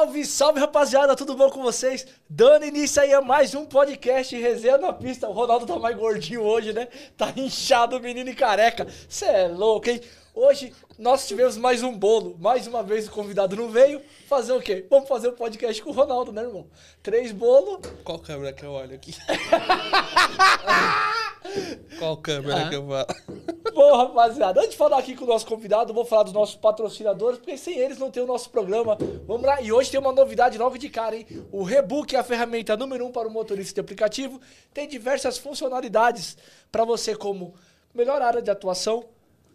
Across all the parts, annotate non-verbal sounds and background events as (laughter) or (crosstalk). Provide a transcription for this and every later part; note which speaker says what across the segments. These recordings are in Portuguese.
Speaker 1: Salve, salve, rapaziada, tudo bom com vocês? Dando início aí a mais um podcast Resenha na Pista. O Ronaldo tá mais gordinho hoje, né? Tá inchado, menino e careca. Cê é louco, hein? Hoje nós tivemos mais um bolo. Mais uma vez o convidado não veio. Fazer o quê? Vamos fazer o um podcast com o Ronaldo, né, irmão? Três bolos.
Speaker 2: Qual câmera que eu olho aqui? (laughs) Qual câmera ah. que eu falo?
Speaker 1: Bom, rapaziada, antes de falar aqui com o nosso convidado, vou falar dos nossos patrocinadores, porque sem eles não tem o nosso programa. Vamos lá, e hoje tem uma novidade logo de cara, hein? O Rebook é a ferramenta número um para o motorista de aplicativo. Tem diversas funcionalidades para você, como melhor área de atuação,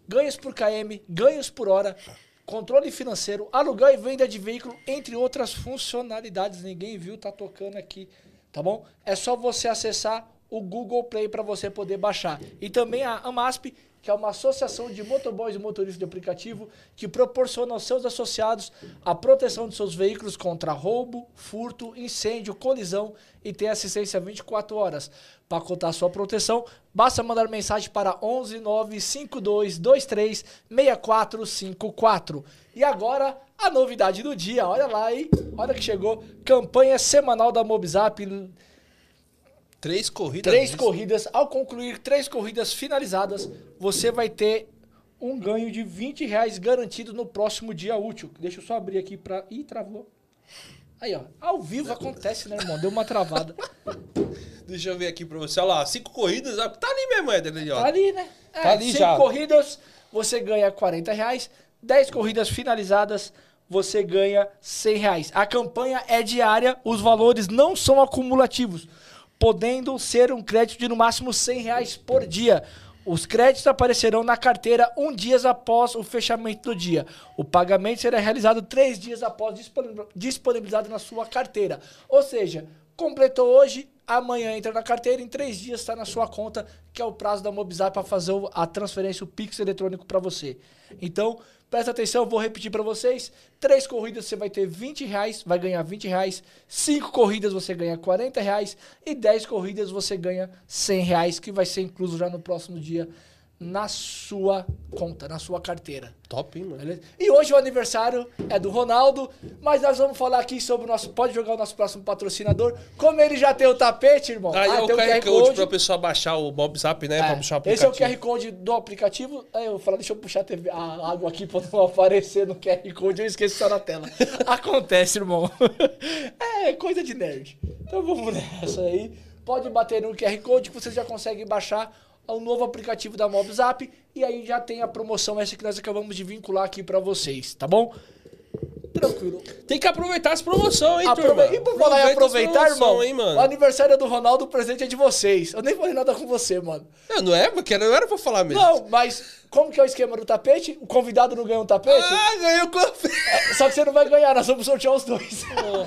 Speaker 1: ganhos por KM, ganhos por hora, controle financeiro, aluguel e venda de veículo, entre outras funcionalidades. Ninguém viu, tá tocando aqui, tá bom? É só você acessar o Google Play para você poder baixar. E também a AMASP, que é uma associação de motoboys e motoristas de aplicativo que proporciona aos seus associados a proteção de seus veículos contra roubo, furto, incêndio, colisão e tem assistência 24 horas. Para contar sua proteção, basta mandar mensagem para 11 95223 6454. E agora, a novidade do dia, olha lá, hein? Olha que chegou, campanha semanal da Mobzap
Speaker 2: Três corridas.
Speaker 1: Três corridas. Ao concluir três corridas finalizadas, você vai ter um ganho de 20 reais garantido no próximo dia útil. Deixa eu só abrir aqui pra. Ih, travou. Aí, ó. Ao vivo acontece, né, irmão? Deu uma travada. (laughs)
Speaker 2: Deixa eu ver aqui pra você. Olha lá, cinco corridas. Tá ali mesmo, Éder.
Speaker 1: Tá ali, né? É, tá ali cinco já. corridas, você ganha 40 reais. Dez corridas finalizadas, você ganha 100 reais. A campanha é diária, os valores não são acumulativos podendo ser um crédito de no máximo 100 reais por dia. Os créditos aparecerão na carteira um dia após o fechamento do dia. O pagamento será realizado três dias após disponibilizado na sua carteira. Ou seja, completou hoje, amanhã entra na carteira, em três dias está na sua conta, que é o prazo da Mobizar para fazer a transferência, o Pix eletrônico para você. Então, Presta atenção, vou repetir para vocês. Três corridas você vai ter 20 reais, vai ganhar 20 reais. Cinco corridas você ganha 40 reais. E 10 corridas você ganha 100 reais, que vai ser incluso já no próximo dia na sua conta, na sua carteira.
Speaker 2: Top, hein, mano?
Speaker 1: Beleza? E hoje o aniversário é do Ronaldo, mas nós vamos falar aqui sobre o nosso. Pode jogar o nosso próximo patrocinador. Como ele já tem o tapete, irmão.
Speaker 2: Aí ah, é o QR, QR Code pra pessoa baixar o MobZap, né? É, pra
Speaker 1: baixar o aplicativo. Esse é o QR Code do aplicativo. Aí eu falo, deixa eu puxar a, TV, a água aqui pra não (laughs) aparecer no QR Code. Eu esqueço só na tela. (laughs) Acontece, irmão. (laughs) é coisa de nerd. Então vamos nessa aí. Pode bater no QR Code que você já consegue baixar ao novo aplicativo da MobZap e aí já tem a promoção essa que nós acabamos de vincular aqui para vocês, tá bom? Tranquilo.
Speaker 2: Tem que aproveitar as promoções, hein,
Speaker 1: Aprove... turma? E por falar em aproveitar, irmão, hein, mano? o aniversário é do Ronaldo, o presente é de vocês. Eu nem falei nada com você, mano.
Speaker 2: Não, não é, porque não era pra falar mesmo.
Speaker 1: Não, mas como que é o esquema do tapete? O convidado não ganha um tapete?
Speaker 2: Ah, ganhou o
Speaker 1: é, Só que você não vai ganhar, nós vamos sortear os dois. Porra,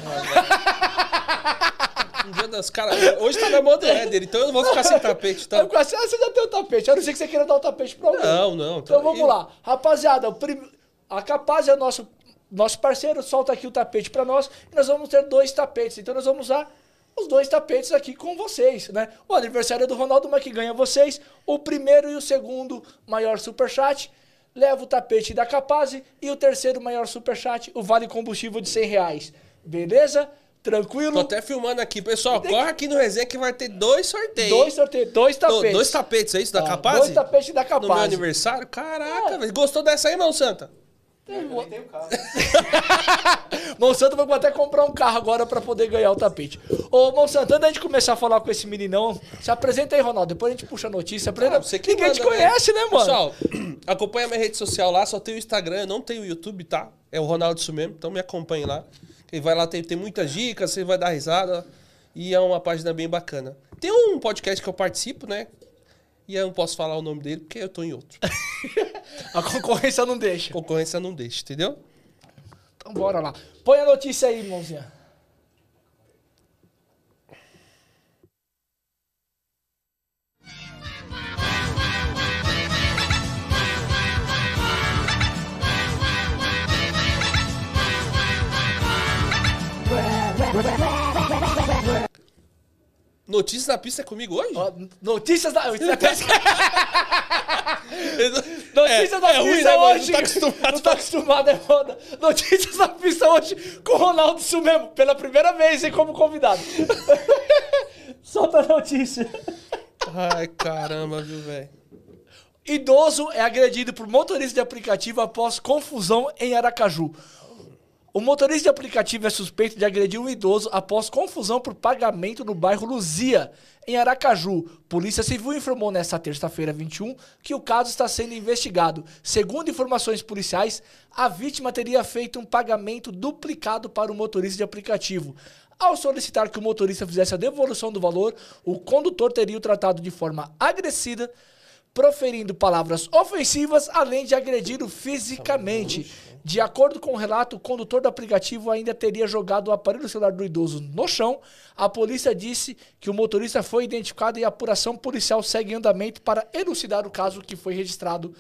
Speaker 1: (laughs)
Speaker 2: Um dia das caras. Hoje tá na moda Éder, então eu não vou ficar sem tapete. Tá?
Speaker 1: Ah, você já tem o tapete. Eu não sei que você queira dar o tapete pra alguém.
Speaker 2: Não, não.
Speaker 1: Tá então vamos lá. Rapaziada, prim... a Capaz é nosso, nosso parceiro, solta aqui o tapete pra nós. E nós vamos ter dois tapetes. Então nós vamos usar os dois tapetes aqui com vocês, né? O aniversário é do Ronaldo, mas que ganha vocês. O primeiro e o segundo maior superchat leva o tapete da Capaz e o terceiro maior superchat, o vale combustível de 100 reais. Beleza? Tranquilo?
Speaker 2: Tô até filmando aqui. Pessoal, Tem... corre aqui no resenha que vai ter dois sorteios.
Speaker 1: Dois sorteios, dois tapetes.
Speaker 2: dois tapetes, é isso? Da ah, Capaz?
Speaker 1: Dois tapetes da Capaz.
Speaker 2: No meu aniversário? Caraca, ah. Gostou dessa aí, mão santa?
Speaker 1: Eu tenho carro. (laughs) Monsanto, vamos até comprar um carro agora para poder ganhar o tapete. Ô, Monsanto, antes de começar a falar com esse meninão, se apresenta aí, Ronaldo. Depois a gente puxa a notícia. Apresenta... Ah, você que Ninguém manda, te né? conhece, né, né mano?
Speaker 2: Pessoal, (clears throat) acompanha minha rede social lá. Só tem o Instagram, não tem o YouTube, tá? É o Ronaldo isso mesmo. Então me acompanhe lá. Ele vai lá, tem, tem muitas dicas, você vai dar risada. E é uma página bem bacana. Tem um podcast que eu participo, né? E eu não posso falar o nome dele porque eu tô em outro. (laughs)
Speaker 1: a concorrência não deixa. A
Speaker 2: concorrência não deixa, entendeu?
Speaker 1: Então bora lá. Põe a notícia aí, irmãozinha.
Speaker 2: Notícias da pista é comigo hoje?
Speaker 1: notícias da. (laughs) Notícias
Speaker 2: É,
Speaker 1: da
Speaker 2: é ruim,
Speaker 1: pista
Speaker 2: né, mano?
Speaker 1: hoje.
Speaker 2: Não tá acostumado.
Speaker 1: Não tá acostumado, é foda. Notícias da pista hoje com o Ronaldo isso mesmo. Pela primeira vez, hein, como convidado. (laughs) Solta a notícia.
Speaker 2: Ai, caramba, viu, velho?
Speaker 1: Idoso é agredido por motorista de aplicativo após confusão em Aracaju. O motorista de aplicativo é suspeito de agredir um idoso após confusão por pagamento no bairro Luzia, em Aracaju. Polícia Civil informou nesta terça-feira 21 que o caso está sendo investigado. Segundo informações policiais, a vítima teria feito um pagamento duplicado para o motorista de aplicativo. Ao solicitar que o motorista fizesse a devolução do valor, o condutor teria o tratado de forma agressiva, proferindo palavras ofensivas, além de agredi-lo fisicamente. De acordo com o relato, o condutor do aplicativo ainda teria jogado o aparelho celular do idoso no chão. A polícia disse que o motorista foi identificado e a apuração policial segue em andamento para elucidar o caso que foi registrado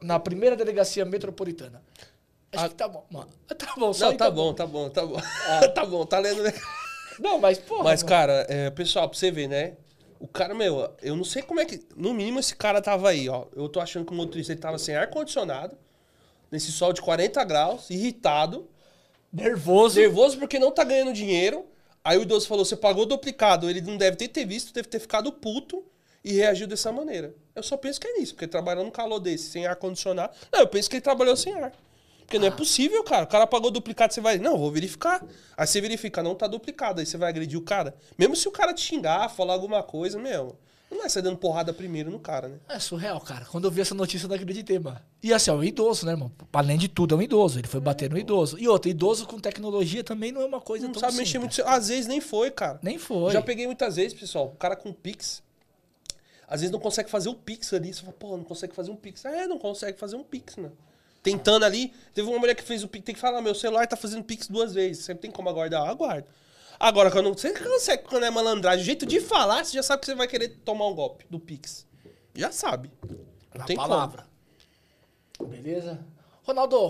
Speaker 1: na primeira delegacia metropolitana. Acho que tá bom, mano. (laughs) Tá bom, só
Speaker 2: Não,
Speaker 1: aí
Speaker 2: tá bom, tá bom, tá bom. (laughs) tá bom, tá lendo. né?
Speaker 1: Não, mas porra.
Speaker 2: Mas,
Speaker 1: mano.
Speaker 2: cara, é, pessoal, pra você ver, né? O cara, meu, eu não sei como é que. No mínimo, esse cara tava aí, ó. Eu tô achando que o motorista ele tava sem ar-condicionado, nesse sol de 40 graus, irritado,
Speaker 1: nervoso.
Speaker 2: nervoso porque não tá ganhando dinheiro. Aí o idoso falou: você pagou duplicado. Ele não deve ter, visto, deve ter ficado puto e reagiu dessa maneira. Eu só penso que é nisso, porque trabalhando num calor desse, sem ar-condicionado. Não, eu penso que ele trabalhou sem ar. Porque não é possível, cara. O cara pagou duplicado, você vai. Não, vou verificar. Aí você verifica, não tá duplicado. Aí você vai agredir o cara. Mesmo se o cara te xingar, falar alguma coisa, meu. Não vai sair dando porrada primeiro no cara, né?
Speaker 1: É surreal, cara. Quando eu vi essa notícia, eu não acreditei, mano. E assim, é um idoso, né, irmão? Além de tudo, é um idoso. Ele foi bater no idoso. E outro, idoso com tecnologia também não é uma coisa
Speaker 2: Não
Speaker 1: tão
Speaker 2: sabe mexer
Speaker 1: simples.
Speaker 2: muito. Às vezes nem foi, cara.
Speaker 1: Nem foi.
Speaker 2: Já peguei muitas vezes, pessoal. O cara com Pix. Às vezes não consegue fazer o Pix ali. Você fala, pô, não consegue fazer um Pix. É, não consegue fazer um Pix, né? Tentando ali. Teve uma mulher que fez o Pix. Tem que falar, meu celular tá fazendo Pix duas vezes. Você tem como aguardar? Aguardo. Agora, quando você consegue, quando é malandragem, o jeito de falar, você já sabe que você vai querer tomar um golpe do Pix. Já sabe. Não
Speaker 1: Na
Speaker 2: tem
Speaker 1: palavra. Beleza? Ronaldo,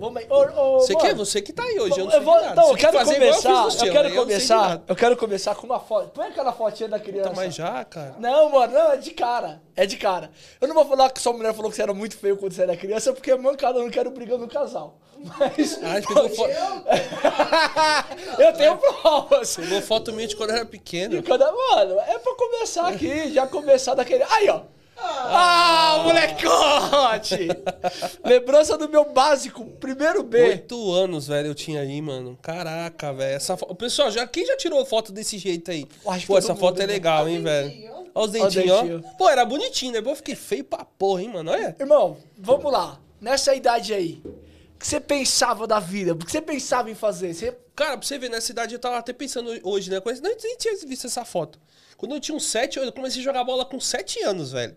Speaker 1: vamos aí. Ô, ô,
Speaker 2: Você
Speaker 1: mano,
Speaker 2: quer? Você que tá aí hoje. Eu não
Speaker 1: eu
Speaker 2: sei
Speaker 1: vou,
Speaker 2: de nada.
Speaker 1: não, eu quero
Speaker 2: que
Speaker 1: começar. Eu
Speaker 2: seu,
Speaker 1: quero
Speaker 2: de
Speaker 1: começar. Eu quero começar com uma foto. Põe aquela fotinha da criança.
Speaker 2: Tá, mas já, cara.
Speaker 1: Não, mano, não, é de cara. É de cara. Eu não vou falar que sua mulher falou que você era muito feio quando você era criança, porque é mancada, eu não quero brigar no casal. Mas.
Speaker 2: Ah, pegou (laughs) foto, (laughs)
Speaker 1: eu tenho provas.
Speaker 2: pegou foto minha de quando eu era pequeno.
Speaker 1: E cada- Mano, é pra começar aqui, já começar daquele. Aí, ó. Ah, molecote! (laughs) Lembrança do meu básico, primeiro B.
Speaker 2: Oito anos, velho, eu tinha aí, mano. Caraca, velho. Essa fo... Pessoal, já, quem já tirou foto desse jeito aí? Pô, essa foto é
Speaker 1: né?
Speaker 2: legal, hein, velho? Olha os
Speaker 1: Olha os
Speaker 2: dentinhos, ó. Pô, era bonitinho, né? Pô, eu fiquei feio pra porra, hein, mano? Olha.
Speaker 1: Irmão, vamos lá. Nessa idade aí, o que você pensava da vida? O que você pensava em fazer? Você...
Speaker 2: Cara, pra você ver, nessa idade eu tava até pensando hoje, né? Coisa- Não, nem tinha visto essa foto. Quando eu tinha uns sete, eu comecei a jogar bola com sete anos, velho.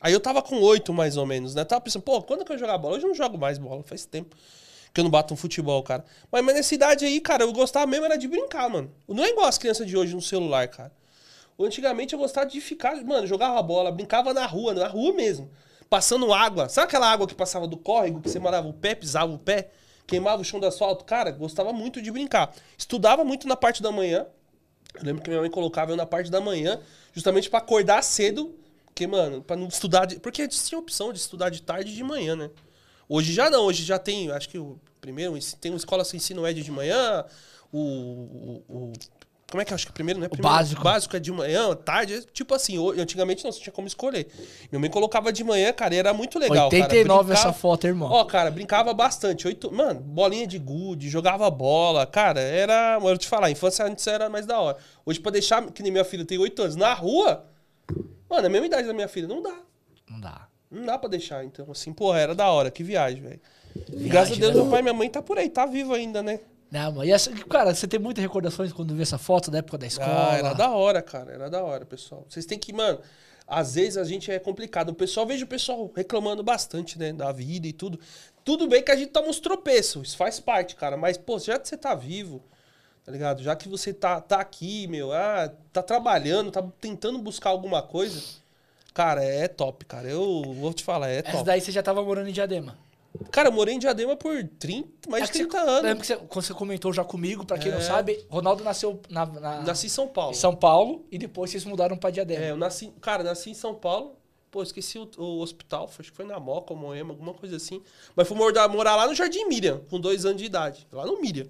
Speaker 2: Aí eu tava com oito, mais ou menos, né? Tava pensando, pô, quando que eu jogar bola? Hoje eu não jogo mais bola, faz tempo que eu não bato um futebol, cara. Mas, mas nessa idade aí, cara, eu gostava mesmo era de brincar, mano. Não é igual as crianças de hoje no celular, cara. Antigamente eu gostava de ficar, mano, jogava bola, brincava na rua, na rua mesmo. Passando água. Sabe aquela água que passava do córrego, que você molhava o pé, pisava o pé, queimava o chão do asfalto? Cara, gostava muito de brincar. Estudava muito na parte da manhã. Eu lembro que minha mãe colocava eu na parte da manhã, justamente pra acordar cedo. Porque, mano, pra não estudar. De... Porque antes tinha opção de estudar de tarde e de manhã, né? Hoje já não, hoje já tem, acho que o primeiro, tem uma escola sem ensino médio de manhã, o, o, o- como é que eu acho que o primeiro, né? Primeiro,
Speaker 1: básico.
Speaker 2: básico é de manhã, tarde, é tipo assim, antigamente não, você tinha como escolher. Minha mãe colocava de manhã, cara, e era muito legal,
Speaker 1: 89
Speaker 2: cara.
Speaker 1: essa foto, irmão.
Speaker 2: Ó, cara, brincava bastante. Oito, mano, bolinha de gude, jogava bola. Cara, era. Eu te falar, a infância antes era mais da hora. Hoje, pra deixar, que nem minha filha tem oito anos, na rua, mano, é a mesma idade da minha filha, não dá.
Speaker 1: Não dá.
Speaker 2: Não dá pra deixar. Então, assim, porra, era da hora. Que viagem, velho. E graças a Deus,
Speaker 1: né?
Speaker 2: meu pai e minha mãe tá por aí, tá vivo ainda, né?
Speaker 1: Não, mano. E essa, cara, você tem muitas recordações quando vê essa foto da época da escola.
Speaker 2: Ah, era da hora, cara. Era da hora, pessoal. Vocês têm que, mano. Às vezes a gente é complicado. O pessoal, vejo o pessoal reclamando bastante, né? Da vida e tudo. Tudo bem que a gente toma uns tropeços. Isso faz parte, cara. Mas, pô, já que você tá vivo, tá ligado? Já que você tá, tá aqui, meu, ah, tá trabalhando, tá tentando buscar alguma coisa. Cara, é top, cara. Eu vou te falar, é top.
Speaker 1: daí você já tava morando em Diadema.
Speaker 2: Cara, eu morei em Diadema por 30, mais
Speaker 1: É
Speaker 2: de
Speaker 1: que você-
Speaker 2: 30 anos.
Speaker 1: Lembra que você, quando você comentou já comigo, pra quem não
Speaker 2: É.
Speaker 1: sabe, Ronaldo nasceu na, na-
Speaker 2: Nasci em São Paulo.
Speaker 1: em São Paulo e depois vocês mudaram pra Diadema.
Speaker 2: É, eu nasci, cara, nasci em São Paulo. Pô, esqueci o, o hospital, acho que foi na Moca, Moema, alguma coisa assim. Mas fui morar, morar lá no Jardim Miriam, com dois anos de idade. Lá no Miriam.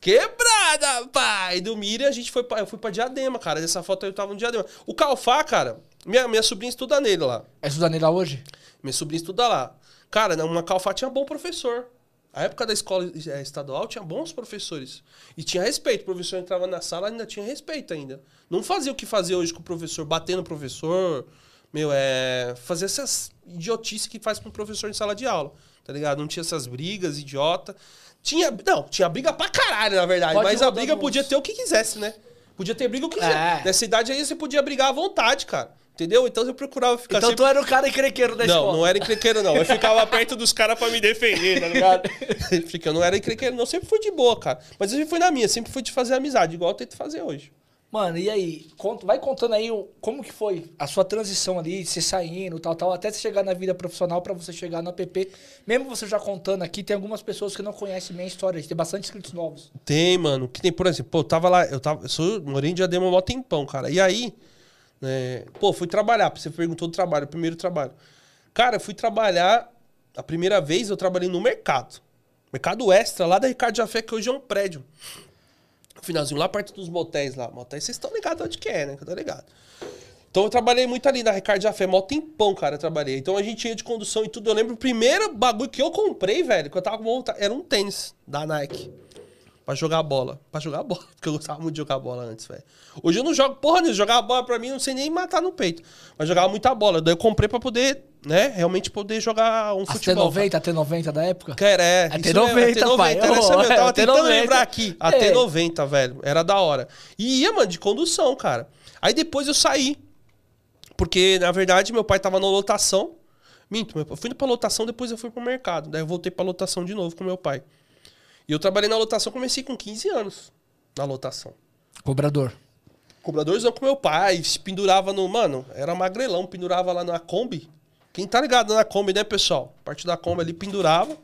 Speaker 2: Quebrada, pai! Do Miriam, a gente foi pra, eu fui pra Diadema, cara. Dessa foto aí eu tava no Diadema. O Calfá, cara, minha, minha sobrinha estuda nele lá.
Speaker 1: É estudando nele lá hoje?
Speaker 2: Minha sobrinha estuda lá. Cara, uma Calfá tinha bom professor. A época da escola é, estadual tinha bons professores. E tinha respeito. O professor entrava na sala ainda tinha respeito ainda. Não fazia o que fazia hoje com o professor, batendo no professor. Meu, é. Fazer essas idiotices que faz com o professor em sala de aula. Tá ligado? Não tinha essas brigas, idiota. Tinha. Não, tinha briga pra caralho, na verdade. Pode mas a briga podia ter o que quisesse, né? Podia ter briga o que quisesse. É. Nessa idade aí você podia brigar à vontade, cara. Entendeu? Então eu procurava ficar
Speaker 1: Então sempre... tu era o cara encrequeiro da
Speaker 2: não,
Speaker 1: escola.
Speaker 2: Não, não era encrequeiro, não. Eu ficava perto dos caras pra me defender, tá ligado? (laughs) eu não era encrequeiro, não. Sempre fui de boa, cara. Mas eu sempre fui na minha, sempre fui de fazer amizade, igual eu tento fazer hoje.
Speaker 1: Mano, e aí? Conta, vai contando aí como que foi a sua transição ali, você saindo, tal, tal, até você chegar na vida profissional para você chegar no app. Mesmo você já contando aqui, tem algumas pessoas que não conhecem minha história, tem bastante inscritos novos.
Speaker 2: Tem, mano. Que tem, por exemplo, pô, eu tava lá, eu tava, eu sou, morei em Diadema há tempão, cara. E aí, é, pô, fui trabalhar. Você perguntou do trabalho, o primeiro trabalho. Cara, eu fui trabalhar. A primeira vez eu trabalhei no mercado. Mercado extra, lá da Ricardo Jafé, que hoje é um prédio. Finalzinho, lá perto dos motéis lá. Motéis, vocês estão ligados onde que é, né? Que eu tô ligado. Então eu trabalhei muito ali na Ricardo Jafé, mó tempão, cara, eu trabalhei. Então a gente ia de condução e tudo. Eu lembro o primeiro bagulho que eu comprei, velho, que eu tava com vontade, era um tênis da Nike. Pra jogar bola. Pra jogar bola. (laughs) Porque eu gostava muito de jogar bola antes, velho. Hoje eu não jogo porra nenhuma. Jogar bola pra mim, não sei nem matar no peito. Mas jogava muita bola. Daí eu comprei pra poder, né, realmente poder jogar um futebol.
Speaker 1: T90, a T90 da época?
Speaker 2: Cara, é.
Speaker 1: A T90, mesmo, T90, pai.
Speaker 2: Né? Oh, eu tava tentando lembrar aqui. A é. T90, velho. Era da hora. E ia, mano, de condução, cara. Aí depois eu saí. Porque, na verdade, meu pai tava na lotação. Minto, eu fui pra lotação, depois eu fui pro mercado. Daí eu voltei pra lotação de novo com meu pai. E eu trabalhei na lotação, comecei com 15 anos na lotação.
Speaker 1: Cobrador.
Speaker 2: Cobradorzão com meu pai, se pendurava no. Mano, era magrelão, pendurava lá na Kombi. Quem tá ligado na Kombi, né, pessoal? Parte da Kombi ali pendurava.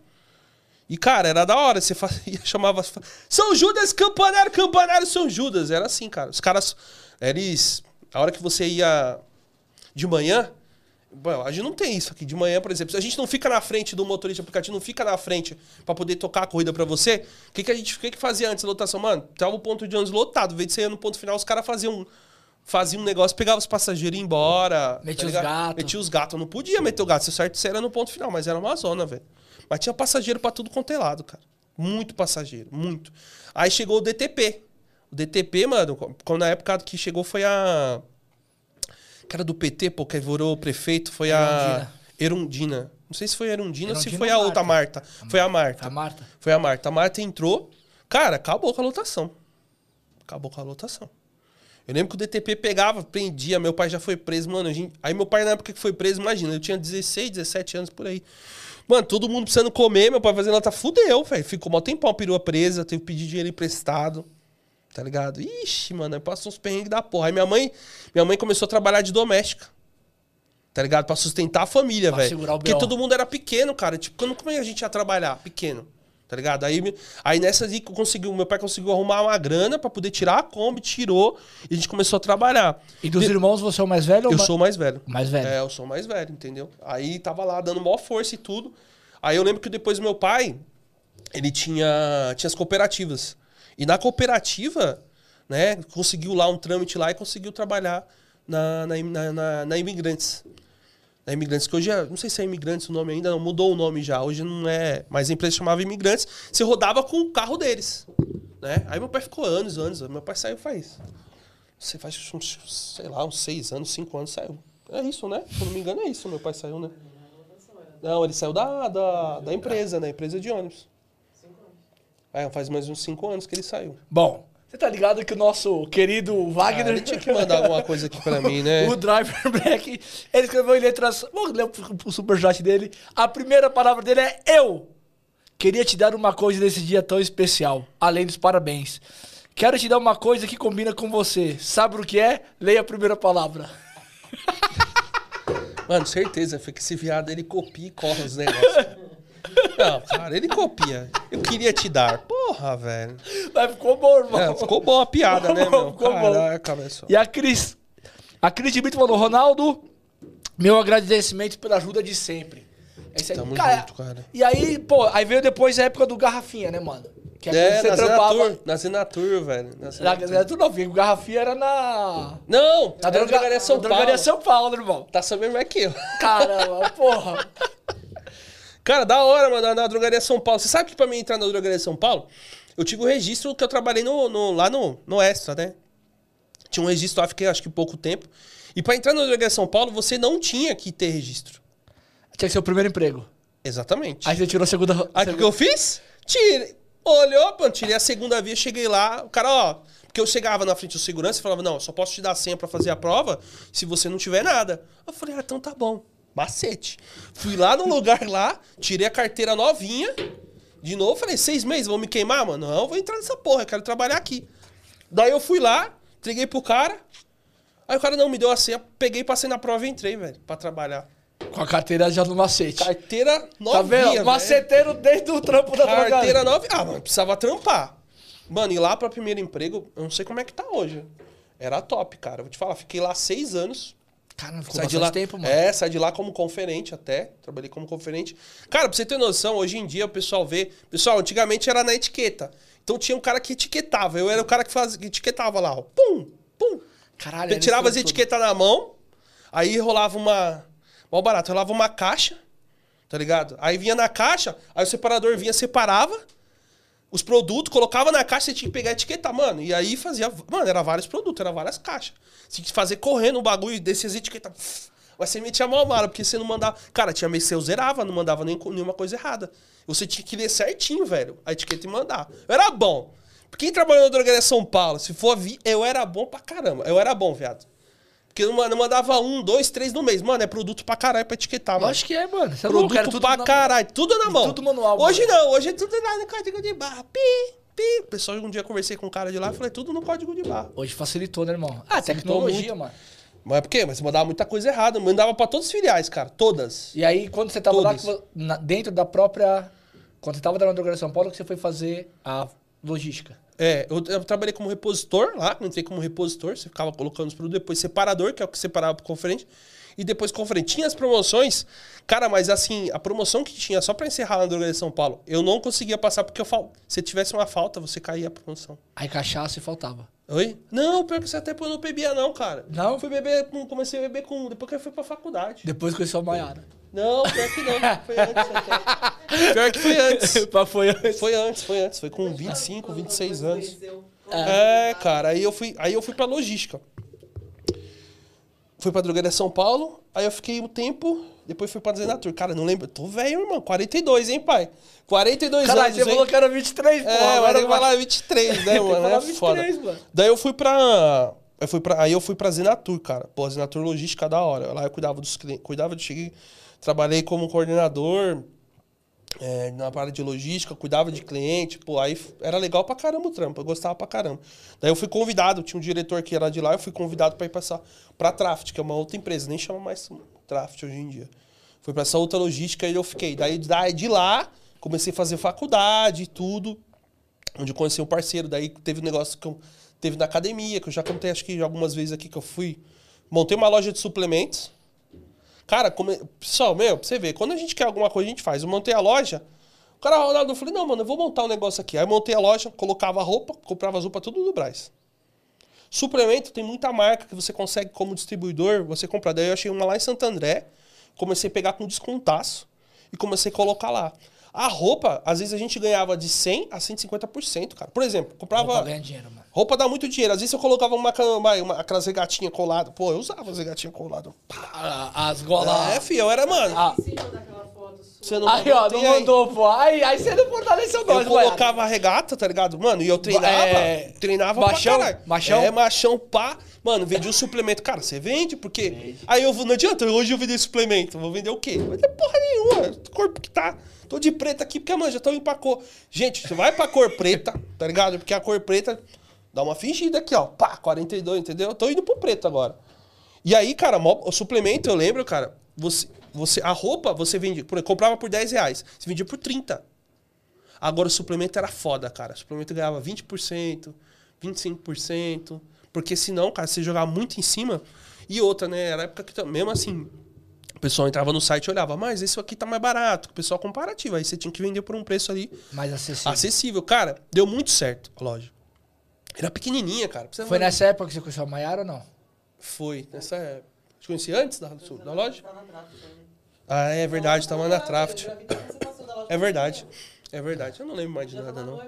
Speaker 2: E, cara, era da hora. Você (laughs) fazia, chamava. São Judas, campanário, campanário, São Judas. Era assim, cara. Os caras. Eles. A hora que você ia de manhã, Bom, a gente não tem isso aqui. De manhã, por exemplo, se a gente não fica na frente do motorista aplicativo, não fica na frente para poder tocar a corrida para você, o que, que a gente que, que fazia antes da lotação? Mano, tava o ponto de ônibus lotado. Em vez de você ir no ponto final, os caras faziam, faziam um negócio, pegavam os passageiros e ia embora.
Speaker 1: Metia tá os gatos.
Speaker 2: Metia os gatos. Não podia meter o gato. Se certo, você era no ponto final, mas era uma zona, velho. Mas tinha passageiro para tudo quanto é lado, cara. Muito passageiro, muito. Aí chegou o DTP. O DTP, mano, quando na época que chegou foi a era do PT, pô, que virou prefeito, foi a Erundina. Não sei se foi a Erundina, ou se foi a outra Marta. Foi a Marta.
Speaker 1: A Marta.
Speaker 2: Foi a Marta. A Marta entrou. Cara, acabou com a lotação. Acabou com a lotação. Eu lembro que o DTP pegava, prendia, meu pai já foi preso, mano. Gente... Aí meu pai, na época que foi preso, imagina, eu tinha 16, 17 anos por aí. Mano, todo mundo precisando comer, meu pai fazendo lata, fudeu, velho. Ficou mal tempão, a perua presa, teve que pedir dinheiro emprestado. Tá ligado? Ixi, mano, passou uns perrengues da porra. Aí minha mãe, minha mãe começou a trabalhar de doméstica. Tá ligado? Pra sustentar a família, velho. Porque todo mundo era pequeno, cara. Tipo, quando, como é que a gente ia trabalhar? Pequeno. Tá ligado? Aí, aí nessa aí conseguiu, meu pai conseguiu arrumar uma grana para poder tirar a Kombi, tirou e a gente começou a trabalhar.
Speaker 1: E dos irmãos você é o mais velho?
Speaker 2: Eu sou o mais velho.
Speaker 1: Mais velho.
Speaker 2: É, eu sou o mais velho, entendeu? Aí tava lá dando maior força e tudo. Aí eu lembro que depois meu pai, ele tinha, tinha as cooperativas. E na cooperativa, né? Conseguiu lá um trâmite lá e conseguiu trabalhar na, na, na, na Imigrantes. Imigrantes, que hoje é, não sei se é Imigrantes o nome ainda, não, mudou o nome já. Hoje não é. Mas a empresa chamava Imigrantes. Você rodava com o carro deles. Né? Aí meu pai ficou anos, anos. Meu pai saiu faz. Você faz uns, sei lá, uns seis anos, cinco anos saiu. É isso, né? Se não me engano, é isso. Meu pai saiu, né? Não, ele saiu da, da, da empresa, né? Empresa de ônibus. É, faz mais uns cinco anos que ele saiu.
Speaker 1: Bom, você tá ligado que o nosso querido Wagner. Ah,
Speaker 2: ele tinha que mandar alguma coisa aqui pra mim, né? (laughs)
Speaker 1: o Driver Black, ele escreveu em letras. Vamos ler o superchat dele. A primeira palavra dele é eu. Queria te dar uma coisa nesse dia tão especial, além dos parabéns. Quero te dar uma coisa que combina com você. Sabe o que é? Leia a primeira palavra. (laughs)
Speaker 2: Mano, certeza, foi que esse viado ele copia e corre os negócios. (laughs) Não, cara, ele copia. Eu queria te dar. Porra, velho.
Speaker 1: Mas ficou bom, irmão. É,
Speaker 2: ficou boa a piada, ficou né, meu? Ficou Caraca, bom.
Speaker 1: E a Cris. A Cris de Brito falou, Ronaldo, Meu agradecimento pela ajuda de sempre. É isso aí.
Speaker 2: Tamo
Speaker 1: cara,
Speaker 2: junto, cara.
Speaker 1: E aí, pô, aí veio depois a época do Garrafinha, né, mano? Que
Speaker 2: É,
Speaker 1: quando
Speaker 2: na Zenatur, na Zenatur, velho. Na
Speaker 1: Na,
Speaker 2: Zenatur.
Speaker 1: na, não, porque o Garrafinha era na.
Speaker 2: Não,
Speaker 1: Na
Speaker 2: na drogaria São
Speaker 1: na
Speaker 2: Paulo.
Speaker 1: Drogaria São Paulo, irmão.
Speaker 2: Tá sabendo mais que eu.
Speaker 1: Caramba, porra. (laughs)
Speaker 2: Cara, da hora, mano, na, drogaria São Paulo. Você sabe que pra mim entrar na drogaria São Paulo, eu tive o registro que eu trabalhei no, no- lá no, no Extra, né? Tinha um registro lá, fiquei acho que pouco tempo. E pra entrar na drogaria São Paulo, você não tinha que ter registro.
Speaker 1: Tinha que ser o primeiro emprego.
Speaker 2: Exatamente.
Speaker 1: Aí você tirou a segunda.
Speaker 2: Aí o que,
Speaker 1: segunda-
Speaker 2: que eu fiz? Tirei. Olhou, mano, tirei a segunda via, cheguei lá, o cara, ó. Porque eu chegava na frente do segurança e falava, não, só posso te dar senha pra fazer a prova se você não tiver nada. Eu falei, ah, então tá bom. Macete. Fui lá no lugar lá, tirei a carteira novinha. De novo, falei, seis meses, vão me queimar, mano? Não, eu vou entrar nessa porra, eu quero trabalhar aqui. Daí eu fui lá, entreguei pro cara. Aí o cara não me deu a senha, peguei, passei na prova e entrei, velho, pra trabalhar.
Speaker 1: Com a carteira já no macete.
Speaker 2: Carteira novinha,
Speaker 1: Tá vendo?
Speaker 2: velho.
Speaker 1: Maceteiro desde o trampo da drogaria.
Speaker 2: Carteira nova. Ah, mano, precisava trampar. Mano, e lá pra primeiro emprego, eu não sei como é que tá hoje. Era top, cara. Vou te falar, fiquei lá seis anos.
Speaker 1: Cara, ficou
Speaker 2: Saí de lá.
Speaker 1: tempo, mano.
Speaker 2: É, saí de lá como conferente até. Trabalhei como conferente. Cara, pra você ter noção, hoje em dia o pessoal vê. Pessoal, antigamente era na etiqueta. Então tinha um cara que etiquetava. Eu era o cara que, fazia, que etiquetava lá, ó. Pum, pum.
Speaker 1: Caralho,
Speaker 2: Eu tirava as etiquetas na mão, aí rolava uma. Mal barato, rolava uma caixa, tá ligado? Aí vinha na caixa, aí o separador vinha, separava os produtos, colocava na caixa, você tinha que pegar a etiqueta, mano. E aí fazia. Mano, era vários produtos, era várias caixas. Você tinha que fazer correndo o bagulho desses etiquetas. Mas você metia mal mala, porque você não mandava. Cara, tinha mês que eu zerava, não mandava nem, nenhuma coisa errada. Você tinha que ler certinho, velho, a etiqueta e mandar. Eu era bom. Quem trabalhou na drogaria São Paulo, se for vi, eu era bom pra caramba. Eu era bom, viado. Porque não mandava um, dois, três no mês. Mano, é produto pra caralho pra etiquetar, mano.
Speaker 1: Acho que é, mano. Você é louco,
Speaker 2: Produto
Speaker 1: era tudo
Speaker 2: pra
Speaker 1: na-
Speaker 2: caralho. Tudo na mão.
Speaker 1: tudo manual,
Speaker 2: Hoje
Speaker 1: mano.
Speaker 2: não. Hoje é tudo lá no código de barra. Pi, pi. Pessoal, um dia eu conversei com um cara de lá e falei, tudo no código de barra.
Speaker 1: Hoje facilitou, né, irmão? Ah,
Speaker 2: Facilitou
Speaker 1: tecnologia,
Speaker 2: muito.
Speaker 1: mano.
Speaker 2: Mas por quê? Mas mandava muita coisa errada. Mandava pra todas as filiais, cara. Todas.
Speaker 1: E aí, quando você tava lá,
Speaker 2: Todas.
Speaker 1: na- dentro da própria... Quando você tava na drogaria São Paulo, que você foi fazer a logística.
Speaker 2: É, eu, eu trabalhei como repositor lá, entrei como repositor, você ficava colocando os produtos, depois separador, que é o que separava pro conferente, e depois conferente. Tinha as promoções, cara, mas assim, a promoção que tinha só pra encerrar na drogaria de São Paulo, eu não conseguia passar porque eu fal... se tivesse uma falta, você caía a promoção.
Speaker 1: Aí cachaça e faltava.
Speaker 2: Oi? Não, pior que você até eu não bebia não, cara.
Speaker 1: Não?
Speaker 2: Eu fui beber, com- comecei a beber com, depois que eu fui pra faculdade.
Speaker 1: Depois conheceu a Maiara.
Speaker 2: Não, pior que não, (laughs) foi antes até. Pior que foi antes. (laughs)
Speaker 1: Foi antes.
Speaker 2: Foi antes, foi antes, foi com 25, 26 anos. É, cara, aí eu fui, aí eu fui pra logística. Fui pra drogaria São Paulo, aí eu fiquei um tempo, depois fui pra Zenatur. Cara, não lembro, tô velho, irmão, 42, hein, pai? 42
Speaker 1: Caralho,
Speaker 2: anos,
Speaker 1: você
Speaker 2: hein?
Speaker 1: falou que era 23, pô.
Speaker 2: É,
Speaker 1: agora
Speaker 2: tem que falar 23, né, (laughs) mano? É
Speaker 1: 23,
Speaker 2: foda.
Speaker 1: mano.
Speaker 2: Daí eu fui pra. Eu fui pra aí eu fui pra Zenatur, cara. Pô, Zenatur Logística da hora. Lá eu cuidava dos clientes. Cuidava de. Cheguei, trabalhei como coordenador é, na área de logística, cuidava de cliente. Pô, aí era legal pra caramba o trampo. Eu gostava pra caramba. Daí eu fui convidado, tinha um diretor que era de lá, eu fui convidado pra ir passar pra Traft, que é uma outra empresa, nem chama mais Traft hoje em dia. Fui pra essa outra logística e eu fiquei. Daí, daí de lá, comecei a fazer faculdade e tudo onde eu conheci um parceiro, daí teve um negócio que eu teve na academia, que eu já contei acho que algumas vezes aqui que eu fui, montei uma loja de suplementos. Cara, come... pessoal, meu, pra você ver, quando a gente quer alguma coisa, a gente faz. Eu montei a loja, o cara, Ronaldo, eu falei, não, mano, eu vou montar um negócio aqui. Aí eu montei a loja, colocava a roupa, comprava as roupas tudo do Braz. Suplemento, tem muita marca que você consegue como distribuidor, você comprar. Daí eu achei uma lá em Santo André, comecei a pegar com descontaço e comecei a colocar lá. A roupa, às vezes a gente ganhava de 100 a 150%, cara. Por exemplo, comprava.
Speaker 1: Roupa ganha dinheiro, mano.
Speaker 2: Roupa dá muito dinheiro. Às vezes eu colocava uma, uma, uma- aquelas regatinhas coladas. Pô, eu usava as regatinhas coladas.
Speaker 1: Ah, As golas.
Speaker 2: É, filho, eu era, mano.
Speaker 1: Ah.
Speaker 2: Você não
Speaker 1: Aí, ó, não
Speaker 2: aí.
Speaker 1: mandou, pô. Aí, aí você não fortaleceu nós,
Speaker 2: Eu colocava a regata, tá ligado? Mano, e eu treinava.
Speaker 1: É,
Speaker 2: Treinava
Speaker 1: machão?
Speaker 2: pra caralho.
Speaker 1: Machão?
Speaker 2: É, machão, pá. Mano, vendi um suplemento. Cara, você vende? Porque. Aí eu vou. Não adianta, hoje eu vender suplemento. Vou vender o quê? Não vai ter porra nenhuma. Corpo que tá. Tô de preta aqui, porque, mano, já tô indo pra cor. Gente, você vai pra cor preta, tá ligado? Porque a cor preta dá uma fingida aqui, ó. Pá, 42, entendeu? Eu tô indo pro preto agora. E aí, cara, o suplemento, eu lembro, cara, você, você, a roupa você vendia, por- comprava por 10 reais, você vendia por 30. Agora o suplemento era foda, cara. O suplemento ganhava 20%, 25%. Porque senão, cara, você jogava muito em cima. E outra, né? Era a época que, mesmo assim, pessoal entrava no site e olhava, mas esse aqui tá mais barato. O pessoal comparativo. Aí você tinha que vender por um preço ali
Speaker 1: Mais acessível.
Speaker 2: acessível. Cara, deu muito certo loja. Era pequenininha, cara. Pra
Speaker 1: Foi nessa época que você conheceu a Maiara ou não?
Speaker 2: Foi. Nessa época. Te conheci antes da, da loja? Ah, é verdade. Tava na Traft. É verdade. É verdade. Eu não lembro mais de nada, não.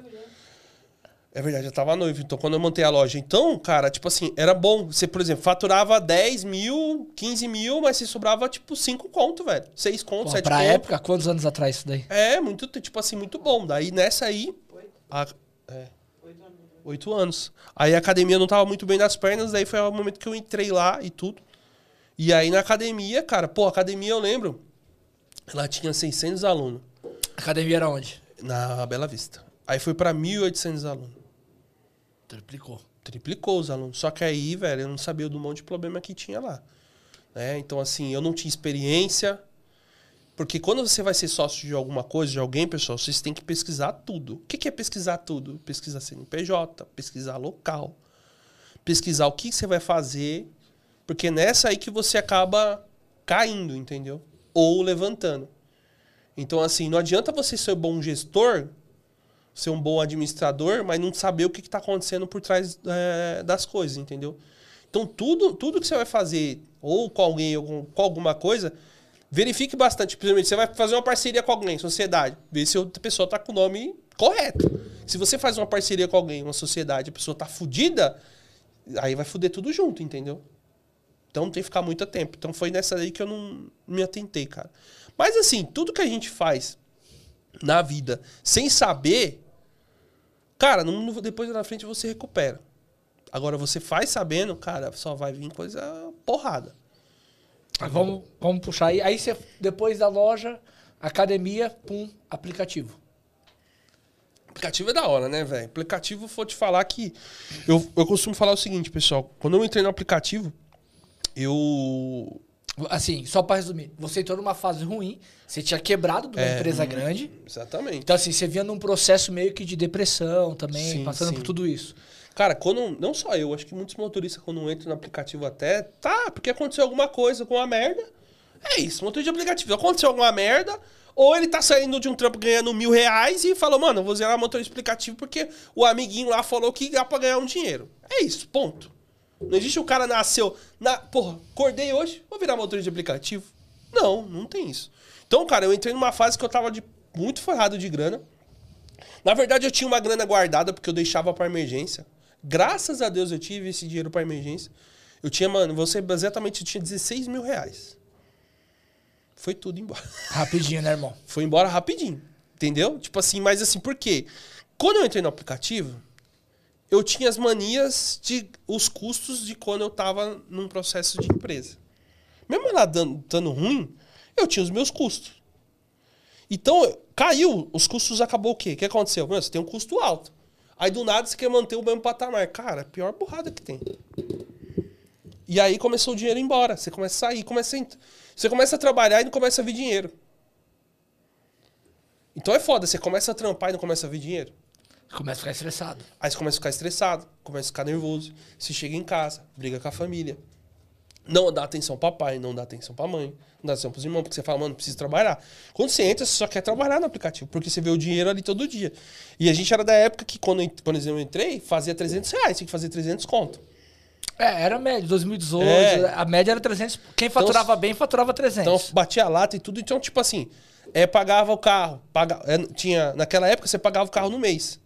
Speaker 2: É verdade, eu tava noivo, então quando eu montei a loja. Então, cara, tipo assim, era bom. Você, por exemplo, faturava 10 mil, 15 mil, mas você sobrava, tipo, 5 conto, velho. 6 conto,
Speaker 1: Pô,
Speaker 2: 7
Speaker 1: pra
Speaker 2: conto.
Speaker 1: época, quantos anos atrás isso daí?
Speaker 2: É, muito, tipo assim, muito bom. Daí nessa aí. A, é, oito anos. Aí a academia não tava muito bem das pernas, daí foi o momento que eu entrei lá e tudo. E aí na academia, cara, pô, a academia eu lembro, ela tinha 600 alunos
Speaker 1: Academia era onde?
Speaker 2: na Bela Vista. Aí foi pra 1.800 alunos.
Speaker 1: Triplicou.
Speaker 2: Triplicou os alunos. Só que aí, velho, eu não sabia do monte de problema que tinha lá. Né? Então, assim, eu não tinha experiência. Porque quando você vai ser sócio de alguma coisa, de alguém, pessoal, vocês têm que pesquisar tudo. O que é pesquisar tudo? Pesquisar CNPJ, pesquisar local, pesquisar o que você vai fazer. Porque nessa aí que você acaba caindo, entendeu? Ou levantando. Então, assim, não adianta você ser bom gestor, ser um bom administrador, mas não saber o que está acontecendo por trás é, das coisas, entendeu? Então, tudo, tudo que você vai fazer, ou com alguém, ou com alguma coisa, verifique bastante. Principalmente, você vai fazer uma parceria com alguém, sociedade, vê se a pessoa está com o nome correto. Se você faz uma parceria com alguém, uma sociedade, a pessoa está fudida, aí vai fuder tudo junto, entendeu? Então tem que ficar muito tempo. Então foi nessa aí que eu não me atentei, cara. Mas assim, tudo que a gente faz na vida sem saber, cara, no- depois na frente você recupera. Agora você faz sabendo, cara, só vai vir coisa porrada.
Speaker 1: Vamos, vamos puxar aí. Aí você, depois da loja, academia, pum, aplicativo.
Speaker 2: Aplicativo é da hora, né, velho? Aplicativo, vou te falar que. Eu, eu costumo falar o seguinte, pessoal. Quando eu entrei no aplicativo, eu.
Speaker 1: Assim, só pra resumir, você entrou numa fase ruim, você tinha quebrado de uma
Speaker 2: É.
Speaker 1: empresa grande.
Speaker 2: Exatamente.
Speaker 1: Então, assim, você vinha num processo meio que de depressão também,
Speaker 2: Sim,
Speaker 1: passando
Speaker 2: sim.
Speaker 1: por tudo isso.
Speaker 2: Cara, quando. Não só eu, acho que muitos motoristas, quando entram no aplicativo até. Tá, porque aconteceu alguma coisa com a merda. É isso, motorista de aplicativo. Aconteceu alguma merda. Ou ele tá saindo de um trampo ganhando mil reais e falou, mano, eu vou zerar motorista aplicativo porque o amiguinho lá falou que dá pra ganhar um dinheiro. É isso, ponto. Não existe o cara nasceu. Na, porra, acordei hoje, vou virar motorista de aplicativo. Não, não tem isso. Então, cara, eu entrei numa fase que eu tava de, muito ferrado de grana. Na verdade, eu tinha uma grana guardada porque eu deixava pra emergência. Graças a Deus eu tive esse dinheiro pra emergência. Eu tinha, mano, você exatamente eu tinha 16 mil reais. Foi tudo embora. (laughs)
Speaker 1: Rapidinho, né, irmão?
Speaker 2: Foi embora rapidinho. Entendeu? Tipo assim, mas assim, por quê? Quando eu entrei no aplicativo, eu tinha as manias de. os custos de quando eu tava num processo de empresa. Mesmo ela dando, dando ruim, eu tinha os meus custos. Então, caiu, os custos acabou o quê? O que aconteceu? Mano, você tem um custo alto. Aí do nada você quer manter o mesmo patamar. Cara, é a pior burrada que tem. E aí começou o dinheiro embora. Você começa a sair, começa a... Você começa a trabalhar e não começa a vir dinheiro. Então é foda, você começa a trampar e não começa a vir dinheiro.
Speaker 1: Começa a ficar estressado.
Speaker 2: Aí você começa a ficar estressado, começa a ficar nervoso. Você chega em casa, briga com a família. Não dá atenção pro papai, não dá atenção pra mãe, não dá atenção pros irmãos, porque você fala, mano, preciso trabalhar. Quando você entra, você só quer trabalhar no aplicativo, porque você vê o dinheiro ali todo dia. E a gente era da época que, quando, exemplo, eu entrei, fazia 300 reais, tinha que fazer 300 conto.
Speaker 1: É, era a média, 2018,
Speaker 2: É.
Speaker 1: a média era 300. Quem faturava bem, faturava 300.
Speaker 2: Então batia a lata e tudo. Então, tipo assim, é, pagava o carro. Paga, é, tinha, naquela época você pagava o carro no mês.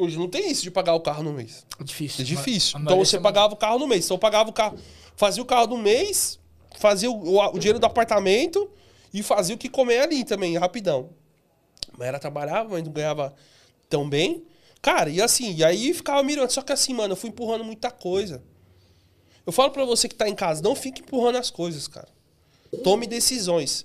Speaker 2: Hoje não tem isso de pagar o carro no mês.
Speaker 1: difícil.
Speaker 2: É difícil. Então você pagava o carro no mês. Então eu pagava o carro. Fazia o carro no mês, fazia o, o- o dinheiro do apartamento e fazia o que comer ali também, rapidão. Mas era trabalhava, mas não ganhava tão bem. Cara, e assim, e aí ficava mirando. Só que assim, mano, eu fui empurrando muita coisa. Eu falo pra você que tá em casa, não fique empurrando as coisas, cara. Tome decisões.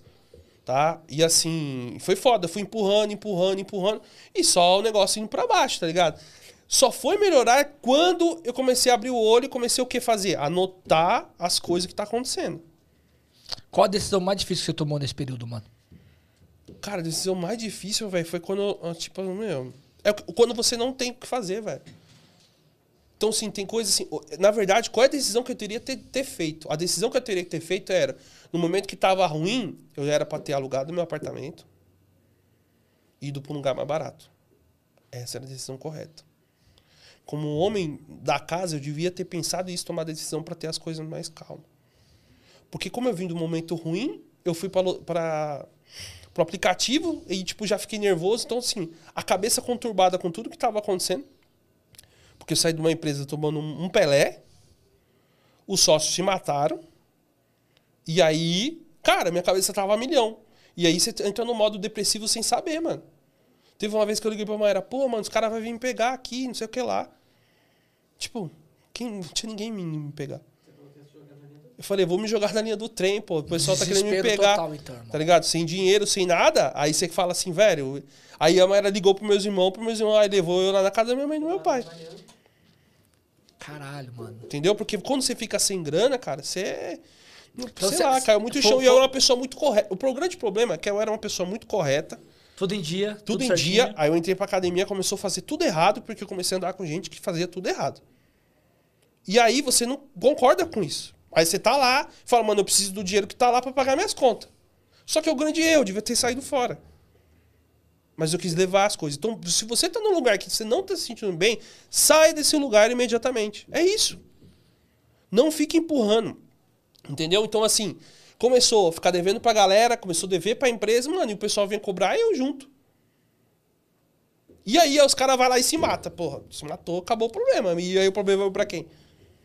Speaker 2: Tá? E assim, foi foda. Eu fui empurrando, empurrando, empurrando. E só o negócio indo pra baixo, tá ligado? Só foi melhorar quando eu comecei a abrir o olho e comecei o que fazer? Anotar as coisas que tá acontecendo.
Speaker 1: Qual a decisão mais difícil que você tomou nesse período, mano?
Speaker 2: Cara, a decisão mais difícil, velho, foi quando, tipo, meu. É quando você não tem o que fazer, velho. Então, sim, tem coisas assim. o- Na verdade, qual é a decisão que eu teria ter, ter feito? A decisão que eu teria que ter feito era, no momento que tava ruim, eu era pra ter alugado meu apartamento e ido pra um lugar mais barato. Essa era a decisão correta. Como homem da casa, eu devia ter pensado isso, tomar a decisão pra ter as coisas mais calmas. Porque como eu vim do momento ruim, eu fui para pro aplicativo e tipo já fiquei nervoso, então assim, a cabeça conturbada com tudo que estava acontecendo. Porque eu saí de uma empresa tomando um, Pelé, os sócios se mataram. E aí, cara, minha cabeça tava a milhão. E aí você entra no modo depressivo sem saber, mano. Teve uma vez que eu liguei pra Maera, pô, mano, os caras vão vir me pegar aqui, não sei o que lá. Tipo, quem, não tinha ninguém me, me pegar. Eu falei, vou me jogar na linha do trem, pô. O pessoal tá querendo me
Speaker 1: Desespero
Speaker 2: pegar.
Speaker 1: total, então,
Speaker 2: tá ligado? Sem dinheiro, sem nada. Aí você fala assim, velho. Aí a Maera ligou pros meus irmãos, pros meus irmãos, aí levou eu lá na casa da minha mãe e do meu pai.
Speaker 1: Caralho, mano.
Speaker 2: Entendeu? Porque quando você fica sem grana, cara, você. não-
Speaker 1: Então
Speaker 2: sei
Speaker 1: você-
Speaker 2: lá, caiu muito
Speaker 1: foi-
Speaker 2: chão. E eu era uma pessoa muito correta. O grande problema é que eu era uma pessoa muito correta,
Speaker 1: Tudo em dia.
Speaker 2: tudo, em
Speaker 1: certinho.
Speaker 2: dia. Aí eu entrei pra academia, começou a fazer tudo errado, porque eu comecei a andar com gente que fazia tudo errado. E aí você não concorda com isso. Aí você tá lá, fala, mano, eu preciso do dinheiro que tá lá pra pagar minhas contas. Só que é o grande erro, eu devia ter saído fora. Mas eu quis levar as coisas. Então, se você tá num lugar que você não tá se sentindo bem, sai desse lugar imediatamente. É isso. Não fique empurrando. Entendeu? Então, assim, começou a ficar devendo pra galera, começou a dever pra empresa, mano, e o pessoal vem cobrar e eu junto. E aí os caras vão lá e se mata, porra. Se matou, acabou o problema. E aí o problema vai pra quem?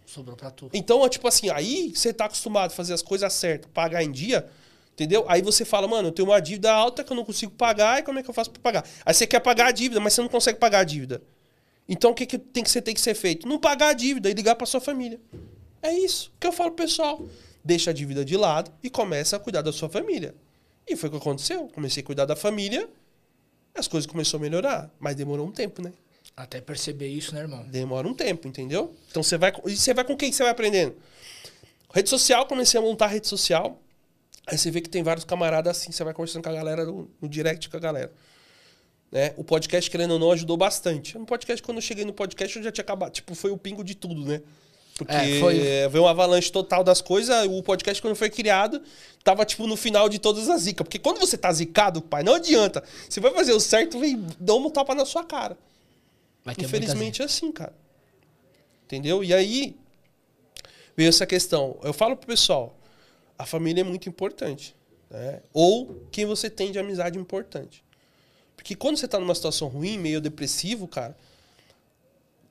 Speaker 1: Sobrou pra tu.
Speaker 2: Então, é tipo assim, aí você tá acostumado a fazer as coisas certas, pagar em dia, entendeu? Aí você fala, mano, eu tenho uma dívida alta que eu não consigo pagar, e como é que eu faço pra pagar? Aí você quer pagar a dívida, mas você não consegue pagar a dívida. Então, o que, que tem que ser, tem que ser feito? Não pagar a dívida e ligar pra sua família. É isso que eu falo pro pessoal. Deixa a dívida de lado e começa a cuidar da sua família. E foi o que aconteceu. Comecei a cuidar da família, as coisas começaram a melhorar. Mas demorou um tempo, né?
Speaker 1: Até perceber isso, né, irmão?
Speaker 2: Demora um tempo, entendeu? Então você vai. com- E você vai com quem que você vai aprendendo? Rede social, comecei a montar rede social. Aí você vê que tem vários camaradas assim, você vai conversando com a galera no, no direct com a galera. Né? O podcast, querendo ou não, ajudou bastante. No podcast, quando eu cheguei no podcast, eu já tinha acabado. Tipo, foi o pingo de tudo, né? Porque
Speaker 1: É, foi-
Speaker 2: veio uma avalanche total das coisas. O podcast, quando foi criado, tava, tipo, no final de todas as zicas. Porque quando você tá zicado, pai, não adianta. Você vai fazer o certo, vem dar um tapa na sua cara. Infelizmente é assim, cara. Entendeu? E aí veio essa questão. Eu falo pro pessoal, a família é muito importante. Né? Ou quem você tem de amizade importante. Porque quando você tá numa situação ruim, meio depressivo, cara,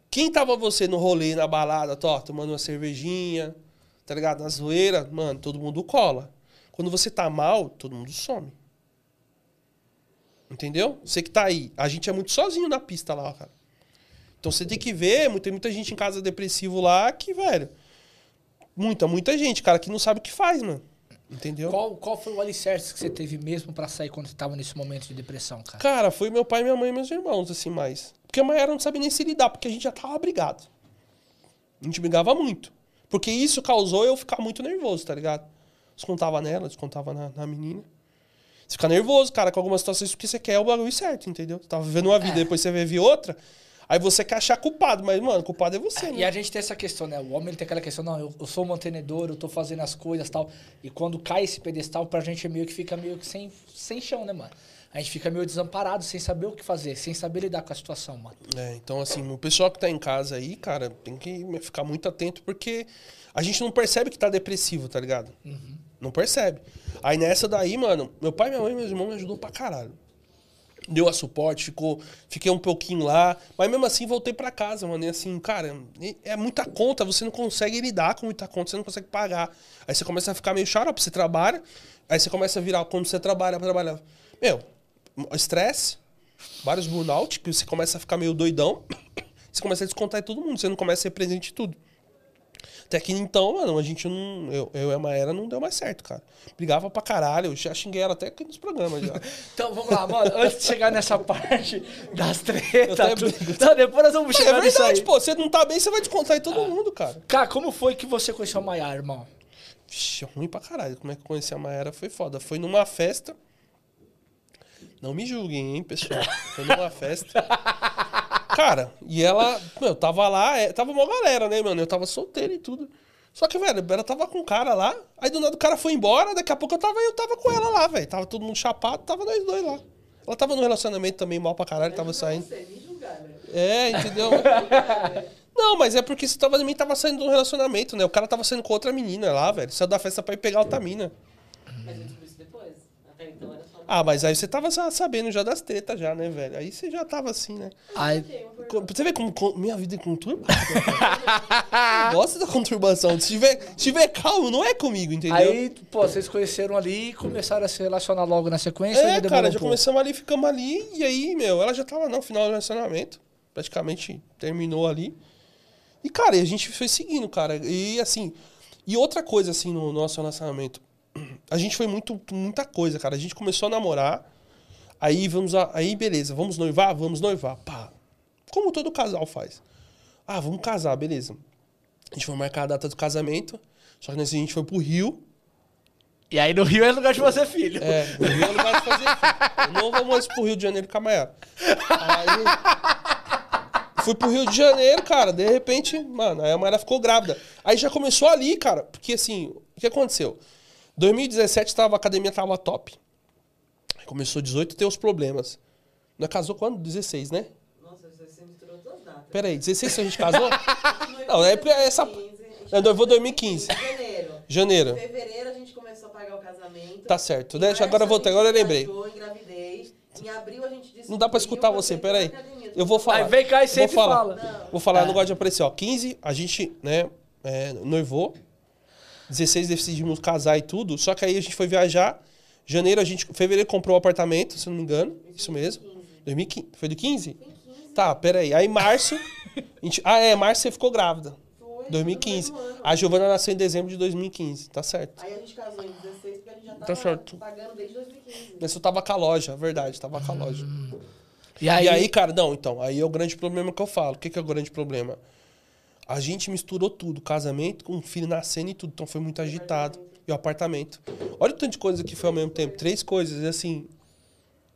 Speaker 2: quem tava você no rolê, na balada, tó, tomando uma cervejinha, tá ligado? Na zoeira, mano, todo mundo cola. Quando você tá mal, todo mundo some. Entendeu? Você que tá aí. A gente é muito sozinho na pista lá, cara. Então você tem que ver, tem muita gente em casa depressivo lá que, velho. Muita, muita gente, cara, que não sabe o que faz, mano. Entendeu?
Speaker 1: Qual, qual foi o alicerce que você teve mesmo pra sair quando você tava nesse momento de depressão, cara?
Speaker 2: Cara, foi meu pai, minha mãe e meus irmãos, assim, mais. Porque a Mayara não sabe nem se lidar, porque a gente já tava brigado. A gente brigava muito. Porque isso causou eu ficar muito nervoso, tá ligado? Descontava nela, descontava na, na menina. Você fica nervoso, cara, com algumas situações, porque você quer o bagulho certo, entendeu? Você tava vivendo uma vida,
Speaker 1: É.
Speaker 2: depois você vive outra. Aí você quer achar culpado, mas, mano, culpado é você,
Speaker 1: E
Speaker 2: né?
Speaker 1: a gente tem essa questão, né? O homem ele tem aquela questão, não, eu, eu sou mantenedor, eu tô fazendo as coisas tal. E quando cai esse pedestal, pra gente é meio que fica meio que sem, sem chão, né, mano? A gente fica meio desamparado, sem saber o que fazer, sem saber lidar com a situação, mano.
Speaker 2: É, então, assim, o pessoal que tá em casa aí, cara, tem que ficar muito atento, porque a gente não percebe que tá depressivo, tá ligado? Não percebe. Aí nessa daí, mano, meu pai, minha mãe e meus irmãos me ajudou pra caralho. Deu a suporte, ficou, fiquei um pouquinho lá, mas mesmo assim voltei pra casa, mano. E assim, cara, é muita conta, você não consegue lidar com muita conta, você não consegue pagar. Aí você começa a ficar meio xarope, você trabalha, aí você começa a virar, quando você trabalha, trabalha. Meu, estresse, vários burnout, que você começa a ficar meio doidão, (coughs) você começa a descontar em todo mundo, você não começa a ser presente em tudo. Até que então, mano, a gente não. Eu, eu e a Maera não deu mais certo, cara. Brigava pra caralho, eu já xinguei ela até aqui nos programas já. (laughs)
Speaker 1: Então, vamos lá, mano. Antes de chegar nessa parte das tretas. (laughs) Não, depois nós vamos
Speaker 2: é
Speaker 1: chegar nisso aí.
Speaker 2: verdade, pô. Você não tá bem, você vai descontar em todo mundo, cara.
Speaker 1: Cara, como foi que você conheceu a Maiara, irmão?
Speaker 2: Vixe, ruim pra caralho. Como é que eu conheci a Maera foi foda. Foi numa festa. Não me julguem, hein, pessoal. Foi numa (laughs) festa. Cara, e ela, meu, tava lá, é, tava uma galera, né, mano? Eu tava solteiro e tudo. Só que, velho, ela tava com um cara lá, aí do nada o cara foi embora, daqui a pouco eu tava, eu tava com ela lá, velho. Tava todo mundo chapado, tava nós dois lá. Ela tava num relacionamento também mal pra caralho, tava saindo.
Speaker 3: Você, me julgar, né?
Speaker 2: É, entendeu? (laughs) Não, mas é porque você tava, também tava saindo de um relacionamento, né? O cara tava saindo com outra menina lá, velho. Saiu da festa pra ir pegar outra mina.
Speaker 3: Mas eu descobri isso depois. Até então era só.
Speaker 2: Ah, mas aí você tava sa- sabendo já das tretas já, né, velho? Aí você já tava assim, né?
Speaker 1: Aí.
Speaker 2: Você vê como co- minha vida é conturbada? cara. (laughs) Gosta da conturbação. Se tiver, se tiver calmo, não é comigo, entendeu?
Speaker 1: aí, pô, vocês conheceram ali e começaram a se relacionar logo na sequência?
Speaker 2: é,
Speaker 1: demorou
Speaker 2: cara,
Speaker 1: um
Speaker 2: já
Speaker 1: pouco?
Speaker 2: começamos ali, ficamos ali, e aí, meu, ela já tava no final do relacionamento. Praticamente terminou ali. E, cara, a gente foi seguindo, cara. E assim, e outra coisa, assim, no nosso relacionamento. A gente foi muito, muita coisa, cara. A gente começou a namorar. Aí vamos a, aí beleza, vamos noivar, vamos noivar, pá. Como todo casal faz. Ah, vamos casar, beleza. A gente foi marcar a data do casamento. Só que nesse a gente foi pro Rio.
Speaker 1: E aí no Rio é lugar de você, filho.
Speaker 2: É, o Rio é lugar de fazer filho. Eu não vou mais pro Rio de Janeiro com a Maiara. Aí. Fui pro Rio de Janeiro, cara. De repente, mano, aí a Maiara ficou grávida. Aí já começou ali, cara. Porque assim, o que aconteceu? 2017 tava, a academia tava top. Começou 18 ter os problemas. Não é casou quando? 16, né?
Speaker 3: Nossa, você misturou duas datas.
Speaker 2: Pera aí, 16 que a gente casou? (laughs) Não, é porque essa-
Speaker 3: 2015, a gente
Speaker 2: É, noivou
Speaker 3: casou em
Speaker 2: 2015.
Speaker 3: Janeiro.
Speaker 2: Janeiro.
Speaker 3: Em fevereiro a gente começou a pagar o casamento.
Speaker 2: Tá certo.
Speaker 3: Em
Speaker 2: Deixa, agora eu
Speaker 3: março,
Speaker 2: voltei, agora eu lembrei.
Speaker 3: viajou, engravidei. Em abril a gente.
Speaker 2: Não dá pra escutar você, pera aí. Eu vou falar.
Speaker 1: Aí vem cá e
Speaker 2: Eu vou
Speaker 1: sempre
Speaker 2: falar.
Speaker 1: fala.
Speaker 2: Vou falar, eu
Speaker 1: É.
Speaker 2: não gosto de aparecer, ó. 15, a gente, né, é, noivou. 16 decidimos casar e tudo. Só que aí a gente foi viajar. Janeiro, a gente. Fevereiro comprou o apartamento, se não me engano. Isso mesmo. 2015. Foi do 15? Tá, peraí. Aí março. a gente- ah, é, março você ficou grávida.
Speaker 3: Foi,
Speaker 2: 2015.
Speaker 3: foi no mesmo ano.
Speaker 2: A Giovana nasceu em dezembro de 2015. Tá certo.
Speaker 3: Aí a gente casou em 16 porque a gente já tava
Speaker 2: Tá certo.
Speaker 3: pagando desde 2015.
Speaker 2: Mas eu tava com a loja, verdade, tava com a loja.
Speaker 1: E aí,
Speaker 2: E aí, cara, não, então, aí é o grande problema que eu falo. O que, que é o grande problema? A gente misturou tudo, casamento com um filho nascendo e tudo, então foi muito agitado. E o apartamento. Olha o tanto de coisa que foi ao mesmo tempo. Três coisas, e assim.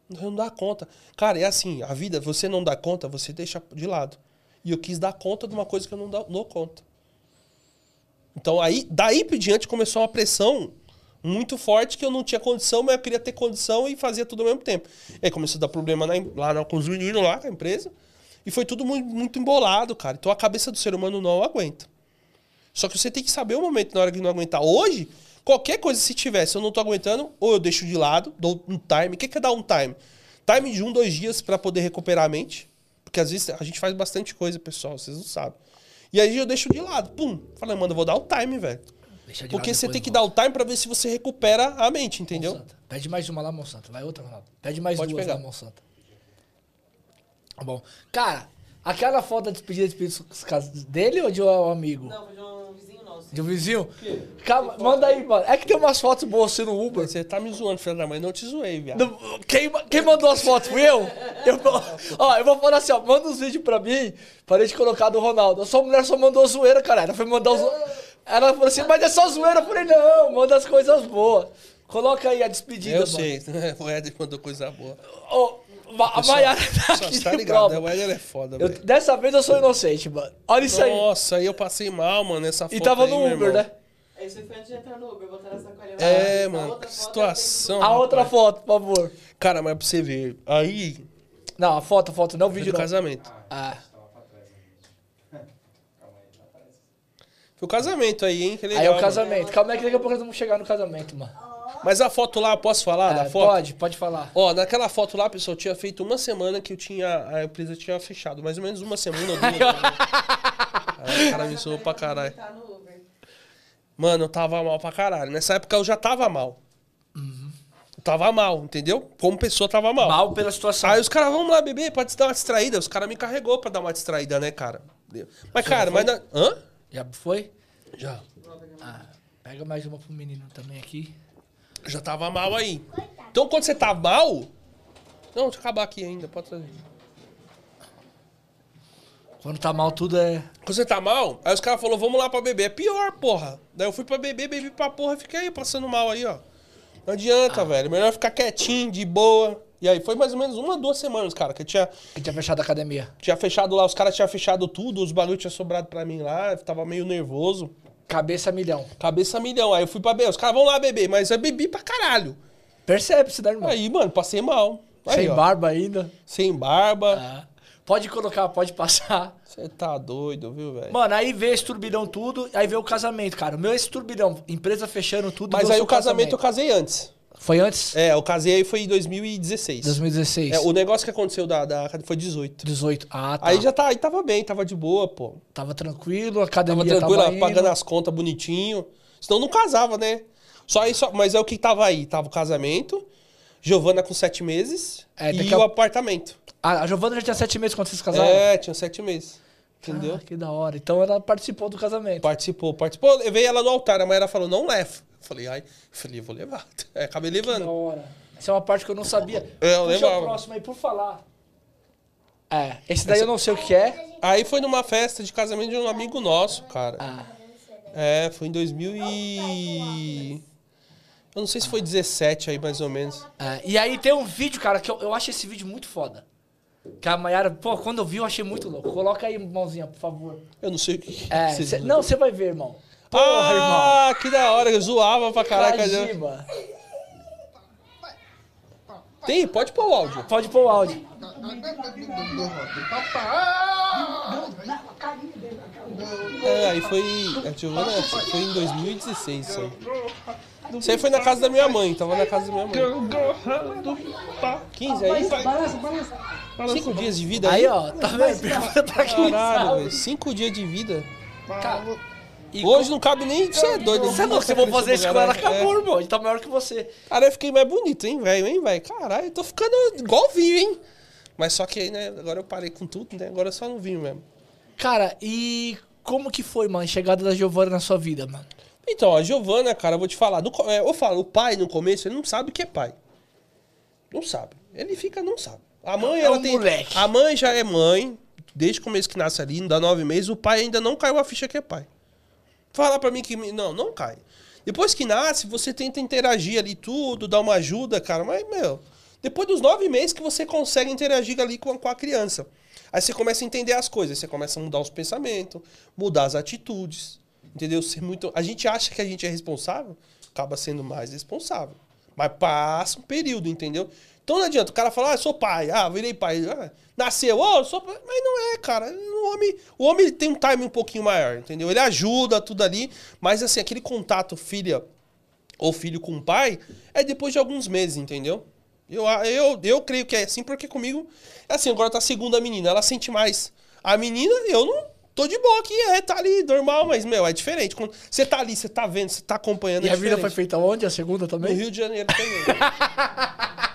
Speaker 2: Não dá conta. Cara, é assim, a vida, você não dá conta, você deixa de lado. E eu quis dar conta de uma coisa que eu não dou, conta. Então aí, daí por diante começou uma pressão muito forte que eu não tinha condição, mas eu queria ter condição e fazia tudo ao mesmo tempo. E aí começou a dar problema na lá com os meninos lá, com a empresa. E foi tudo muito, muito embolado, cara. Então a cabeça do ser humano não aguenta. Só que você tem que saber o momento na hora que não aguentar. Hoje, qualquer coisa se tiver, se eu não tô aguentando, ou eu deixo de lado, dou um time. O que é dar um time? Time de um, dois dias pra poder recuperar a mente. Porque às vezes a gente faz bastante coisa, pessoal, vocês não sabem. E aí eu deixo de lado. Pum. Falei, mano, eu vou dar o time, velho.
Speaker 1: Deixa de
Speaker 2: Porque você tem que
Speaker 1: volta.
Speaker 2: dar o time pra ver se você recupera a mente, entendeu?
Speaker 1: Monsanto. Pede mais uma lá, Monsanto. Vai outra, Ronaldo. Pede mais
Speaker 2: Pode
Speaker 1: duas
Speaker 2: pegar.
Speaker 1: lá, Monsanto. Tá bom. Cara, aquela foto da despedida de despedida dele ou de um amigo?
Speaker 3: Não, de um vizinho nosso.
Speaker 1: De um vizinho? Calma, manda aí, mano. É que tem umas fotos boas assim no Uber.
Speaker 2: Você tá me zoando, filho da mãe. Não te zoei, viado.
Speaker 1: Do- Quem, quem mandou as fotos? Fui eu? eu ó, eu vou falar assim, ó, manda uns vídeos pra mim, pra gente colocar do Ronaldo. A sua mulher só mandou zoeira, cara. Ela foi mandar os... Ela falou assim, mas é só zoeira. Eu falei, não, manda as coisas boas. Coloca aí a despedida,
Speaker 2: Eu
Speaker 1: mano.
Speaker 2: sei. (laughs) O Éder mandou coisa boa.
Speaker 1: Ô, Ma- a Maiara tá aqui
Speaker 2: tá ligado, né? O Éder é foda,
Speaker 1: Eu- dessa vez eu sou inocente, mano. Olha isso aí.
Speaker 2: Nossa, aí eu passei mal, mano, nessa foto
Speaker 1: E tava
Speaker 2: aí,
Speaker 1: no
Speaker 2: meu
Speaker 1: Uber,
Speaker 2: irmão.
Speaker 1: né?
Speaker 3: Isso foi antes de entrar no Uber, botaram essa
Speaker 2: É,
Speaker 3: A
Speaker 2: mano,
Speaker 3: outra
Speaker 2: que situação.
Speaker 1: A
Speaker 2: rapaz.
Speaker 1: outra foto, por favor.
Speaker 2: Cara, mas pra você ver, aí,
Speaker 1: Não, a foto, a foto, não o
Speaker 2: foi
Speaker 1: vídeo
Speaker 2: do
Speaker 1: não.
Speaker 2: casamento.
Speaker 1: Ah, (laughs)
Speaker 2: Foi o casamento aí, hein? Que legal.
Speaker 1: aí é o
Speaker 2: mano.
Speaker 1: casamento. Calma aí que daqui a pouco nós vamos chegar no casamento, mano.
Speaker 2: Mas a foto lá, posso falar
Speaker 1: É,
Speaker 2: da foto?
Speaker 1: pode, pode falar.
Speaker 2: Ó, naquela foto lá, pessoal, tinha feito uma semana que eu tinha. A empresa tinha fechado. Mais ou menos uma semana ou duas. né? (laughs) Aí o cara me zoou pra caralho. Mano, eu tava mal pra caralho. Nessa época eu já tava mal.
Speaker 1: Uhum.
Speaker 2: Eu tava mal, entendeu? Como pessoa tava mal.
Speaker 1: Mal pela situação.
Speaker 2: Aí os caras, vamos lá beber, pode dar uma distraída. Os caras me carregou pra dar uma distraída, né, cara? Mas, cara, mas. Na... Hã?
Speaker 1: Já foi?
Speaker 2: Já.
Speaker 1: Ah, pega mais uma pro menino também aqui.
Speaker 2: Já tava mal aí. Então quando você tá mal. Não, deixa eu acabar aqui ainda, pode trazer.
Speaker 1: Quando tá mal tudo é...
Speaker 2: Quando você tá mal, aí os caras falaram, vamos lá pra beber. É pior, porra. Daí eu fui pra beber, bebi pra porra, fiquei aí passando mal aí, ó. Não adianta, velho. Melhor ficar quietinho, de boa E aí foi mais ou menos uma, duas semanas, cara, que eu tinha,
Speaker 1: Que tinha fechado a academia.
Speaker 2: tinha fechado lá, os caras tinham fechado tudo, os bagulho tinha sobrado pra mim lá, eu tava meio nervoso.
Speaker 1: Cabeça milhão.
Speaker 2: Cabeça milhão. Aí eu fui pra beber, os caras vão lá beber, mas eu bebi pra caralho.
Speaker 1: Percebe-se, né, irmão?
Speaker 2: Aí, mano, passei mal. Aí,
Speaker 1: Sem
Speaker 2: ó,
Speaker 1: barba ainda.
Speaker 2: Sem barba.
Speaker 1: Ah. Pode colocar, pode passar.
Speaker 2: Você tá doido, viu, velho?
Speaker 1: Mano, aí vê esse turbilhão tudo, aí vê o casamento, cara. O meu é esse turbilhão, empresa fechando tudo.
Speaker 2: Mas aí o casamento eu casei antes.
Speaker 1: Foi antes?
Speaker 2: É, eu casei aí foi em 2016.
Speaker 1: 2016.
Speaker 2: É, o negócio que aconteceu da, da foi 18.
Speaker 1: 18. Ah, tá.
Speaker 2: Aí já tá, aí tava bem, tava de boa, pô.
Speaker 1: Tava tranquilo, a
Speaker 2: Tava
Speaker 1: academia
Speaker 2: tranquilo,
Speaker 1: tava
Speaker 2: pagando as contas bonitinho. Senão não casava, né? Só isso, mas é o que tava aí. Tava o casamento, Giovana com sete meses
Speaker 1: É,
Speaker 2: e
Speaker 1: a-
Speaker 2: o apartamento.
Speaker 1: A, a Giovana já tinha sete meses quando vocês casaram?
Speaker 2: É, tinha sete meses. Entendeu?
Speaker 1: Ah, que da hora. Então ela participou do casamento.
Speaker 2: Participou, participou. Eu levei ela no altar, a mãe ela falou, não leva. Falei, ai, eu falei, eu vou levar. (laughs) É, acabei
Speaker 1: Da
Speaker 2: levando.
Speaker 1: hora. Essa é uma parte que eu não sabia.
Speaker 2: É, eu
Speaker 1: Puxa o próximo aí, por falar. É, esse daí eu não sei o que é.
Speaker 2: Aí foi numa festa de casamento de um amigo nosso, cara.
Speaker 1: Ah,
Speaker 2: É, foi em 2000 e... Eu não sei se foi 17 aí, mais ou menos.
Speaker 1: é. E aí tem um vídeo, cara, que eu, eu acho esse vídeo muito foda. Que a Mayara, pô, quando eu vi eu achei muito louco. Coloca aí, mãozinha, por favor.
Speaker 2: Eu não sei o que...
Speaker 1: É, cê- não, você vai ver, irmão. Porra, irmão.
Speaker 2: ah, que da hora, eu zoava pra caraca.
Speaker 1: Cajiba.
Speaker 2: Tem, pode pôr o áudio.
Speaker 1: Pode pôr o áudio.
Speaker 2: É, aí foi. A Giovana foi em 2016, isso aí. Isso aí foi na casa da minha mãe, tava na casa da minha mãe. 15 aí? Cinco dias de vida
Speaker 1: Aí, ó, tá vendo?
Speaker 2: Caralho, velho. Cinco dias de vida.
Speaker 1: Cara, e
Speaker 2: Hoje não cabe nem. Você é doido.
Speaker 1: Você não, se eu vou fazer isso com ela,
Speaker 2: É.
Speaker 1: acabou, irmão. Ele tá maior que você.
Speaker 2: Cara, eu fiquei mais bonito, hein, velho, hein, velho. Caralho, eu tô ficando igual vinho, hein. Mas só que aí, né, agora eu parei com tudo, né, agora é só no vinho mesmo.
Speaker 1: Cara, e como que foi, mano, a chegada da Giovana na sua vida, mano?
Speaker 2: Então, a Giovana, cara, eu vou te falar. no é, eu falo, o pai no começo, ele não sabe o que é pai. Não sabe. Ele fica, não sabe. A mãe,
Speaker 1: É
Speaker 2: ela
Speaker 1: um
Speaker 2: tem.
Speaker 1: moleque.
Speaker 2: A mãe já é mãe, desde o começo que nasce ali, não dá nove meses, o pai ainda não caiu a ficha que é pai. Fala pra mim que. Não, não cai. Depois que nasce, você tenta interagir ali tudo, dar uma ajuda, cara. Mas, meu, depois dos nove meses que você consegue interagir ali com, com a criança. Aí você começa a entender as coisas, você começa a mudar os pensamentos, mudar as atitudes. Entendeu? Ser muito. A gente acha que a gente é responsável, acaba sendo mais responsável. Mas passa um período, entendeu? Então não adianta. O cara falar, ah, sou pai, ah, virei pai, ah, nasceu, oh, sou. Mas não é, cara. O homem, o homem tem um time um pouquinho maior, entendeu? Ele ajuda tudo ali, mas assim, aquele contato filha ou filho com o pai é depois de alguns meses, entendeu? Eu, eu, eu creio que é assim, porque comigo é assim, agora tá a segunda menina, ela sente mais. A menina, eu não tô de boa aqui, é, tá ali, normal, mas, meu, é diferente. Quando você tá ali, você tá vendo, você tá acompanhando,
Speaker 1: E
Speaker 2: é
Speaker 1: a vida foi
Speaker 2: diferente.
Speaker 1: feita onde? A segunda
Speaker 2: No
Speaker 1: também?
Speaker 2: Rio de Janeiro também. (laughs)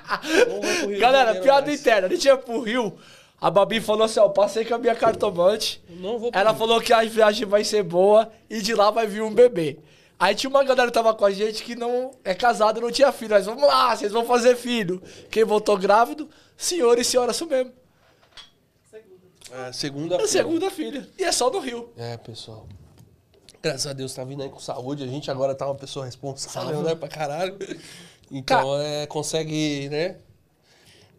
Speaker 1: Galera, piada
Speaker 2: mais.
Speaker 1: interna. A gente ia pro Rio. A Babi falou assim: ó, passei com a minha cartomante.
Speaker 2: Não vou
Speaker 1: Ela falou que a viagem vai ser boa e de lá vai vir um bebê. Aí tinha uma galera que tava com a gente que não é casado, não tinha filho. Mas vamos lá, vocês vão fazer filho. Quem voltou grávido, senhor e senhora isso mesmo.
Speaker 2: É, segunda
Speaker 1: É a segunda filha. E é só no Rio.
Speaker 2: É, pessoal. Graças a Deus tá vindo aí com saúde. A gente agora tá uma pessoa responsável,
Speaker 1: Salve.
Speaker 2: né? Pra caralho. Então,
Speaker 1: Ca-
Speaker 2: é, consegue, né?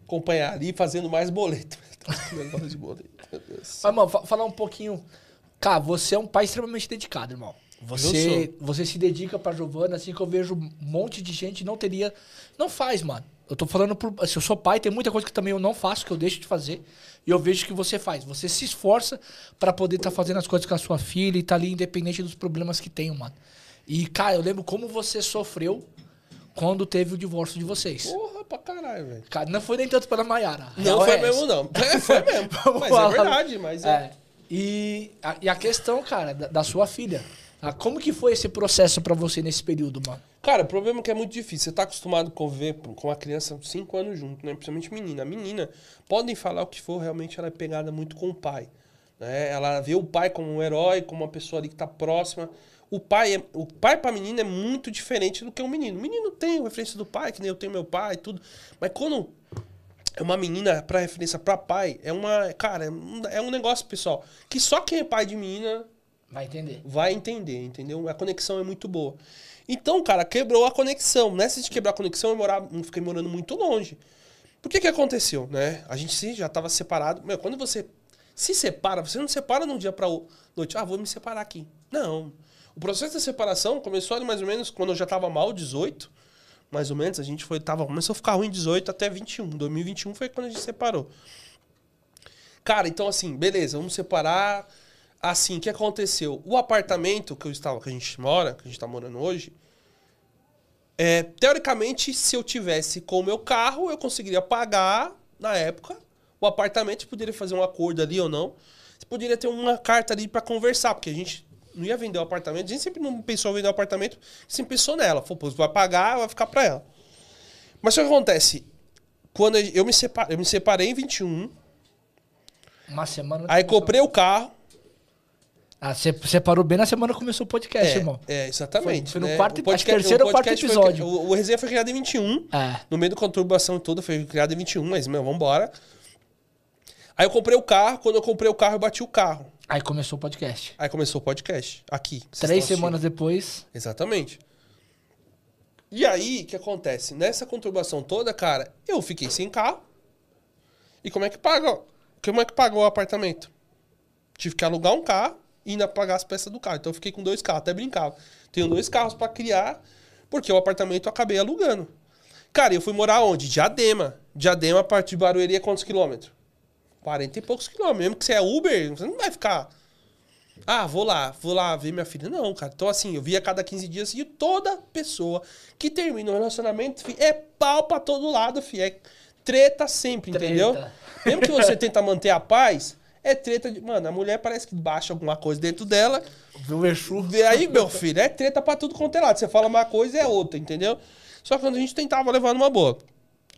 Speaker 2: Acompanhar ali fazendo mais boleto. (laughs) Negócio de (laughs) boleto, meu Deus.
Speaker 1: Mas, mano, fa- falar um pouquinho. Cara, você é um pai extremamente dedicado, irmão. Você, você se dedica pra Giovana, assim que eu vejo um monte de gente não teria. Não faz, mano. Eu tô falando por. Se eu sou pai, tem muita coisa que também eu não faço, que eu deixo de fazer. E eu vejo que você faz. Você se esforça pra poder estar fazendo as coisas com a sua filha e tá ali independente dos problemas que tem, mano. E, cara, eu lembro como você sofreu quando teve o divórcio de vocês.
Speaker 2: Porra, pra caralho, velho.
Speaker 1: Não foi nem tanto pela Mayara. A
Speaker 2: Não foi
Speaker 1: é essa.
Speaker 2: mesmo, não. (laughs) É, foi mesmo. Mas é verdade, mas é.
Speaker 1: É. E a, e a questão, cara, da, da sua filha. Ah, Como que foi esse processo pra você nesse período, mano?
Speaker 2: Cara, o problema é que é muito difícil. Você tá acostumado a conviver com a criança 5 anos junto, né? Principalmente menina. A menina, podem falar o que for, realmente ela é pegada muito com o pai. Né? Ela vê o pai como um herói, como uma pessoa ali que tá próxima. O pai, é, o pai pra menina é muito diferente do que o menino. O menino tem referência do pai, que nem eu tenho meu pai e tudo. Mas quando é uma menina pra referência pra pai, é uma. Cara, é um- é um negócio, pessoal, que só quem é pai de menina
Speaker 1: Vai entender.
Speaker 2: vai entender, entendeu? A conexão é muito boa. Então, cara, quebrou a conexão. Nessa de quebrar a conexão, eu, morava, fiquei morando muito longe. Por que que aconteceu, né? A gente sim, já tava separado. Meu, quando você se separa, você não separa num dia pra o- noite. Ah, vou me separar aqui. Não. O processo da separação começou ali mais ou menos quando eu já tava mal, 18. Mais ou menos, a gente foi, tava, começou a ficar ruim 18 até 21. 2021 foi quando a gente separou. Cara, então assim, beleza, vamos separar. Assim, o que aconteceu? O apartamento que eu estava, que a gente mora, que a gente tá morando hoje, é, teoricamente, se eu tivesse com o meu carro, eu conseguiria pagar, na época, o apartamento, poderia fazer um acordo ali ou não. Você poderia ter uma carta ali para conversar, porque a gente não ia vender o apartamento. A gente sempre não pensou em vender o apartamento, sempre pensou nela. Falou, pô, vai pagar, vai ficar para ela. Mas o que acontece? Quando eu me, separ, eu me separei em 21,
Speaker 1: Uma semana.
Speaker 2: aí comprei o carro.
Speaker 1: Ah, você separou bem na semana que começou o podcast,
Speaker 2: É,
Speaker 1: irmão.
Speaker 2: é, exatamente.
Speaker 1: Foi- foi no
Speaker 2: né?
Speaker 1: quarto-
Speaker 2: O
Speaker 1: acho que terceiro ou quarto
Speaker 2: podcast foi-
Speaker 1: episódio.
Speaker 2: o, o resenha foi criado em 21.
Speaker 1: É.
Speaker 2: No meio da conturbação toda, foi criado em 21, mas, meu, vambora. Aí eu comprei o carro, quando eu comprei o carro, eu bati o carro.
Speaker 1: Aí começou o podcast.
Speaker 2: Aí começou o podcast, aqui.
Speaker 1: Três semanas depois.
Speaker 2: Exatamente. E aí, o que acontece? Nessa conturbação toda, cara, eu fiquei sem carro. E como é que paga? Como é que pagou o apartamento? Tive que alugar um carro e ainda pagar as peças do carro. Então eu fiquei com dois carros, até brincava. Tenho dois carros pra criar, porque o apartamento eu acabei alugando. Cara, eu fui morar onde? Diadema. Diadema, a partir de Barueri, é quantos quilômetros? 40 e poucos quilômetros. Mesmo que você é Uber, você não vai ficar. Ah, vou lá, vou lá ver minha filha. Não, cara. Então, assim, eu via cada 15 dias e toda pessoa que termina um relacionamento fi, é pau pra todo lado, fi. É treta sempre,
Speaker 1: Treta.
Speaker 2: entendeu? Mesmo que você tenta manter a paz, é treta de. Mano, a mulher parece que baixa alguma coisa dentro dela.
Speaker 1: Viu o Exu?
Speaker 2: E aí, meu filho, é treta pra tudo quanto é lado. Você fala uma coisa é outra, entendeu? Só que quando a gente tentava levar numa boa.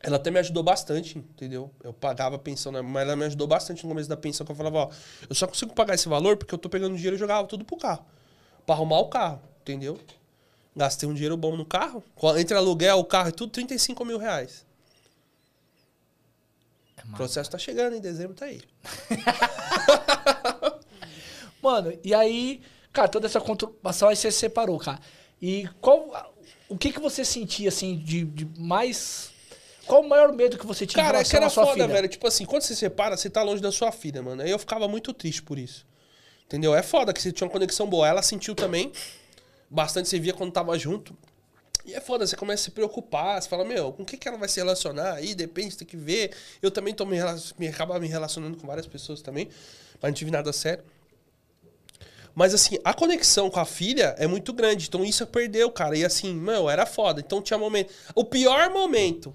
Speaker 2: Ela até me ajudou bastante, entendeu? Eu pagava a pensão, né? mas ela me ajudou bastante no começo da pensão, que eu falava, ó, eu só consigo pagar esse valor porque eu tô pegando dinheiro e jogava tudo pro carro. Pra arrumar o carro, entendeu? Gastei um dinheiro bom no carro. Entre aluguel, o carro e tudo, 35 mil reais.
Speaker 1: É
Speaker 2: O processo tá chegando, em dezembro tá aí. (laughs)
Speaker 1: Mano, e aí, cara, toda essa conturbação aí você se separou, cara. E qual. O que que você sentia, assim, de, de mais. Qual o maior medo que você tinha em
Speaker 2: Cara, é que era foda,
Speaker 1: filha?
Speaker 2: velho. Tipo assim, quando você separa, você tá longe da sua filha, mano. Aí eu ficava muito triste por isso. Entendeu? É foda que você tinha uma conexão boa. Ela sentiu também. Bastante você via quando tava junto. E é foda, você começa a se preocupar. Você fala, meu, com o que, que ela vai se relacionar? Aí depende, tem que ver. Eu também tô me, me acaba me relacionando com várias pessoas também. Mas não tive nada sério. Mas assim, a conexão com a filha é muito grande. Então isso perdeu, cara. E assim, meu, era foda. Então tinha momento. O pior momento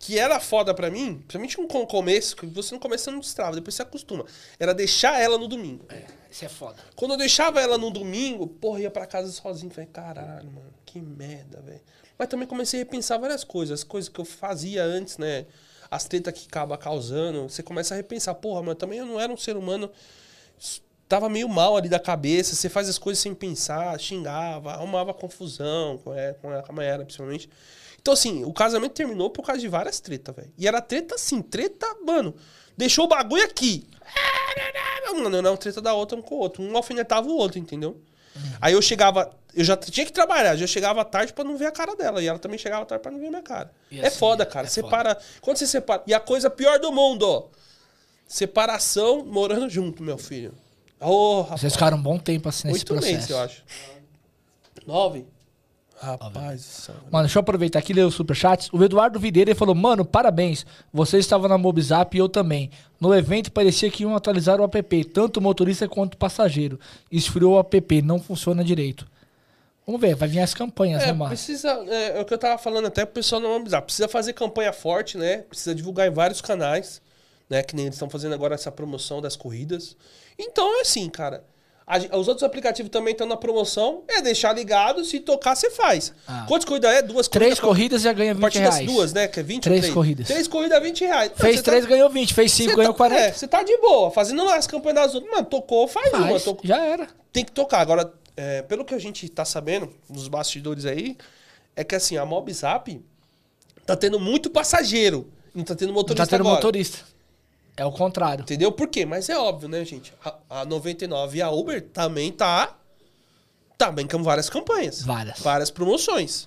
Speaker 2: que era foda pra mim, principalmente no começo, que você no começo você não destrava, depois você acostuma. Era deixar ela no domingo.
Speaker 1: Isso é foda.
Speaker 2: Quando eu deixava ela no domingo, porra, ia pra casa sozinho. Falei, caralho, mano, que merda, velho. Mas também comecei a repensar várias coisas, as coisas que eu fazia antes, né? As tretas que acaba causando. Você começa a repensar, porra, mas também eu não era um ser humano. Tava meio mal ali da cabeça, você faz as coisas sem pensar, xingava, arrumava confusão com a, com a, com a Mayara, principalmente. Então, assim, o casamento terminou por causa de várias tretas, velho. E era treta assim, treta, mano. Deixou o bagulho aqui. Mano, não, treta da outra um com o outro. Um alfinetava o outro, entendeu? Aí eu chegava, eu já tinha que trabalhar, já chegava tarde pra não ver a cara dela. E ela também chegava tarde pra não ver a minha cara. É
Speaker 1: assim,
Speaker 2: foda, cara.
Speaker 1: é
Speaker 2: separa. Quando você separa. E a coisa pior do mundo, ó. Separação morando junto, meu filho. Ô, rapaz.
Speaker 1: Vocês ficaram um bom tempo assim nesse
Speaker 2: Oito
Speaker 1: processo.
Speaker 2: meses, eu acho. Nove? Rapaz do céu.
Speaker 1: Mano, deixa eu aproveitar aqui e ler os superchats. O Eduardo Videira ele falou: Mano, parabéns. Você estava na Mobizap e eu também. No evento parecia que iam atualizar o app, tanto o motorista quanto o passageiro. Esfriou o app, não funciona direito. Vamos ver, vai vir as campanhas, né,
Speaker 2: É,
Speaker 1: mano?
Speaker 2: precisa. É, é o que eu tava falando até pro pessoal não avisar. Precisa fazer campanha forte, né? Precisa divulgar em vários canais, né? Que nem eles estão fazendo agora essa promoção das corridas. Então é assim, cara. A os outros aplicativos também estão na promoção. É deixar ligado, se tocar, você faz.
Speaker 1: Ah.
Speaker 2: Quantas corridas é? Duas
Speaker 1: Três
Speaker 2: corridas.
Speaker 1: corridas já ganha
Speaker 2: A
Speaker 1: 20
Speaker 2: partir das
Speaker 1: reais.
Speaker 2: duas, né? Que é 20
Speaker 1: Três
Speaker 2: três?
Speaker 1: corridas.
Speaker 2: Três corridas, 20 reais. Mano,
Speaker 1: Fez
Speaker 2: você
Speaker 1: três,
Speaker 2: tá-
Speaker 1: ganhou 20. Fez cinco, ganhou
Speaker 2: tá,
Speaker 1: 40.
Speaker 2: É, você tá de boa, fazendo lá as campanhas das outras. Mano, tocou, faz, uma.
Speaker 1: Faz,
Speaker 2: Tocou,
Speaker 1: já era.
Speaker 2: tem que tocar. Agora, é, pelo que a gente tá sabendo, nos bastidores aí, é que assim, a Mobzap tá tendo muito passageiro. Não tá tendo
Speaker 1: Não
Speaker 2: motorista
Speaker 1: tá tendo
Speaker 2: agora.
Speaker 1: motorista. É o contrário.
Speaker 2: Entendeu? Por quê? Mas é óbvio, né, gente? A, a 99 e a Uber também tá. Também com várias campanhas.
Speaker 1: Várias.
Speaker 2: Várias promoções.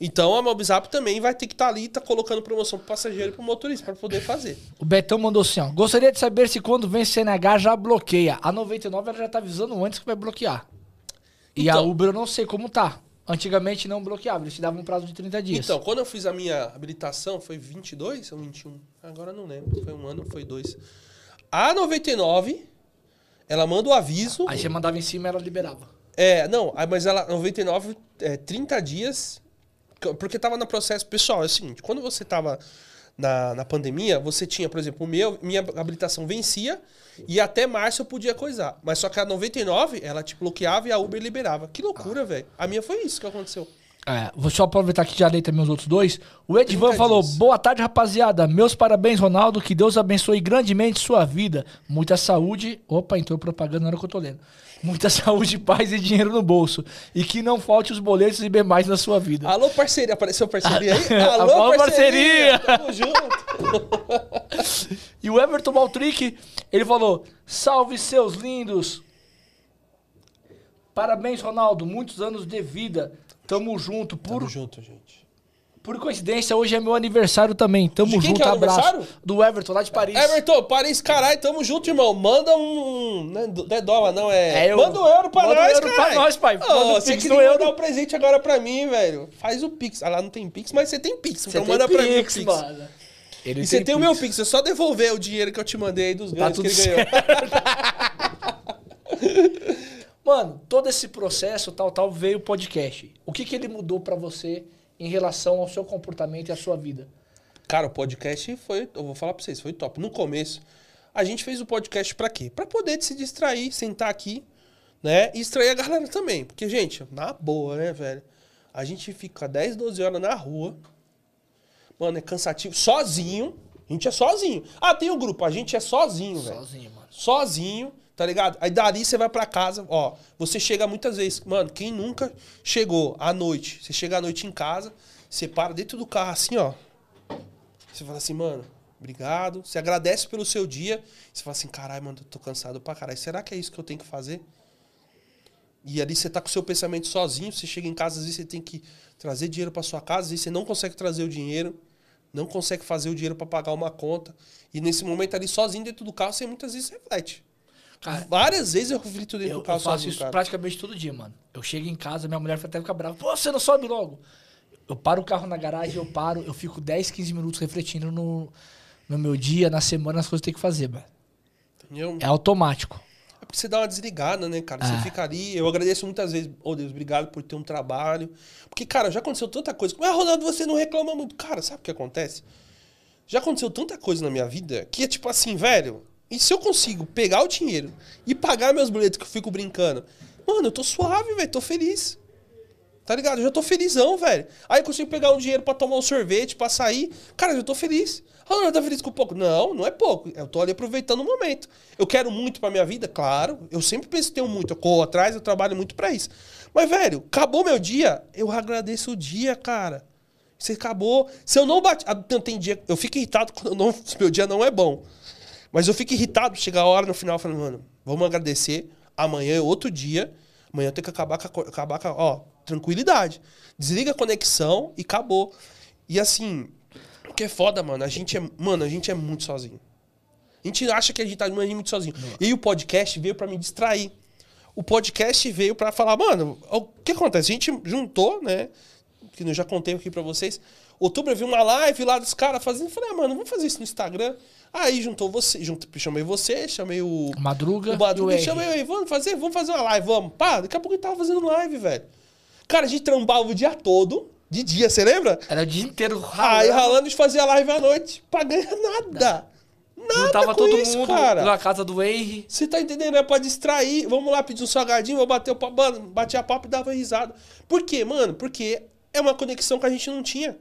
Speaker 2: Então a Mobzap também vai ter que estar ali, tá colocando promoção pro passageiro e pro motorista pra poder fazer.
Speaker 1: O Betão mandou assim, ó. Gostaria de saber se quando vem CNH já bloqueia. A 99 ela já tá avisando antes que vai bloquear. E a
Speaker 2: Então.
Speaker 1: Uber eu não sei como tá. Antigamente não bloqueava, eles te davam um prazo de 30 dias.
Speaker 2: Então, quando eu fiz a minha habilitação, foi 22 ou 21? Agora não lembro. Foi um ano, foi dois. A 99, ela manda o aviso.
Speaker 1: Aí você mandava em cima ela liberava.
Speaker 2: É, não, mas ela, 99, é, 30 dias. Porque tava no processo. Pessoal, é o seguinte: quando você tava na, na pandemia, você tinha, por exemplo, o meu, minha habilitação vencia e até março eu podia coisar. Mas só que a 99, ela te bloqueava e a Uber liberava. Que loucura, velho. A minha foi isso que aconteceu.
Speaker 1: É, vou só aproveitar que já dei também os outros dois. O Edvan
Speaker 2: 30
Speaker 1: falou. Boa tarde, rapaziada. Meus parabéns, Ronaldo. Que Deus abençoe grandemente sua vida. Muita saúde. Opa, entrou propaganda na hora que eu tô lendo. Muita saúde, paz e dinheiro no bolso. E que não falte os boletos e bemais na sua vida.
Speaker 2: Alô, parceria. Apareceu parceria aí? (laughs)
Speaker 1: Alô,
Speaker 2: Alô,
Speaker 1: parceria.
Speaker 2: parceria. Tamo junto. (laughs)
Speaker 1: E o Everton Maltrick, ele falou: Salve seus lindos. Parabéns, Ronaldo. Muitos anos de vida. Tamo junto. Por,
Speaker 2: Tamo junto, gente.
Speaker 1: Por coincidência, hoje é meu aniversário também. Tamo
Speaker 2: De quem
Speaker 1: junto,
Speaker 2: que é
Speaker 1: abraço.
Speaker 2: aniversário?
Speaker 1: Do Everton, lá de Paris.
Speaker 2: Everton, Paris, caralho, tamo junto, irmão. Manda um. Não é não é dólar, não, é.
Speaker 1: É, eu-
Speaker 2: Manda um euro pra
Speaker 1: manda um
Speaker 2: nós,
Speaker 1: euro pra nós, pai.
Speaker 2: Ô,
Speaker 1: Manda um
Speaker 2: você
Speaker 1: pix
Speaker 2: queria
Speaker 1: euro.
Speaker 2: mandar um presente agora pra mim, velho. Faz o Pix. Ah, lá não tem Pix, mas você tem Pix.
Speaker 1: Você
Speaker 2: então
Speaker 1: tem
Speaker 2: manda pra mim o
Speaker 1: Pix,
Speaker 2: Pix.
Speaker 1: mano. Ele
Speaker 2: E você tem o meu
Speaker 1: Pix.
Speaker 2: Pix, é só devolver o dinheiro que eu te mandei aí dos
Speaker 1: Tá
Speaker 2: ganhos
Speaker 1: tudo
Speaker 2: que ele ganhou. (laughs)
Speaker 1: Mano, todo esse processo, tal, tal, veio o podcast. O que, que ele mudou pra você em relação ao seu comportamento e à sua vida?
Speaker 2: Cara, o podcast foi, eu vou falar pra vocês, foi top. No começo, a gente fez o podcast pra quê? Pra poder se distrair, sentar aqui, né? E distrair a galera também. Porque, gente, na boa, né, velho? A gente fica 10, 12 horas na rua. Mano, é cansativo. Sozinho. A gente é sozinho. Ah, tem um grupo. A gente é sozinho, velho.
Speaker 1: Sozinho, mano.
Speaker 2: Sozinho, tá ligado? Aí dali você vai pra casa, ó. Você chega muitas vezes. Mano, quem nunca chegou à noite? Você chega à noite em casa, você para dentro do carro assim, ó. Você fala assim, mano, obrigado. Você agradece pelo seu dia. Você fala assim, caralho, mano, eu tô cansado pra caralho. Será que é isso que eu tenho que fazer? E ali você tá com o seu pensamento sozinho. Você chega em casa, às vezes você tem que trazer dinheiro pra sua casa. Às vezes você não consegue trazer o dinheiro. Não consegue fazer o dinheiro pra pagar uma conta. E nesse momento ali, sozinho dentro do carro, você muitas vezes reflete.
Speaker 1: Cara,
Speaker 2: Várias vezes eu reflito dentro
Speaker 1: Eu,
Speaker 2: do carro
Speaker 1: eu faço
Speaker 2: sozinho,
Speaker 1: isso
Speaker 2: cara.
Speaker 1: praticamente todo dia, mano. Eu chego em casa, minha mulher até fica brava. Pô, você não sobe logo. Eu paro o carro na garagem, eu paro, eu fico 10, 15 minutos refletindo no, no meu dia, na semana, nas coisas que eu tenho que fazer, mano.
Speaker 2: Entendeu?
Speaker 1: É automático.
Speaker 2: É porque você dá uma desligada, né, cara?
Speaker 1: Ah.
Speaker 2: Você fica ali. Eu agradeço muitas vezes. Ô, Deus, obrigado por ter um trabalho. Porque, cara, já aconteceu tanta coisa. Mas, Ronaldo, você não reclama muito. Cara, sabe o que acontece? Já aconteceu tanta coisa na minha vida que é tipo assim, velho. E se eu consigo pegar o dinheiro e pagar meus boletos que eu fico brincando? Mano, eu tô suave, velho. Tô feliz. Tá ligado? Eu já tô felizão, velho. Aí eu consigo pegar um dinheiro pra tomar um sorvete, pra sair. Cara, eu tô feliz. Ah, não, tá feliz com pouco? Não, não é pouco. Eu tô ali aproveitando o momento. Eu quero muito pra minha vida, claro. Eu sempre penso que tenho muito. Eu corro atrás, eu trabalho muito pra isso. Mas, velho, acabou meu dia. Eu agradeço o dia, cara. Você acabou. Se eu não bati. Ah, tem dia. Eu fico irritado (laughs) quando não, meu dia não é bom. Mas eu fico irritado. Chega a hora no final, falando, mano, vamos agradecer. Amanhã é outro dia. Amanhã eu tenho que acabar com a, acabar com a, ó, tranquilidade. Desliga a conexão e acabou. E assim, o que é foda, mano, a gente é, mano, a gente é muito sozinho. A gente acha que a gente tá muito sozinho. E aí o podcast veio pra me distrair. O podcast veio pra falar, mano, o que acontece? A gente juntou, né? Que eu já contei aqui pra vocês. Outubro eu vi uma live lá dos caras fazendo. Falei, ah, mano, vamos fazer isso no Instagram. Aí juntou você, junto, chamei você, chamei o.
Speaker 1: Madruga,
Speaker 2: O Madruga
Speaker 1: e
Speaker 2: e chamei ele, vamos fazer, vamos fazer uma live, vamos. Pá, daqui a pouco ele tava fazendo live, velho. Cara, a gente trampava o dia todo, de dia, você lembra?
Speaker 1: Era o dia inteiro
Speaker 2: Aí
Speaker 1: ralando.
Speaker 2: ralando, a gente fazia live à noite pra ganhar nada. Nada
Speaker 1: Não tava todo
Speaker 2: isso,
Speaker 1: mundo
Speaker 2: cara.
Speaker 1: na casa do Henry.
Speaker 2: Você tá entendendo? É pra distrair. Vamos lá pedir um salgadinho, vou bater o papo. Mano, batia papo e dava risada. Por quê, mano? Porque é uma conexão que a gente não tinha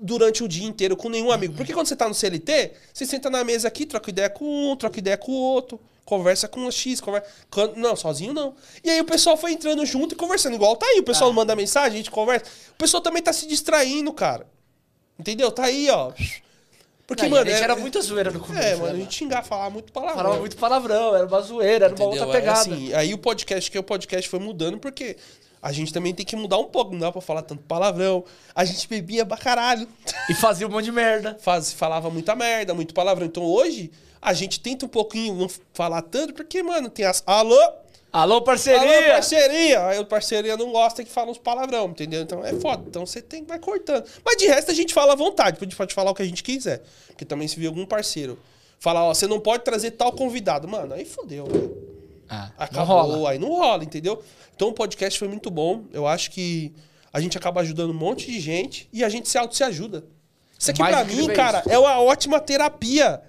Speaker 2: durante o dia inteiro com nenhum amigo. Porque quando você tá no CLT, você senta na mesa aqui, troca ideia com um, troca ideia com o outro, conversa com o X, conversa. Não, sozinho não. E aí o pessoal foi entrando junto e conversando. Igual tá aí, o pessoal manda mensagem, a gente conversa. O pessoal também tá se distraindo, cara. Entendeu? Tá aí, ó. Porque,
Speaker 1: Não,
Speaker 2: mano.
Speaker 1: a gente
Speaker 2: é-
Speaker 1: era muita zoeira no começo.
Speaker 2: É,
Speaker 1: né,
Speaker 2: mano, a gente xingar, falar muito palavrão.
Speaker 1: Falava muito palavrão, era uma zoeira, era uma
Speaker 2: Entendeu?
Speaker 1: outra
Speaker 2: É
Speaker 1: pegada.
Speaker 2: assim, aí o podcast, que o podcast foi mudando, porque A gente também tem que mudar um pouco, não dá pra falar tanto palavrão. A gente bebia pra caralho.
Speaker 1: E fazia um monte de merda.
Speaker 2: Faz, falava muita merda, muito palavrão. Então hoje, a gente tenta um pouquinho não falar tanto, porque, mano, tem as. Alô?
Speaker 1: Alô, parceria!
Speaker 2: Alô, parceria! Aí o parceria não gosta que fala uns palavrão, entendeu? Então é foda. Então você tem que vai cortando. Mas de resto a gente fala à vontade, a gente pode falar o que a gente quiser. Porque também se vir algum parceiro falar, ó, você não pode trazer tal convidado. Mano, aí fodeu, velho.
Speaker 1: Ah, não
Speaker 2: Acabou,
Speaker 1: rola.
Speaker 2: aí não rola, entendeu? Então o podcast foi muito bom. Eu acho que a gente acaba ajudando um monte de gente e a gente se auto se ajuda. Isso aqui
Speaker 1: incrível
Speaker 2: mim,
Speaker 1: é
Speaker 2: cara,
Speaker 1: isso.
Speaker 2: é uma ótima terapia.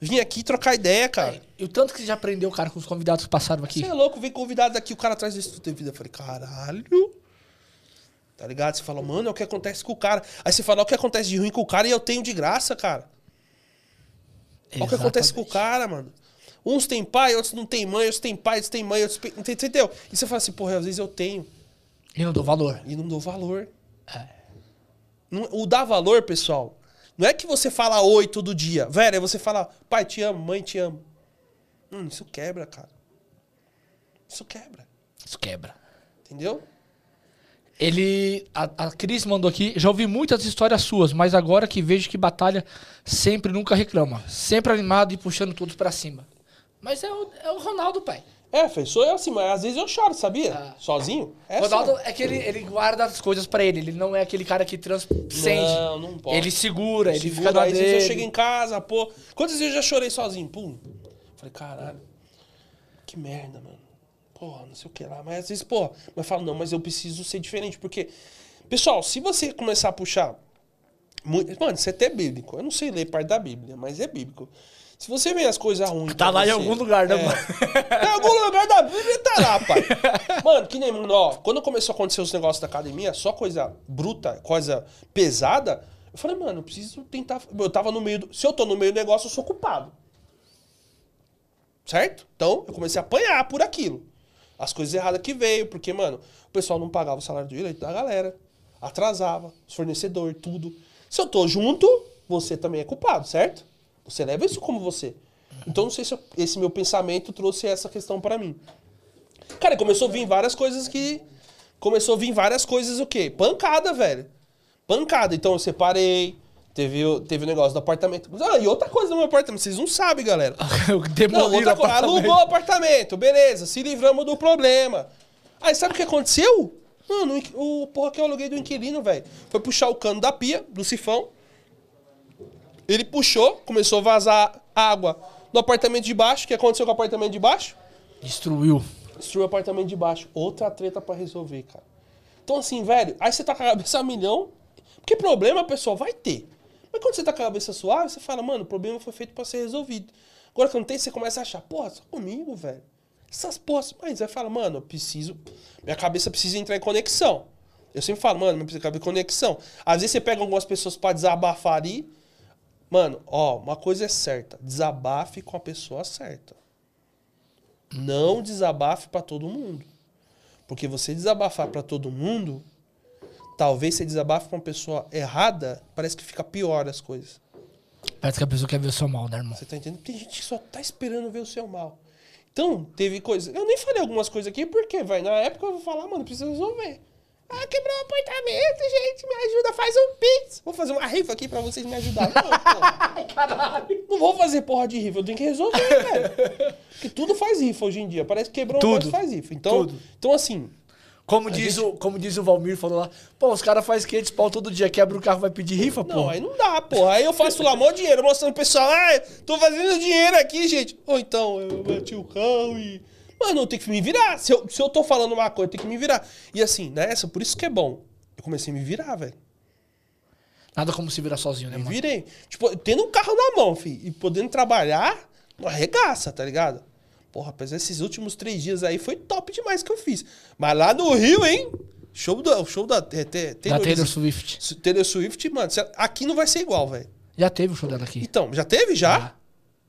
Speaker 2: Vim aqui trocar ideia, cara.
Speaker 1: E o tanto que você já aprendeu, cara, com os convidados que passaram aqui.
Speaker 2: Você é louco, vem convidado daqui, o cara traz isso de vida. Eu falei, caralho. Tá ligado? Você fala, mano, é o que acontece com o cara. Aí você fala, é o que acontece de ruim com o cara e eu tenho de graça, cara. Olha o que acontece com o cara, mano. Uns têm pai, outros não têm mãe, outros têm pai, outros têm mãe, outros. Entendeu? E você fala assim, porra, às vezes eu tenho
Speaker 1: E não dou valor.
Speaker 2: e não dou valor. Não- o dar valor, pessoal, não é que você fala oi todo dia. Velho, é você fala, pai, te amo, mãe, te amo. Hum, isso quebra, cara. Isso quebra.
Speaker 1: Isso quebra.
Speaker 2: Entendeu?
Speaker 1: Ele. A, a Cris mandou aqui. Já ouvi muitas histórias suas, mas agora que vejo que batalha sempre nunca reclama. Sempre animado e puxando todos pra cima. Mas é o, é o Ronaldo, pai.
Speaker 2: É, Fê, sou eu assim, mas às vezes eu choro, sabia?
Speaker 1: Ah.
Speaker 2: Sozinho. É
Speaker 1: Ronaldo
Speaker 2: só.
Speaker 1: é que ele, ele guarda as coisas pra ele. Ele não é aquele cara que transcende.
Speaker 2: Não, não pode.
Speaker 1: Ele segura, ele
Speaker 2: Segura,
Speaker 1: fica na
Speaker 2: às vezes eu chego em casa, pô. Quantas vezes eu já chorei sozinho? Pum. Falei, caralho. Que merda, mano. Porra, não sei o que lá. Mas às vezes, pô, mas eu falo, não, mas eu preciso ser diferente. Porque, pessoal, se você começar a puxar. Muito, mano, isso é até bíblico. Eu não sei ler parte da Bíblia, mas é bíblico. Se você vê as coisas ruins.
Speaker 1: Tá lá em
Speaker 2: você-
Speaker 1: algum lugar, né,
Speaker 2: É.
Speaker 1: mano?
Speaker 2: Em algum lugar da Bíblia tá lá, pai. (laughs) Mano, que nem, mano, ó, quando começou a acontecer os negócios da academia, só coisa bruta, coisa pesada, eu falei, mano, eu preciso tentar. Eu tava no meio do. Se eu tô no meio do negócio, eu sou culpado. Certo? Então, eu comecei a apanhar por aquilo. As coisas erradas que veio, porque, mano, o pessoal não pagava o salário direito da galera, atrasava, os fornecedores, tudo. Se eu tô junto, você também é culpado, certo? Você leva isso como você. Então, não sei se eu- esse meu pensamento trouxe essa questão pra mim. Cara, começou a vir várias coisas que. Começou a vir várias coisas o quê? Pancada, velho. Pancada. Então eu separei. Teve, o- teve o negócio do apartamento. Ah, e outra coisa no meu apartamento, vocês não sabem, galera. (laughs) Não, outra coisa. Alugou o apartamento, beleza, se livramos do problema. Aí sabe o que aconteceu? Mano, o porra que eu aluguei do inquilino, velho, foi puxar o cano da pia, do sifão. Ele puxou, começou a vazar água no apartamento de baixo. O que aconteceu com o apartamento de baixo?
Speaker 1: Destruiu.
Speaker 2: Destruiu o apartamento de baixo. Outra treta pra resolver, cara. Então, assim, velho, aí você tá com a cabeça a milhão. Porque problema, pessoal, vai ter. Mas quando você tá com a cabeça suave, você fala, mano, o problema foi feito pra ser resolvido. Agora que não tem, você começa a achar, porra, só comigo, velho. Essas porras. Mas aí fala, mano, eu preciso. Minha cabeça precisa entrar em conexão. Eu sempre falo, mano, minha cabeça em conexão. Às vezes você pega algumas pessoas pra desabafar ali. Mano, ó, uma coisa é certa. Desabafe com a pessoa certa. Não desabafe pra todo mundo. Porque você desabafar pra todo mundo, talvez você desabafe com uma pessoa errada, parece que fica pior as coisas.
Speaker 1: Parece que a pessoa quer ver o seu mal, né, irmão?
Speaker 2: Você tá entendendo? Tem gente que só tá esperando ver o seu mal. Então, teve coisa. Eu nem falei algumas coisas aqui, porque, vai, na época eu vou falar, mano, precisa resolver. Ah, quebrou o apartamento, gente, me ajuda, faz um pix. Vou fazer uma rifa aqui pra vocês me ajudarem. Não, pô.
Speaker 1: Caralho.
Speaker 2: Não vou fazer porra de rifa, eu tenho que resolver, (laughs) velho. Porque tudo faz rifa hoje em dia. Parece que quebrou um
Speaker 1: Tudo.
Speaker 2: negócio faz rifa. Então,
Speaker 1: Tudo.
Speaker 2: então assim,
Speaker 1: Como diz, o, como diz o Valmir, falou lá, pô, os caras fazem 500 pau todo dia, quebra o carro, vai pedir rifa,
Speaker 2: Não,
Speaker 1: pô.
Speaker 2: aí não dá, porra. Aí eu faço lá mó dinheiro, mostrando pro pessoal, ah, tô fazendo dinheiro aqui, gente. Ou então, eu bati o carro e. Mano, eu tenho que me virar. Se eu, se eu tô falando uma coisa, eu tenho que me virar. E assim, nessa, por isso que é bom. Eu comecei a me virar, velho.
Speaker 1: Nada como se virar sozinho, né,
Speaker 2: Me
Speaker 1: mano?
Speaker 2: virei. Tipo, tendo um carro na mão, filho, e podendo trabalhar, não arregaça, tá ligado? Porra, rapaz, esses últimos três dias aí foi top demais que eu fiz. Mas lá no Rio, hein? Show da. Show da. é, te-
Speaker 1: Da Taylor
Speaker 2: Swift. Taylor Swift, mano, aqui não vai ser igual, velho.
Speaker 1: Já teve o show dela aqui.
Speaker 2: Então, já teve já?
Speaker 1: Já.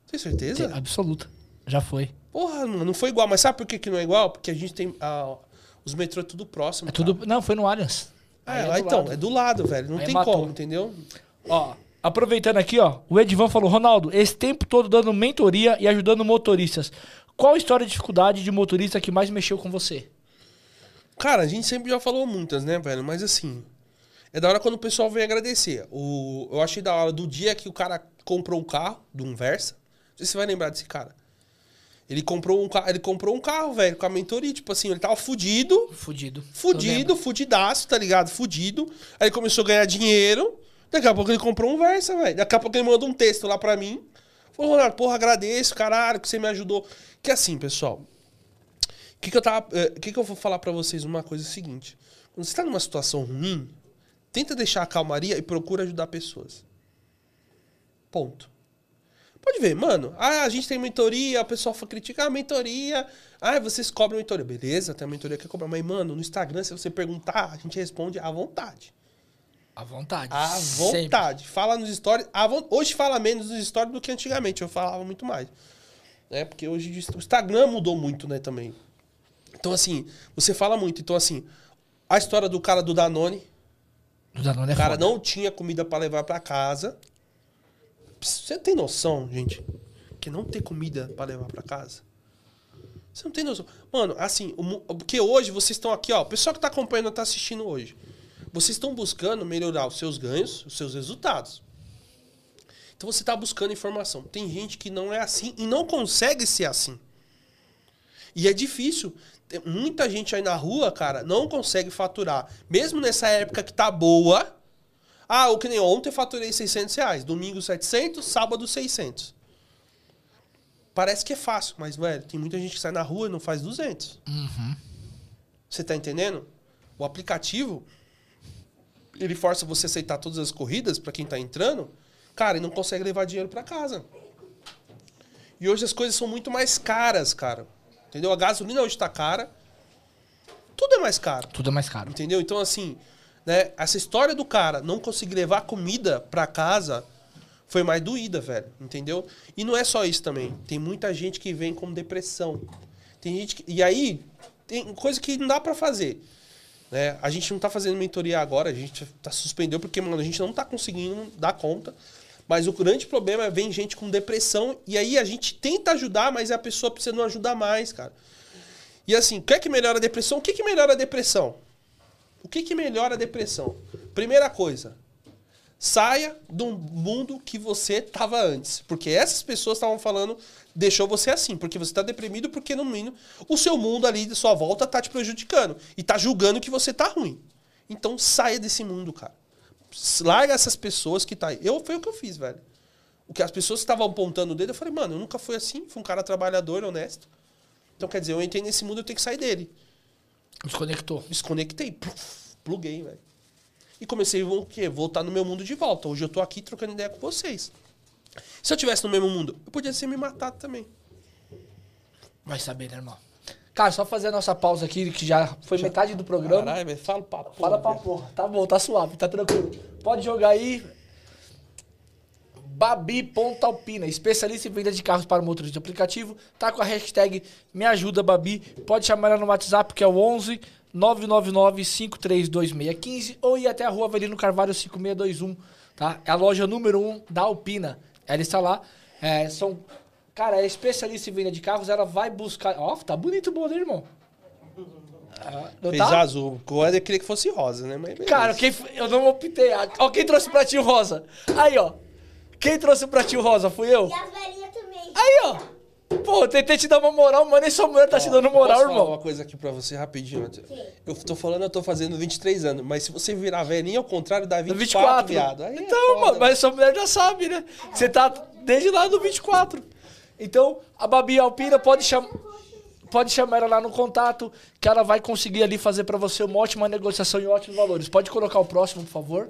Speaker 2: Tem certeza?
Speaker 1: Te- Absoluta. Já foi.
Speaker 2: Porra, não foi igual. Mas sabe por que, que não é igual? Porque a gente tem. ah, os metrô é tudo próximo.
Speaker 1: É tudo. Não, foi no Allianz.
Speaker 2: cara. É, ah,
Speaker 1: do
Speaker 2: então,
Speaker 1: lado.
Speaker 2: é do lado, velho. Não
Speaker 1: Aí
Speaker 2: tem
Speaker 1: matou.
Speaker 2: como, entendeu?
Speaker 1: Ó, aproveitando aqui, ó, o Edvan falou, Ronaldo, esse tempo todo dando mentoria e ajudando motoristas. Qual a história de dificuldade de motorista que mais mexeu com você?
Speaker 2: Cara, a gente sempre já falou muitas, né, velho? Mas assim, é da hora quando o pessoal vem agradecer. O, eu achei da hora do dia que o cara comprou um carro, do um Versa. Não sei se você vai lembrar desse cara. Ele comprou um, ele comprou um carro, velho, com a mentoria. Tipo assim, ele tava fudido,
Speaker 1: Fudido.
Speaker 2: Fudido, fudidaço, tá ligado? Fudido. Aí ele começou a ganhar dinheiro. Daqui a pouco ele comprou um Versa, velho. Daqui a pouco ele mandou um texto lá pra mim. Falou, Ronaldo, porra, agradeço, caralho, que você me ajudou. Que assim, pessoal, o que, que eu tava. eh, que, que eu vou falar pra vocês? Uma coisa é o seguinte: quando você tá numa situação ruim, tenta deixar a calmaria e procura ajudar pessoas. Ponto. Pode ver, mano. Ah, a gente tem mentoria, a pessoa critica a mentoria. Ah, vocês cobram mentoria. Beleza, tem a mentoria que cobra. Mas, mano, no Instagram, se você perguntar, a gente responde à vontade.
Speaker 1: À vontade.
Speaker 2: À
Speaker 1: Sempre.
Speaker 2: vontade. Fala nos stories. à von- Hoje fala menos nos stories do que antigamente. Eu falava muito mais. Né? Porque hoje o Instagram mudou muito, né, também. Então, assim, você fala muito. Então, assim, a história do cara do Danone.
Speaker 1: O Danone é
Speaker 2: O cara
Speaker 1: foda.
Speaker 2: não tinha comida pra levar pra casa. Você tem noção, gente, que não ter comida pra levar pra casa? Você não tem noção. Mano, assim, o porque hoje vocês estão aqui, ó, o pessoal que tá acompanhando, tá assistindo hoje. Vocês estão buscando melhorar os seus ganhos, os seus resultados. Então você tá buscando informação. Tem gente que não é assim e não consegue ser assim. E é difícil. Tem muita gente aí na rua, cara, não consegue faturar. Mesmo nessa época que tá boa. Ah, o que nem ontem eu faturei 600 reais. Domingo 700, sábado 600. Parece que é fácil, mas, velho, tem muita gente que sai na rua e não faz 200. Você tá entendendo? O aplicativo, ele força você a aceitar todas as corridas para quem tá entrando. Cara, e não consegue levar dinheiro para casa. E hoje as coisas são muito mais caras, cara. Entendeu? A gasolina hoje tá cara. Tudo é mais caro.
Speaker 1: Tudo é mais caro.
Speaker 2: Entendeu? Então, assim, né? Essa história do cara não conseguir levar comida pra casa foi mais doída, velho. Entendeu? E não é só isso também. Tem muita gente que vem com depressão. Tem gente que. E aí, tem coisa que não dá pra fazer. Né? A gente não tá fazendo mentoria agora, a gente tá suspendeu porque, mano, a gente não tá conseguindo dar conta. Mas o grande problema é vem gente com depressão e aí a gente tenta ajudar, mas a pessoa precisa não ajudar mais, cara. E assim, o que é que melhora a depressão? O que é que melhora a depressão? O que, que melhora a depressão? Primeira coisa, saia do mundo que você estava antes. Porque essas pessoas estavam falando, deixou você assim. Porque você está deprimido, porque no mínimo o seu mundo ali de sua volta tá te prejudicando. E tá julgando que você tá ruim. Então saia desse mundo, cara. Larga essas pessoas que tá aí. Eu, foi o que eu fiz, velho. O que as pessoas estavam apontando o dedo, eu falei, mano, eu nunca fui assim. Fui um cara trabalhador, honesto. Então, quer dizer, eu entrei nesse mundo, eu tenho que sair dele.
Speaker 1: Desconectou.
Speaker 2: Desconectei, pluf, pluguei, velho. E comecei a o quê? voltar no meu mundo de volta. Hoje eu tô aqui trocando ideia com vocês. Se eu tivesse no mesmo mundo, eu podia ser me matado também.
Speaker 1: Vai saber, né, irmão? Cara, só fazer a nossa pausa aqui, que já foi metade do programa.
Speaker 2: Caralho, fala pra porra.
Speaker 1: Fala pra porra. Tá bom, tá suave, tá tranquilo. Pode jogar aí. Babi.alpina, especialista em venda de carros para motores de aplicativo. Tá com a hashtag Me Ajuda Babi. Pode chamar ela no WhatsApp, que é o 11 999 532615 ou ir até a rua Avelino Carvalho 5621, tá? É a loja número 1 da Alpina. Ela está lá. É, são, cara, é especialista em venda de carros. Ela vai buscar. Ó, tá bonito o bolo, irmão? Ah,
Speaker 2: Fez
Speaker 1: tá?
Speaker 2: azul. Eu queria que fosse rosa, né? Mas beleza.
Speaker 1: Cara, quem, eu não optei. Ó, quem trouxe o pratinho rosa? Aí, ó. Quem trouxe o pratinho rosa? Fui eu.
Speaker 4: E as velhinhas também.
Speaker 1: Aí, ó. Pô, eu tentei te dar uma moral, mas nem sua mulher tá te dando moral,
Speaker 2: Posso falar
Speaker 1: irmão.
Speaker 2: uma coisa aqui pra você rapidinho? Eu tô falando, eu tô fazendo 23 anos, mas se você virar velhinho, ao contrário, dá 24,
Speaker 1: 24.
Speaker 2: viado. Aí é
Speaker 1: então,
Speaker 2: foda,
Speaker 1: mano,
Speaker 2: né?
Speaker 1: mas sua mulher já sabe, né? Você tá desde lá do 24. Então, a Babi Alpina pode chamar. Pode chamar ela lá no contato, que ela vai conseguir ali fazer pra você uma ótima negociação e ótimos valores. Pode colocar o próximo, por favor.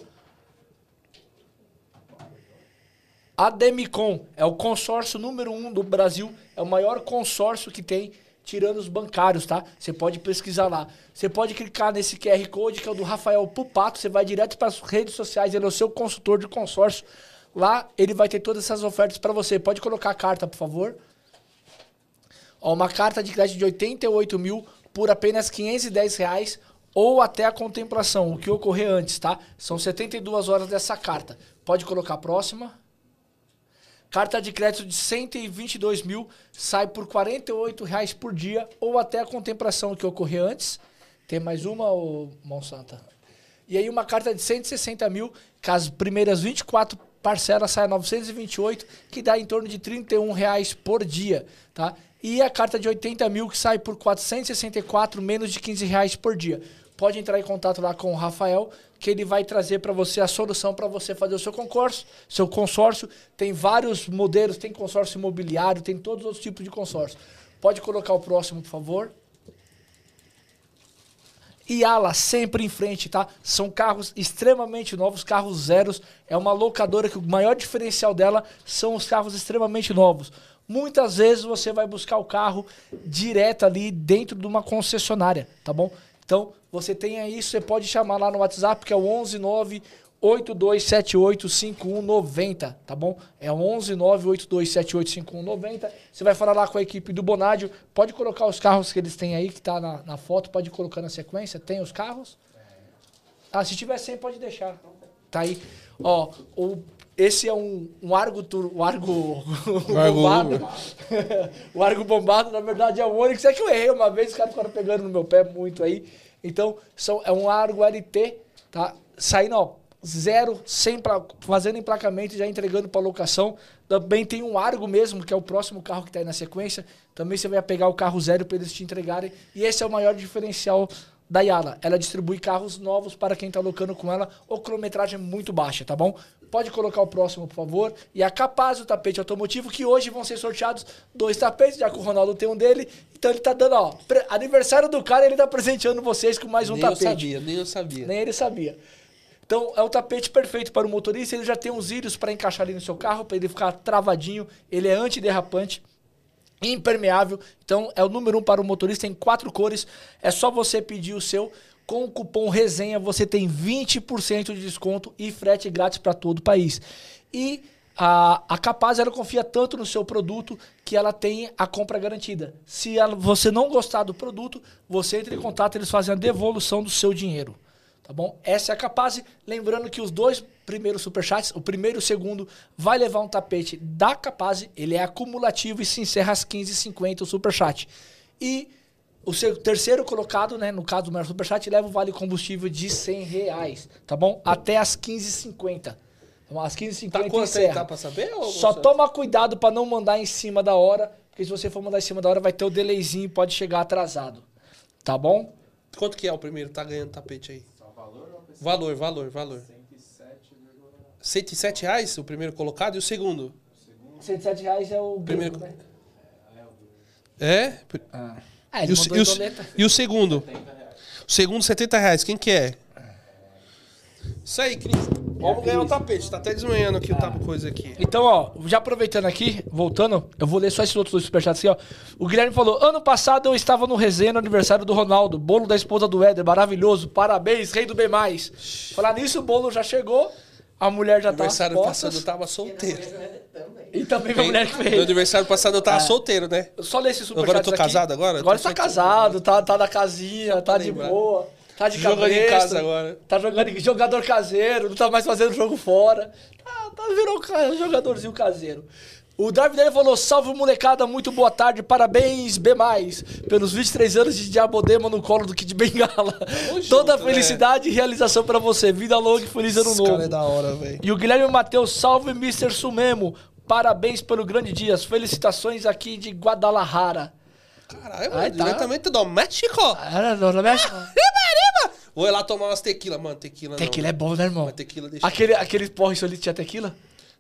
Speaker 1: A Demicon é o consórcio número um do Brasil, é o maior consórcio que tem, tirando os bancários, tá? Você pode pesquisar lá. Você pode clicar nesse QR Code, que é o do Rafael Pupato, você vai direto para as redes sociais, ele é o seu consultor de consórcio. Lá ele vai ter todas essas ofertas para você. Pode colocar a carta, por favor. Ó, uma carta de crédito de 88 mil por apenas 510 reais ou até a contemplação, o que ocorrer antes, tá? São 72 horas dessa carta. Pode colocar a próxima. Carta de crédito de 122 mil sai por 48 reais por dia ou até a contemplação, que ocorrer antes. Tem mais uma, ô Monsanta? E aí uma carta de 160 mil, as primeiras 24 parcelas saem 928, que dá em torno de 31 reais por dia, tá? E a carta de 80 mil, que sai por 464, menos de 15 reais por dia. Pode entrar em contato lá com o Rafael, que ele vai trazer para você a solução para você fazer o seu concurso, seu consórcio. Tem vários modelos, tem consórcio imobiliário, tem todos os tipos de consórcio. Pode colocar o próximo, por favor. E ala sempre em frente, tá? São carros extremamente novos, carros zeros. É uma locadora que o maior diferencial dela são os carros extremamente novos. Muitas vezes você vai buscar o carro direto ali dentro de uma concessionária, tá bom? Então, você tem isso, você pode chamar lá no WhatsApp, que é o 119 82785190, tá bom? É 11982785190. Você vai falar lá com a equipe do Bonádio. Pode colocar os carros que eles têm aí, que tá na, na foto, pode colocar na sequência. Tem os carros? Ah, se tiver sem, pode deixar. Tá aí. Ó, o, esse é um, um Argo, tur- um Argo,
Speaker 2: Argo
Speaker 1: bombado. o (laughs) Argo bombado, na verdade, é o Onix. É que eu errei uma vez, os caras ficaram pegando no meu pé muito aí. Então, são, é um Argo LT, tá? Saindo, ó, zero, sem pra, fazendo emplacamento já entregando para locação. Também tem um Argo mesmo, que é o próximo carro que está aí na sequência. Também você vai pegar o carro zero para eles te entregarem. E esse é o maior diferencial da Yala. Ela distribui carros novos para quem está locando com ela, ou quilometragem muito baixa, tá bom? Pode colocar o próximo, por favor. E a Capaz, o tapete automotivo, que hoje vão ser sorteados dois tapetes, já que o Ronaldo tem um dele. Então ele tá dando, ó, aniversário do cara, ele tá presenteando vocês com mais um
Speaker 2: nem eu
Speaker 1: tapete.
Speaker 2: sabia, nem eu sabia.
Speaker 1: Nem ele sabia. Então é o tapete perfeito para o motorista. Ele já tem uns íris para encaixar ali no seu carro, para ele ficar travadinho. Ele é antiderrapante, impermeável. Então é o número um para o motorista em quatro cores. É só você pedir o seu. Com o cupom resenha você tem 20% de desconto e frete grátis para todo o país. E a, a Capaz ela confia tanto no seu produto que ela tem a compra garantida. Se ela- você não gostar do produto, você entra em contato, eles fazem a devolução do seu dinheiro. Tá bom? Essa é a Capaz. Lembrando que os dois primeiros superchats, o primeiro e o segundo, vai levar um tapete da Capaz. Ele é acumulativo e se encerra às 15h50 o superchat. E o seu terceiro colocado, né, no caso do maior superchat, leva o vale combustível de 100 reais. Tá bom? Até às 15h50. Então, às 15h50
Speaker 2: Tá quanto
Speaker 1: encerra.
Speaker 2: Tá pra saber? ô,
Speaker 1: Só toma cuidado para não mandar em cima da hora, porque se você for mandar em cima da hora, vai ter o delayzinho e pode chegar atrasado. Tá bom?
Speaker 2: Quanto que é o primeiro? Tá ganhando tapete aí? Valor, valor, valor. 107 reais o primeiro colocado e o segundo?
Speaker 1: 107 reais é o
Speaker 2: Primeiro-
Speaker 1: né?
Speaker 2: É?
Speaker 1: Ah,
Speaker 2: E
Speaker 1: ele
Speaker 2: o, e o- e o segundo? O segundo, 70 reais. Quem que é? Isso aí, Cris. Vamos ganhar o tapete. Tá até desmanhando aqui o tapa coisa aqui.
Speaker 1: Então, ó, já aproveitando aqui, voltando, eu vou ler só esses outros dois superchats aqui, ó. O Guilherme falou: ano passado eu estava no resenha no aniversário do Ronaldo, bolo da esposa do Éder, maravilhoso, parabéns, rei do bem mais. Falar nisso, o bolo já chegou, a mulher já tá às
Speaker 2: aniversário passado eu tava solteiro.
Speaker 1: E também a mulher que
Speaker 2: No
Speaker 1: fez.
Speaker 2: aniversário passado eu tava solteiro, né?
Speaker 1: Só ler esses superchats
Speaker 2: Agora eu tô
Speaker 1: aqui.
Speaker 2: casado agora?
Speaker 1: Agora
Speaker 2: Tô
Speaker 1: você tá casado, tá, tá na casinha, tá de
Speaker 2: lembrar.
Speaker 1: boa, tá de
Speaker 2: Jogando em
Speaker 1: cabresto,
Speaker 2: casa agora.
Speaker 1: Tá jogando em- jogador caseiro, não tá mais fazendo jogo fora. Tá, tá virou ca- jogadorzinho caseiro. O David dele falou: salve molecada, muito boa tarde, parabéns, B, pelos 23 anos de Diabodema no colo do Kid Bengala. (laughs)
Speaker 2: junto,
Speaker 1: Toda
Speaker 2: né?
Speaker 1: felicidade e realização pra você. Vida longa e feliz ano
Speaker 2: Esse
Speaker 1: novo.
Speaker 2: cara é da hora, velho.
Speaker 1: E o Guilherme Matheus, salve Mr. Sumemo. Parabéns pelo grande dia. Felicitações aqui de Guadalajara.
Speaker 2: Caralho, mano.
Speaker 1: Tá.
Speaker 2: Diretamente do México.
Speaker 1: Ah, não, não mexe?
Speaker 2: Vou ir lá tomar umas tequila, mano. Tequila não.
Speaker 1: Tequila é bom, né, irmão?
Speaker 2: Mas tequila deixa.
Speaker 1: Aquele, aquele porre ali tinha tequila?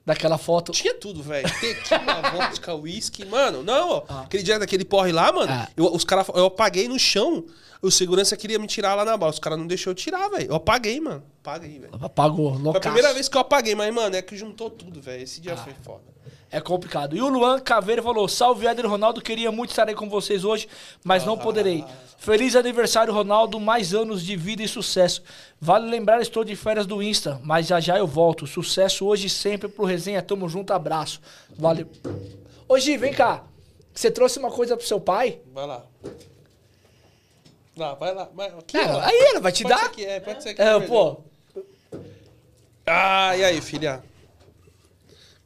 Speaker 1: Daquela foto.
Speaker 2: Tinha tudo, velho. Tequila, (laughs) vodka, whisky. Mano, não, ó. Aquele dia daquele porre lá, mano.
Speaker 1: Ah.
Speaker 2: Eu, os cara, eu apaguei no chão. O segurança queria me tirar lá na bala. Os caras não deixou eu tirar, velho. Eu apaguei, mano. Apaguei, velho.
Speaker 1: Apagou,
Speaker 2: Foi a primeira vez que eu apaguei, mas, mano, é que juntou tudo, velho. Esse dia foi foda.
Speaker 1: É complicado. E o Luan Caveira falou: Salve, Éder Ronaldo. Queria muito estar aí com vocês hoje, mas não poderei. Feliz aniversário, Ronaldo. Mais anos de vida e sucesso. Vale lembrar, estou de férias do Insta, mas já já eu volto. Sucesso hoje e sempre pro resenha. Tamo junto, abraço. Valeu. Ô, Gi, vem cá. Você trouxe uma coisa pro seu pai?
Speaker 2: Vai lá. Lá, vai lá. Vai, aqui,
Speaker 1: É, aí ela vai te
Speaker 2: Pode
Speaker 1: dar?
Speaker 2: ser aqui, é, pode ser aqui.
Speaker 1: É,
Speaker 2: melhor.
Speaker 1: pô.
Speaker 2: Ah, e aí, filha?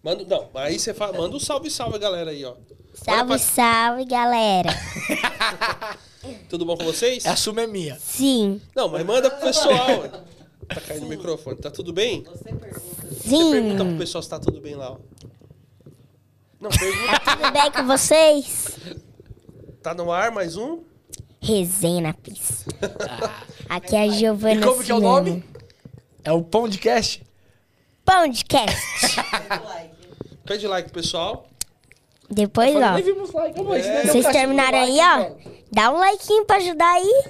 Speaker 2: Manda, não, aí você fala, manda um salve, salve, galera aí, ó.
Speaker 4: Salve,
Speaker 2: pra-
Speaker 4: salve, galera. (laughs)
Speaker 2: Tudo bom com vocês?
Speaker 1: Essa uma é minha.
Speaker 4: Sim.
Speaker 2: Não, mas manda pro pessoal. Tá caindo o microfone. Tá tudo bem?
Speaker 3: Você pergunta.
Speaker 2: Você pergunta pro
Speaker 4: Sim.
Speaker 2: pessoal se tá tudo bem lá, ó. Não, pergunta.
Speaker 4: Tudo bem com vocês?
Speaker 2: Tá no ar mais um?
Speaker 4: Resenha na pista. (laughs) Aqui é a Giovana
Speaker 1: E como que é o nome? É o Pão de Cast?
Speaker 4: Podcast.
Speaker 3: Pede like.
Speaker 2: Pede like, pessoal.
Speaker 4: Depois, ó.
Speaker 1: Like. É
Speaker 4: Vocês terminaram
Speaker 1: like,
Speaker 4: aí, ó.
Speaker 1: mano.
Speaker 4: Dá um like pra ajudar aí.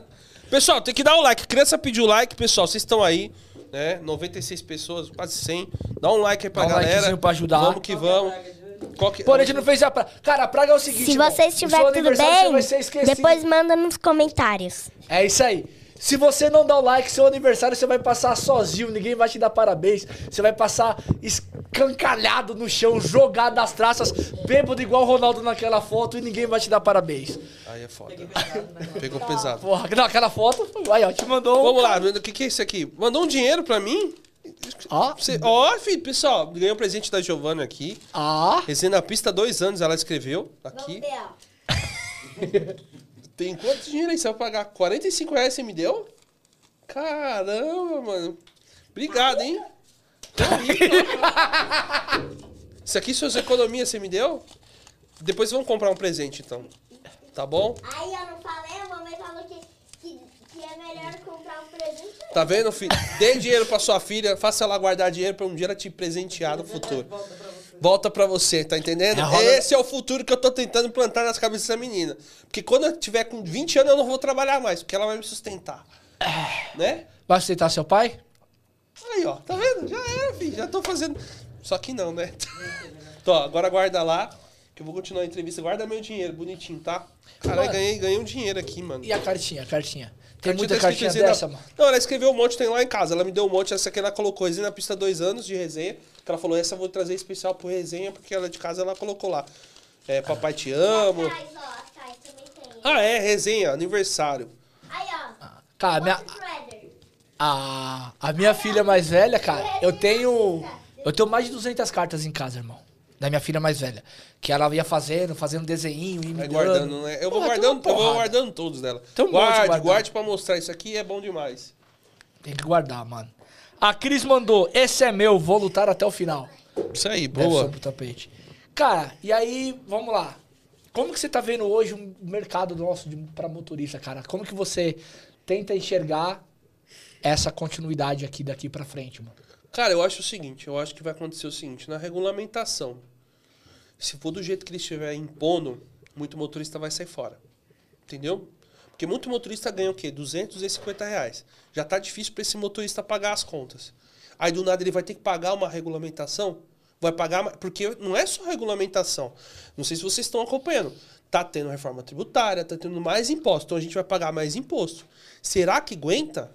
Speaker 4: (laughs)
Speaker 2: Pessoal, tem que dar o like. Criança pediu like, pessoal. Vocês estão aí, né? 96 pessoas, quase 100. Dá um like aí pra
Speaker 1: Dá um
Speaker 2: galera.
Speaker 1: pra ajudar.
Speaker 2: Vamos que vamos. Qual que...
Speaker 1: Pô, a gente não fez a praga. Cara, a praga é o seguinte.
Speaker 4: Se vocês estiverem tudo bem,
Speaker 1: vai ser esquecido.
Speaker 4: depois manda nos comentários.
Speaker 1: É isso aí. Se você não dá o like, seu aniversário você vai passar sozinho, ninguém vai te dar parabéns. Você vai passar escancalhado no chão, jogado das traças, bêbado igual o Ronaldo naquela foto e ninguém vai te dar parabéns.
Speaker 2: Aí é foda.
Speaker 3: Negócio. (laughs)
Speaker 2: Pegou pesado.
Speaker 1: Porra, naquela foto, aí ó, te mandou. um-
Speaker 2: Vamos lá, o que, que é isso aqui? Mandou um dinheiro pra mim?
Speaker 1: Ó,
Speaker 2: Você- Ó, filho, pessoal, ganhei um presente da Giovana aqui.
Speaker 1: ó.
Speaker 2: Resenha na pista há dois anos, ela escreveu aqui. (laughs) Tem quanto dinheiro aí? Você vai pagar 45 reais você me deu? Caramba, mano. Obrigado, hein? Rico. (laughs) Isso aqui suas economias você me deu? Depois vamos comprar um presente, então. Tá bom?
Speaker 4: Aí eu não falei, a mamãe falou que, que, que é melhor comprar um presente.
Speaker 2: Tá vendo, filho? Dê dinheiro pra sua filha, faça ela guardar dinheiro pra um dia ela te presentear no futuro.
Speaker 3: Volta pra você.
Speaker 2: Tá entendendo?
Speaker 1: É roda-
Speaker 2: Esse é o futuro que eu tô tentando implantar nas cabeças dessa menina. Porque quando eu tiver com 20 anos, eu não vou trabalhar mais, porque ela vai me sustentar. Né?
Speaker 1: Vai aceitar seu pai?
Speaker 2: Aí, ó, tá vendo? Já era, filho, já tô fazendo. Só que não, né? (laughs) Então, agora guarda lá, que eu vou continuar a entrevista. Guarda meu dinheiro, bonitinho, tá? Caralho, ganhei, ganhei um dinheiro aqui, mano.
Speaker 1: E a cartinha, a cartinha? Tem muita
Speaker 2: tá
Speaker 1: cartinha dessa,
Speaker 2: na-
Speaker 1: mano?
Speaker 2: Não, ela escreveu um monte, tem lá em casa. Ela me deu um monte. Essa aqui ela colocou resenha na pista dois anos de resenha. Que ela falou, essa eu vou trazer especial pro resenha, porque ela de casa ela colocou lá. É, papai te amo.
Speaker 4: Atrás, ó, atrás também tem.
Speaker 2: Ah, é, resenha, aniversário.
Speaker 4: Aí, ó.
Speaker 1: Cara, a minha, a, a minha filha mais velha, cara, eu tenho. Eu tenho mais de 200 cartas em casa, irmão. Da minha filha mais velha. Que ela ia fazendo, fazendo desenho e me
Speaker 2: Vai guardando, né? Eu vou
Speaker 1: Porra,
Speaker 2: guardando, eu vou guardando todos dela.
Speaker 1: Tem um monte
Speaker 2: guarde,
Speaker 1: guardado.
Speaker 2: guarde pra mostrar. Isso aqui é bom demais.
Speaker 1: Tem que guardar, mano. A Cris mandou, esse é meu, vou lutar até o final.
Speaker 2: Isso aí, boa.
Speaker 1: sobre o tapete. Cara, e aí, vamos lá. Como que você tá vendo hoje o mercado nosso de, pra motorista, cara? Como que você tenta enxergar essa continuidade aqui daqui pra frente, mano?
Speaker 2: Cara, eu acho o seguinte, eu acho que vai acontecer o seguinte, na regulamentação, se for do jeito que eles estiverem impondo, muito motorista vai sair fora. Entendeu? Porque muito motorista ganha o quê? 200, 250 reais. Já tá difícil para esse motorista pagar as contas. Aí do nada ele vai ter que pagar uma regulamentação, vai pagar, porque não é só regulamentação. Não sei se vocês estão acompanhando. Tá tendo reforma tributária, tá tendo mais imposto, então a gente vai pagar mais imposto. Será que aguenta?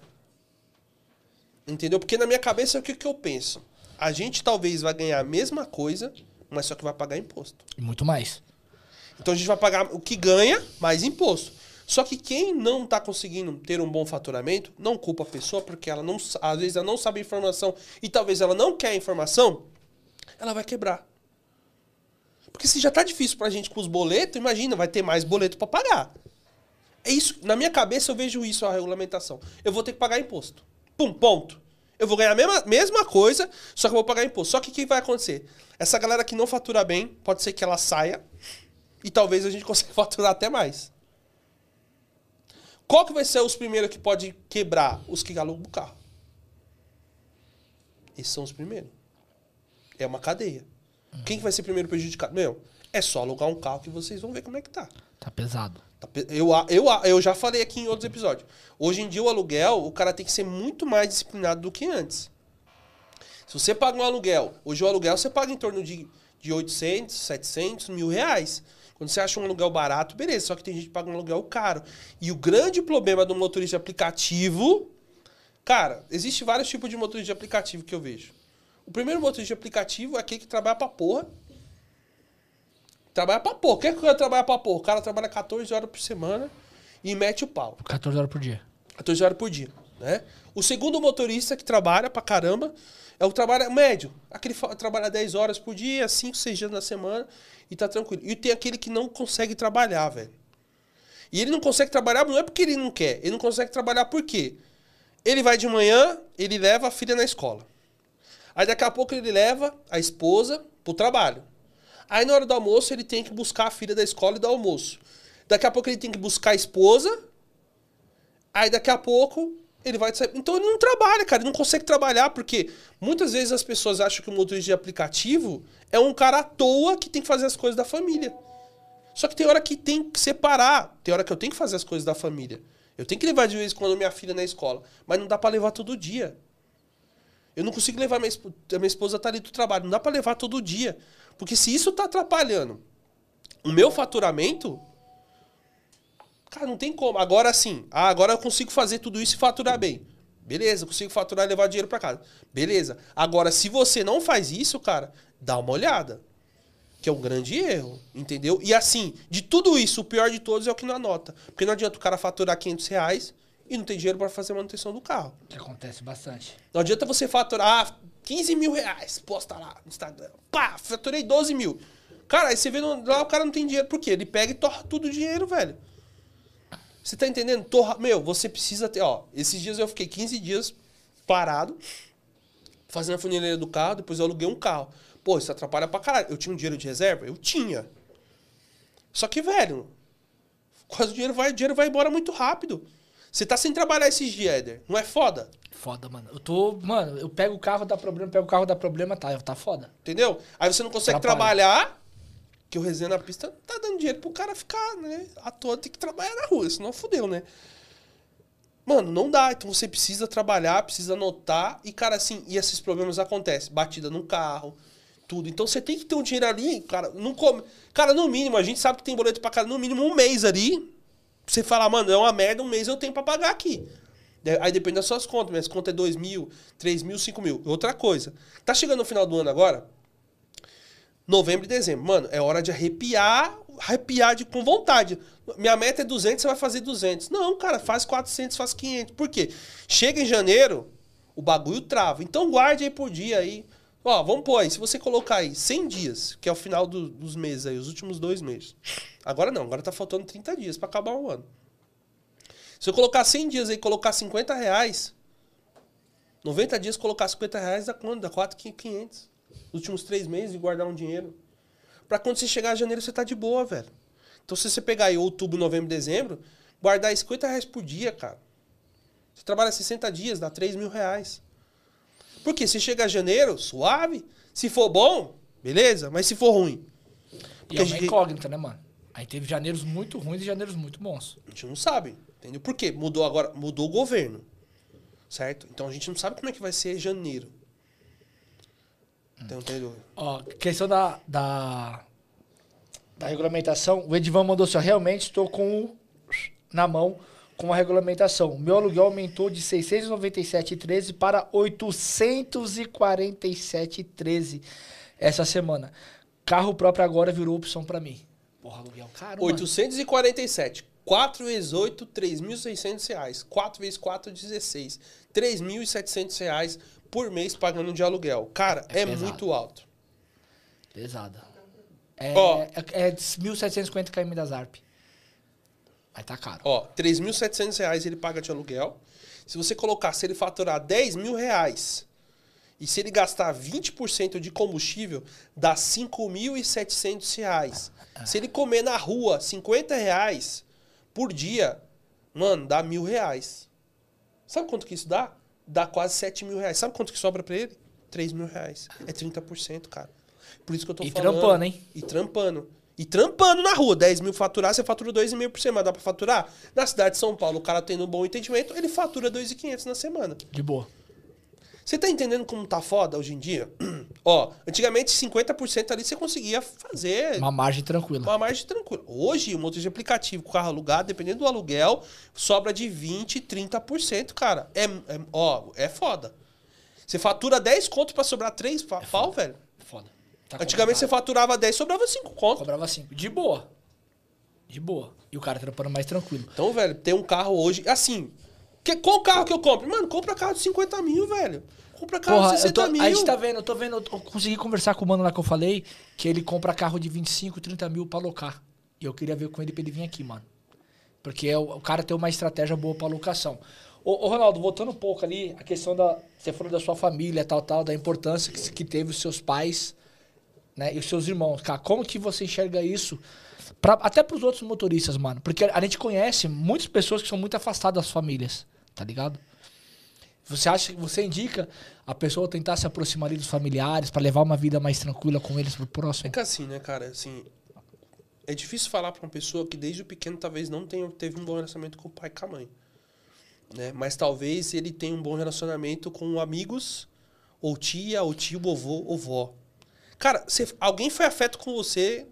Speaker 2: Entendeu? Porque na minha cabeça é o que, que eu penso. A gente talvez vai ganhar a mesma coisa, mas só que vai pagar imposto.
Speaker 1: E muito mais.
Speaker 2: Então a gente vai pagar o que ganha, mais imposto. Só que quem não está conseguindo ter um bom faturamento, não culpa a pessoa, porque ela não, às vezes ela não sabe a informação e talvez ela não quer a informação, ela vai quebrar. Porque se já tá difícil pra gente com os boletos, imagina, vai ter mais boleto para pagar. É isso, na minha cabeça eu vejo isso a regulamentação. Eu vou ter que pagar imposto. Pum, ponto. Eu vou ganhar a mesma, mesma coisa, só que eu vou pagar imposto. Só que o que vai acontecer? Essa galera que não fatura bem, pode ser que ela saia e talvez a gente (laughs) consiga faturar até mais. Qual que vai ser os primeiros que pode quebrar? Os que alugam o carro. Esses são os primeiros. É uma cadeia. Quem que vai ser primeiro prejudicado? Meu, é só alugar um carro que vocês vão ver como é que tá.
Speaker 1: Tá pesado.
Speaker 2: Tá Eu, eu, eu já falei aqui em outros episódios. Hoje em dia, o aluguel, o cara tem que ser muito mais disciplinado do que antes. Se você paga um aluguel, hoje o aluguel você paga em torno de, de 800, 700, mil reais. Quando você acha um aluguel barato, beleza. Só que tem gente que paga um aluguel caro. E o grande problema do motorista aplicativo... Cara, existe vários tipos de motorista de aplicativo que eu vejo. O primeiro motorista de aplicativo é aquele que trabalha pra porra. Trabalha pra porra. Quer que trabalha pra porra? O cara trabalha 14 horas por semana e mete o pau.
Speaker 1: 14 horas por dia.
Speaker 2: 14 horas por dia, né? O segundo motorista que trabalha pra caramba é o trabalho médio. Aquele trabalha 10 horas por dia, 5, 6 dias na semana e tá tranquilo. E tem aquele que não consegue trabalhar, velho. E ele não consegue trabalhar, não é porque ele não quer. Ele não consegue trabalhar por quê? Ele vai de manhã, ele leva a filha na escola. Aí daqui a pouco ele leva a esposa pro trabalho. Aí na hora do almoço ele tem que buscar a filha da escola e dar almoço. Daqui a pouco ele tem que buscar a esposa. Aí daqui a pouco ele vai sair. Então ele não trabalha, cara. Ele não consegue trabalhar porque muitas vezes as pessoas acham que o motorista de aplicativo é um cara à toa que tem que fazer as coisas da família. Só que tem hora que tem que separar. Tem hora que eu tenho que fazer as coisas da família. Eu tenho que levar de vez em quando minha filha na escola. Mas não dá pra levar todo dia. Eu não consigo levar minha esposa. Minha esposa tá ali do trabalho. Não dá pra levar todo dia. Porque se isso tá atrapalhando o meu faturamento. Cara, não tem como. Agora sim. Ah, agora eu consigo fazer tudo isso e faturar bem. Beleza, consigo faturar e levar dinheiro pra casa. Beleza. Agora, se você não faz isso, cara, dá uma olhada. Que é um grande erro, entendeu? E assim, de tudo isso, o pior de todos é o que não anota. Porque não adianta o cara faturar 500 reais e não tem dinheiro pra fazer a manutenção do carro.
Speaker 1: Que acontece bastante.
Speaker 2: Não adianta você faturar ah, 15 mil reais, posta lá no Instagram. Pá, faturei 12 mil. Cara, aí você vê no- lá o cara não tem dinheiro. Por quê? Ele pega e torra tudo o dinheiro, velho. Você tá entendendo? Torra... Meu, você precisa ter, ó. Esses dias eu fiquei 15 dias parado, fazendo a funileira do carro, depois eu aluguei um carro. Pô, isso atrapalha pra caralho. Eu tinha um dinheiro de reserva? Eu tinha. Só que, velho, quase o dinheiro vai, o dinheiro vai embora muito rápido. Você tá sem trabalhar esses dias, Éder. Não é foda?
Speaker 1: Foda, mano. Eu tô. Mano, eu pego o carro, dá problema, pego o carro, dá problema, tá, tá foda.
Speaker 2: Entendeu? Aí você não consegue trabalhar, que o resenha na pista tá dando dinheiro pro cara ficar, né? À toa tem que trabalhar na rua, senão fudeu, né? Mano, não dá. Então você precisa trabalhar, precisa anotar. E, cara, assim, e esses problemas acontecem. Batida no carro, tudo. Então você tem que ter um dinheiro ali, cara. Não come. Cara, no mínimo, a gente sabe que tem boleto pra cara, no mínimo um mês ali. Você falar, mano, é uma merda, um mês eu tenho pra pagar aqui. Aí depende das suas contas. Minhas contas é 2 mil, 3 mil, 5 mil. Outra coisa. Tá chegando no final do ano agora, novembro e dezembro. Mano, é hora de arrepiar, arrepiar de, com vontade. Minha meta é 200, você vai fazer 200. Não, cara, faz 400, faz 500. Por quê? Chega em janeiro, o bagulho trava. Então guarde aí por dia aí. Ó, vamos pôr aí, se você colocar aí 100 dias, que é o final do- dos meses aí, os últimos dois meses. Agora não, agora tá faltando 30 dias pra acabar o ano. Se eu colocar 100 dias aí colocar 50 reais, 90 dias colocar 50 reais dá quanto? Dá 4,500. Nos últimos três meses e guardar um dinheiro. Pra quando você chegar em janeiro, você tá de boa, velho. Então, se você pegar aí outubro, novembro, dezembro, guardar aí 50 reais por dia, cara. Você trabalha 60 dias, dá 3 mil reais. Porque se chegar janeiro, suave. Se for bom, beleza. Mas se for ruim,
Speaker 1: E
Speaker 2: Porque
Speaker 1: é
Speaker 2: a
Speaker 1: uma
Speaker 2: gente-
Speaker 1: incógnita, né, mano? Aí teve janeiros muito ruins e janeiros muito bons.
Speaker 2: a gente não sabe. Entendeu? Por quê? Mudou agora, mudou o governo. Certo? Então a gente não sabe como é que vai ser janeiro. Então, entendeu?
Speaker 1: Ó, questão da, da, da regulamentação, o Edivan mandou assim, ó, realmente estou com o na mão com a regulamentação. Meu aluguel aumentou de 697,13 para 847,13 essa semana. Carro próprio agora virou opção pra mim. Porra, aluguel caro, mano.
Speaker 2: 847. 4 vezes 8, 3.600 reais. 4 vezes 4, 16. 3.700 reais por mês pagando de aluguel. Cara,
Speaker 1: É
Speaker 2: é, muito alto.
Speaker 1: Pesada. É,
Speaker 2: Ó.
Speaker 1: é, é 1.750 km das ARP. Aí tá caro.
Speaker 2: Ó, 3.700 reais ele paga de aluguel. Se você colocar, se ele faturar 10 mil reais e se ele gastar 20% de combustível, dá 5.700 reais. Se ele comer na rua 50 reais por dia, mano, dá mil reais. Sabe quanto que isso dá? Dá quase 7 mil reais. Sabe quanto que sobra pra ele? 3 mil reais. É 30%, cara. Por isso que eu tô
Speaker 1: E
Speaker 2: falando.
Speaker 1: trampando, hein?
Speaker 2: E trampando. E trampando na rua. 10 mil faturar, você fatura 2,5 por semana. Dá pra faturar? Na cidade de São Paulo, o cara tendo um bom entendimento, ele fatura 2,500 na semana.
Speaker 1: De boa.
Speaker 2: Você tá entendendo como tá foda hoje em dia? (clears throat) Ó, antigamente 50% ali você conseguia fazer
Speaker 1: Uma margem tranquila.
Speaker 2: uma margem tranquila. Hoje, o motor de aplicativo com carro alugado, dependendo do aluguel, sobra de 20%, 30%, cara. É, é, ó, é foda. Você fatura 10 conto pra sobrar 3 pa- pau, velho.
Speaker 1: Tá
Speaker 2: Antigamente você faturava 10, sobrava 5 conto.
Speaker 1: Cobrava 5. De boa. De boa. E o cara trampando mais tranquilo.
Speaker 2: Então, velho, tem um carro hoje. Assim, que, qual carro que eu compro? Mano, compra carro de 50 mil, velho. Compra carro
Speaker 1: Porra,
Speaker 2: de
Speaker 1: eu
Speaker 2: 60
Speaker 1: tô,
Speaker 2: mil.
Speaker 1: a gente tá vendo, eu tô vendo, eu consegui conversar com o mano lá que eu falei, que ele compra carro de 25, 30 mil pra alocar. E eu queria ver com ele pra ele vir aqui, mano. Porque é o, cara tem uma estratégia boa pra locação. Ô, ô, Ronaldo, voltando um pouco ali, a questão da. Você falou da sua família, tal, tal, da importância que, que teve os seus pais né, e os seus irmãos. Cara, como que você enxerga isso? Pra, até pros outros motoristas, mano. Porque a gente conhece muitas pessoas que são muito afastadas das famílias, tá ligado? Você acha que você indica a pessoa tentar se aproximar dos familiares pra levar uma vida mais tranquila com eles pro
Speaker 2: É
Speaker 1: próximo?
Speaker 2: que assim, né, cara, assim, é difícil falar pra uma pessoa que desde o pequeno talvez não tenha, teve um bom relacionamento com o pai e com a mãe. Né? Mas talvez ele tenha um bom relacionamento com amigos, ou tia, ou tio, ou avô, ou vó. Cara, você- alguém foi afeto com você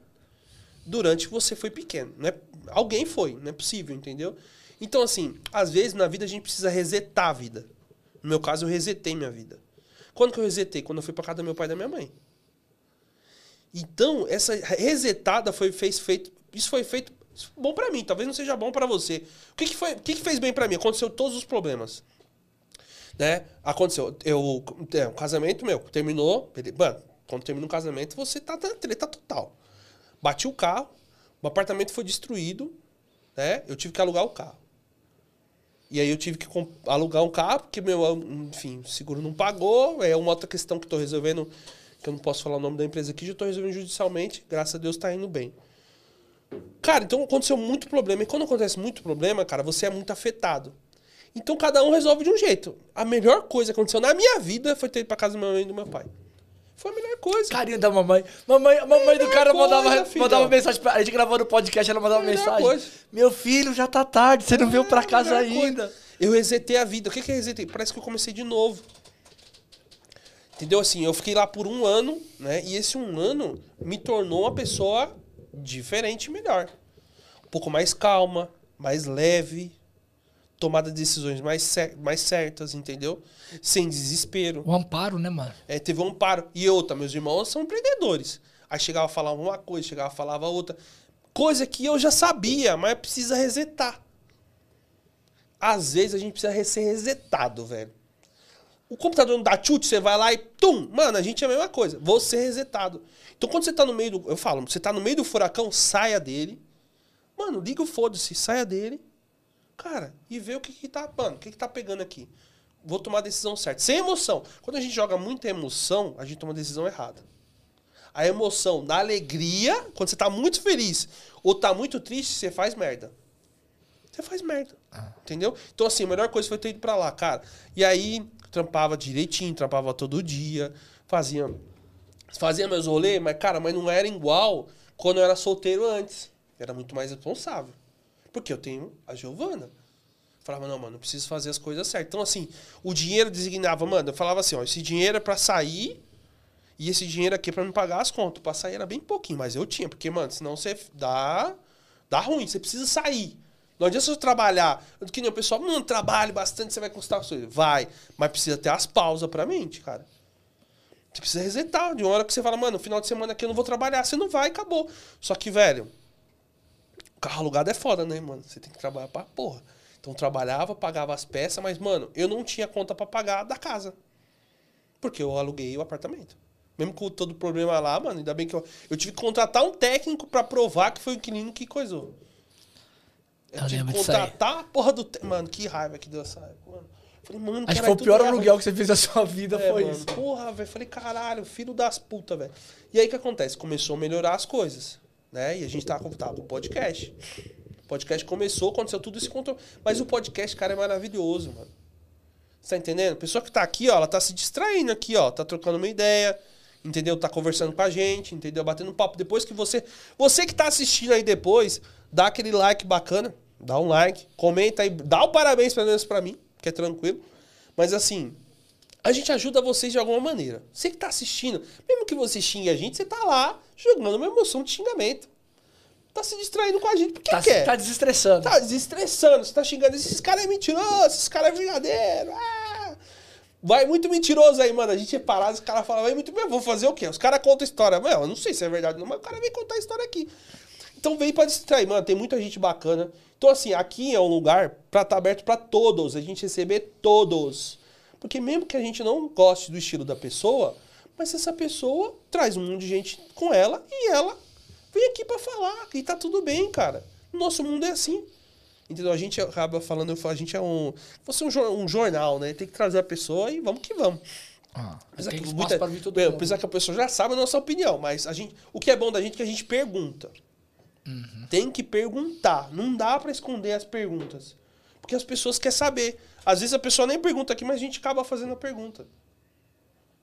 Speaker 2: durante que você foi pequeno. Né? Alguém foi, não é possível, entendeu? Então, assim, às vezes na vida a gente precisa resetar a vida. No meu caso, eu resetei minha vida. Quando que eu resetei? Quando eu fui pra casa do meu pai e da minha mãe. Então, essa resetada foi fez feito. Isso foi feito bom pra mim, talvez não seja bom pra você. O que, que foi? O que, que fez bem pra mim? Aconteceu todos os problemas. Né? Aconteceu. Eu, é, o casamento meu terminou. Mano, quando termina um casamento, você tá na treta total. Bati o carro, o apartamento foi destruído, né? Eu tive que alugar o carro. E aí eu tive que alugar um carro, porque meu, enfim, o seguro não pagou. É uma outra questão que estou resolvendo, que eu não posso falar o nome da empresa aqui, já estou resolvendo judicialmente. Graças a Deus está indo bem. Cara, então aconteceu muito problema. E quando acontece muito problema, cara, você é muito afetado. Então cada um resolve de um jeito. A melhor coisa que aconteceu na minha vida foi ter ido pra casa da minha mãe e do meu pai. Foi a melhor coisa.
Speaker 1: Carinho da mamãe. Mamãe, a mamãe do cara
Speaker 2: coisa,
Speaker 1: mandava, mandava mensagem pra. A gente gravando o podcast, ela mandava mensagem.
Speaker 2: coisa.
Speaker 1: Meu filho, já tá tarde, você não veio pra
Speaker 2: Ah,
Speaker 1: casa
Speaker 2: melhor coisa.
Speaker 1: ainda.
Speaker 2: Eu resetei a vida. O que que é resetei? Parece que eu comecei de novo. Entendeu? Assim, eu fiquei lá por um ano, né? E esse um ano me tornou uma pessoa diferente e melhor. Um pouco mais calma, mais leve, tomada de decisões mais, cer- mais certas, entendeu? Sem desespero.
Speaker 1: O amparo, né, mano?
Speaker 2: É, teve um amparo. E outra, meus irmãos são empreendedores. Aí chegava a falar uma coisa, chegava a falava outra. Coisa que eu já sabia, mas precisa resetar. Às vezes a gente precisa re- ser resetado, velho. O computador não dá chute, você vai lá e tum! Mano, a gente é a mesma coisa. Vou ser resetado. Então quando você tá no meio do. Eu falo, você tá no meio do furacão, saia dele. Mano, liga o foda-se, saia dele. Cara, e vê o que, que tá. Mano, o que, que tá pegando aqui. Vou tomar a decisão certa. Sem emoção. Quando a gente joga muita emoção, a gente toma a decisão errada. A emoção da alegria, quando você tá muito feliz ou tá muito triste, você faz merda. Você faz merda. Entendeu? Então, assim, a melhor coisa foi ter ido pra lá, cara. E aí, trampava direitinho, trampava todo dia, fazia, fazia meus rolês, mas, cara, mas não era igual quando eu era solteiro antes. Era muito mais responsável. Porque eu tenho a Giovana. Falava, não, mano, preciso fazer as coisas certas. Então, assim, o dinheiro designava, mano, eu falava assim, ó, esse dinheiro é pra sair e esse dinheiro aqui é pra me pagar as contas. Pra sair era bem pouquinho, mas eu tinha, porque, mano, senão você dá, dá ruim, você precisa sair. Não adianta você trabalhar. Que nem o pessoal, não, trabalhe bastante, você vai custar as coisas. Vai, mas precisa ter as pausas pra mente, cara. Você precisa resetar. De uma hora que você fala, mano, no final de semana aqui eu não vou trabalhar. Você não vai, acabou. Só que, velho, carro alugado é foda, né, mano? Você tem que trabalhar pra porra. Então trabalhava, pagava as peças, mas, mano, eu não tinha conta pra pagar da casa. Porque eu aluguei o apartamento. Mesmo com todo o problema lá, mano, ainda bem que eu, eu tive que contratar um técnico pra provar que foi o inquilino que coisou. Eu,
Speaker 1: Eu
Speaker 2: tive que contratar a porra do. te- Mano, que raiva que deu essa mano. Falei, mano,
Speaker 1: Acho que foi o pior aluguel que você fez da sua vida,
Speaker 2: É,
Speaker 1: foi
Speaker 2: mano,
Speaker 1: isso.
Speaker 2: Porra, velho. Falei, caralho, filho das putas, velho. E aí o que acontece? Começou a melhorar as coisas, né? E a gente com o podcast. O podcast começou, aconteceu tudo esse controle. Mas o podcast, cara, é maravilhoso, mano. Você tá entendendo? A pessoa que tá aqui, ó, ela tá se distraindo aqui, ó. Tá trocando uma ideia, entendeu? Tá conversando com a gente, entendeu? Batendo um papo. Depois que você... Você que tá assistindo aí depois, dá aquele like bacana. Dá um like, comenta aí. Dá o parabéns pelo menos pra mim, que é tranquilo. Mas assim, a gente ajuda vocês de alguma maneira. Você que tá assistindo, mesmo que você xingue a gente, você tá lá jogando uma emoção de xingamento. Tá se distraindo com a gente porque
Speaker 1: Tá,
Speaker 2: quer.
Speaker 1: tá desestressando.
Speaker 2: Tá desestressando, você tá xingando. Esses caras é mentiroso, esses caras é verdadeiro. Ah! Vai muito mentiroso aí, mano. A gente é parado, os caras falam, vai muito bem, vou fazer o quê? Os caras contam história. Mano, eu não sei se é verdade não, mas o cara vem contar a história aqui. Então vem pra distrair, mano. Tem muita gente bacana. Então, assim, aqui é um lugar pra estar aberto pra todos. A gente receber todos. Porque mesmo que a gente não goste do estilo da pessoa, mas essa pessoa traz um monte de gente com ela e ela vem aqui pra falar. E tá tudo bem, cara. O nosso mundo é assim. Entendeu? A gente acaba falando, eu falo, a gente é um. Fosse um, jor- um jornal, né? Tem que trazer a pessoa e vamos que vamos.
Speaker 1: Ah,
Speaker 2: Apesar que, muita,
Speaker 1: mundo.
Speaker 2: apesar que a pessoa já sabe a nossa opinião, mas a gente, o que é bom da gente é que a gente pergunta.
Speaker 1: Uhum.
Speaker 2: Tem que perguntar. Não dá pra esconder as perguntas. Porque as pessoas querem saber. Às vezes a pessoa nem pergunta aqui, mas a gente acaba fazendo a pergunta.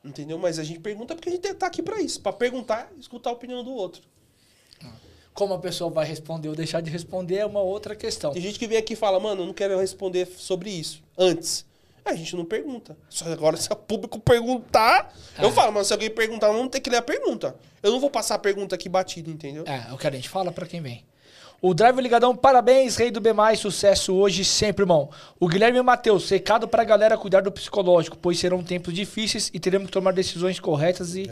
Speaker 2: Entendeu? Mas a gente pergunta porque a gente tá aqui pra isso. Pra perguntar escutar a opinião do outro.
Speaker 1: Como a pessoa vai responder ou deixar de responder é uma outra questão.
Speaker 2: Tem gente que vem aqui e fala, mano, eu não quero responder sobre isso. Antes. A gente não pergunta. Só agora, se o público perguntar, eu
Speaker 1: É.
Speaker 2: falo, mas se alguém perguntar, eu não tem que ler a pergunta. Eu não vou passar a pergunta aqui batida, entendeu?
Speaker 1: É, é o que a gente fala pra quem vem. O Drive Ligadão, parabéns, rei do B+, sucesso hoje sempre, irmão. O Guilherme Matheus, recado pra galera cuidar do psicológico, pois serão tempos difíceis e teremos que tomar decisões corretas e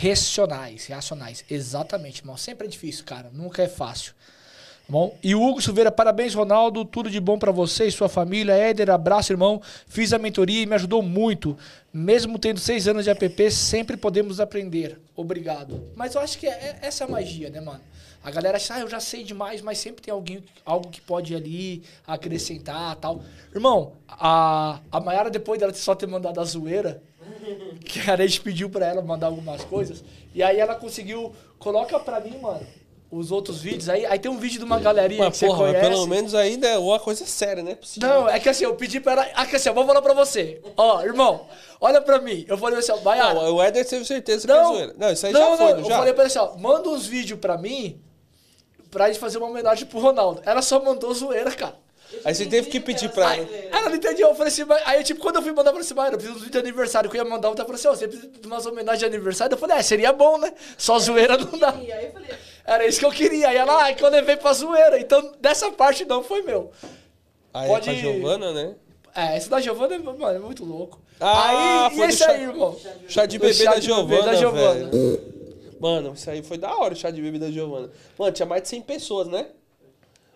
Speaker 1: racionais, racionais. Exatamente, irmão. Sempre é difícil, cara. Nunca é fácil. Tá bom? E o Hugo Silveira, parabéns, Ronaldo. Tudo de bom pra você e sua família. Éder, abraço, irmão. Fiz a mentoria e me ajudou muito. Mesmo tendo seis anos de app, sempre podemos aprender. Obrigado. Mas eu acho que é, é- essa é a magia, né, mano? A galera acha, ah, eu já sei demais, mas sempre tem alguém, algo que pode ali acrescentar tal. Irmão, a, a Mayara, depois dela só ter mandado a zoeira, (laughs) que a gente pediu pra ela mandar algumas coisas, e aí ela conseguiu, coloca pra mim, mano, os outros vídeos aí. Aí tem um vídeo de uma galerinha
Speaker 2: Mas,
Speaker 1: que você
Speaker 2: porra, mas
Speaker 1: conhece.
Speaker 2: pelo menos ainda é uma coisa séria, né? Possível.
Speaker 1: Não, é que assim, eu pedi pra ela. Ah, que assim, eu vou falar pra você. Ó, irmão, olha pra mim. Eu falei assim, ó, Baiara.
Speaker 2: Não, o Éder teve certeza que
Speaker 1: Não,
Speaker 2: é zoeira. Não, isso aí
Speaker 1: não,
Speaker 2: já foi,
Speaker 1: não,
Speaker 2: não,
Speaker 1: Eu
Speaker 2: já?
Speaker 1: falei pra assim, ó, manda uns vídeos pra mim pra gente fazer uma homenagem pro Ronaldo. Ela só mandou zoeira, cara.
Speaker 2: Aí você teve que pedir pra ela.
Speaker 1: Ela não entendeu. Eu falei assim, mas... aí tipo, quando eu fui mandar pra cima, eu preciso de aniversário que eu ia mandar, eu falei assim, ó, você precisa de umas homenagens de aniversário? Eu falei, é, seria bom, né? Só zoeira não dá.
Speaker 3: E aí eu falei,
Speaker 1: Era isso que eu queria. Aí ela, ah, que eu levei pra zoeira. Então, dessa parte não foi meu.
Speaker 2: Aí
Speaker 1: Pode-
Speaker 2: é com a Giovana, né?
Speaker 1: É, esse da Giovana, mano, é muito louco.
Speaker 2: Ah,
Speaker 1: aí, e
Speaker 2: foi do
Speaker 1: esse
Speaker 2: chá-
Speaker 1: aí, irmão?
Speaker 2: Chá de bebê
Speaker 1: chá
Speaker 2: da
Speaker 1: de bebê
Speaker 2: Giovana,
Speaker 1: da Giovana.
Speaker 2: velho. Mano, isso aí foi da hora, o chá de bebê da Giovana. Mano, tinha mais de 100 pessoas, né?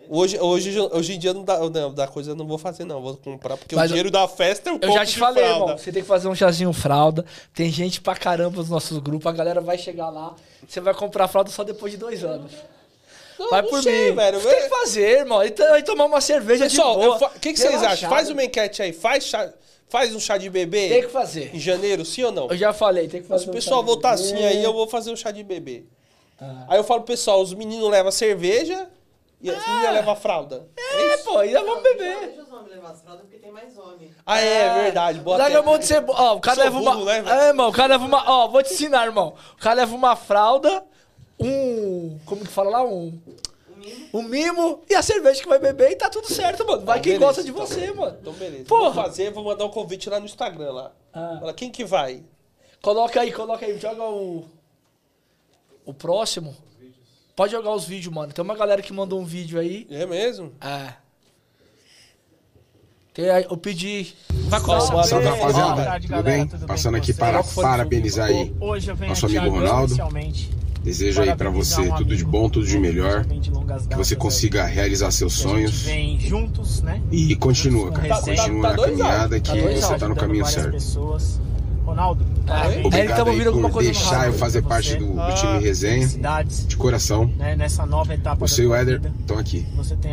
Speaker 2: Hoje, hoje, hoje em dia não dá, não, da coisa eu não vou fazer, não. Vou comprar, porque
Speaker 1: Mas
Speaker 2: o dinheiro da festa eu
Speaker 1: Eu
Speaker 2: compro
Speaker 1: já te falei,
Speaker 2: fralda.
Speaker 1: irmão. Você tem que fazer um chazinho fralda. Tem gente pra caramba nos nossos grupos. A galera vai chegar lá. Você vai comprar fralda só depois de dois anos.
Speaker 2: Não,
Speaker 1: vai
Speaker 2: não
Speaker 1: por
Speaker 2: sei,
Speaker 1: mim.
Speaker 2: velho.
Speaker 1: Você tem que fazer, irmão. E tomar uma cerveja
Speaker 2: Pessoal,
Speaker 1: de
Speaker 2: eu
Speaker 1: boa.
Speaker 2: o que, que vocês acham? Faz uma enquete aí. Faz, chá, faz um chá de bebê
Speaker 1: Tem que fazer.
Speaker 2: em janeiro, sim ou não?
Speaker 1: Eu já falei, tem que
Speaker 2: Se
Speaker 1: fazer
Speaker 2: o
Speaker 1: um
Speaker 2: pessoal
Speaker 1: de
Speaker 2: votar
Speaker 1: bebê.
Speaker 2: assim aí, eu vou fazer um chá de bebê.
Speaker 1: Ah.
Speaker 2: Aí eu falo pro pessoal, os meninos levam cerveja e as meninas levam fralda.
Speaker 1: É, pô, ainda vamos beber.
Speaker 3: Deixa os homens levar as fraldas porque tem mais homem.
Speaker 2: Ah, é, verdade. Boa
Speaker 1: Larga a mão de ser. Ó, o cara leva uma.
Speaker 2: né,
Speaker 1: é, irmão, o cara leva uma. Ó, vou te ensinar, irmão. O cara leva uma fralda, um. Como que fala lá? Um.
Speaker 3: O mínimo.
Speaker 1: Um mimo e a cerveja que vai beber e tá tudo certo, mano. Vai
Speaker 2: Ah,
Speaker 1: quem
Speaker 2: beleza,
Speaker 1: gosta de
Speaker 2: então.
Speaker 1: você, mano.
Speaker 2: Então, beleza.
Speaker 1: Porra.
Speaker 2: Vou fazer, vou mandar um convite lá no Instagram lá.
Speaker 1: Ah.
Speaker 2: Fala, quem que vai?
Speaker 1: Coloca aí, coloca aí, joga o. O próximo. Pode jogar os vídeos, mano. Tem uma galera que mandou um vídeo aí.
Speaker 2: É mesmo?
Speaker 1: É. Eu pedi. Vai começar.
Speaker 2: Salve,
Speaker 5: Salve
Speaker 2: Boa
Speaker 5: rapaziada,
Speaker 6: tarde,
Speaker 5: tudo bem?
Speaker 6: tudo bem
Speaker 5: Passando
Speaker 6: com
Speaker 5: aqui para
Speaker 1: o
Speaker 5: parabenizar aí
Speaker 6: Hoje eu venho
Speaker 5: nosso
Speaker 6: aqui
Speaker 5: amigo Ronaldo. Desejo aí pra você
Speaker 6: um
Speaker 5: tudo de bom, tudo de melhor, que você consiga realizar seus sonhos
Speaker 6: vem juntos, né?
Speaker 5: e continua, cara.
Speaker 6: Tá- tá-
Speaker 5: Continua
Speaker 2: tá
Speaker 5: na caminhada
Speaker 1: Tá
Speaker 5: que
Speaker 1: dois
Speaker 5: você tá no caminho certo.
Speaker 6: pessoas. Ronaldo,
Speaker 1: É, tá
Speaker 5: Obrigado aí
Speaker 1: alguma
Speaker 5: por deixar eu fazer parte do, do
Speaker 2: Ah,
Speaker 5: time resenha, de coração.
Speaker 6: né? Nessa nova etapa
Speaker 5: Você e o Éder estão aqui.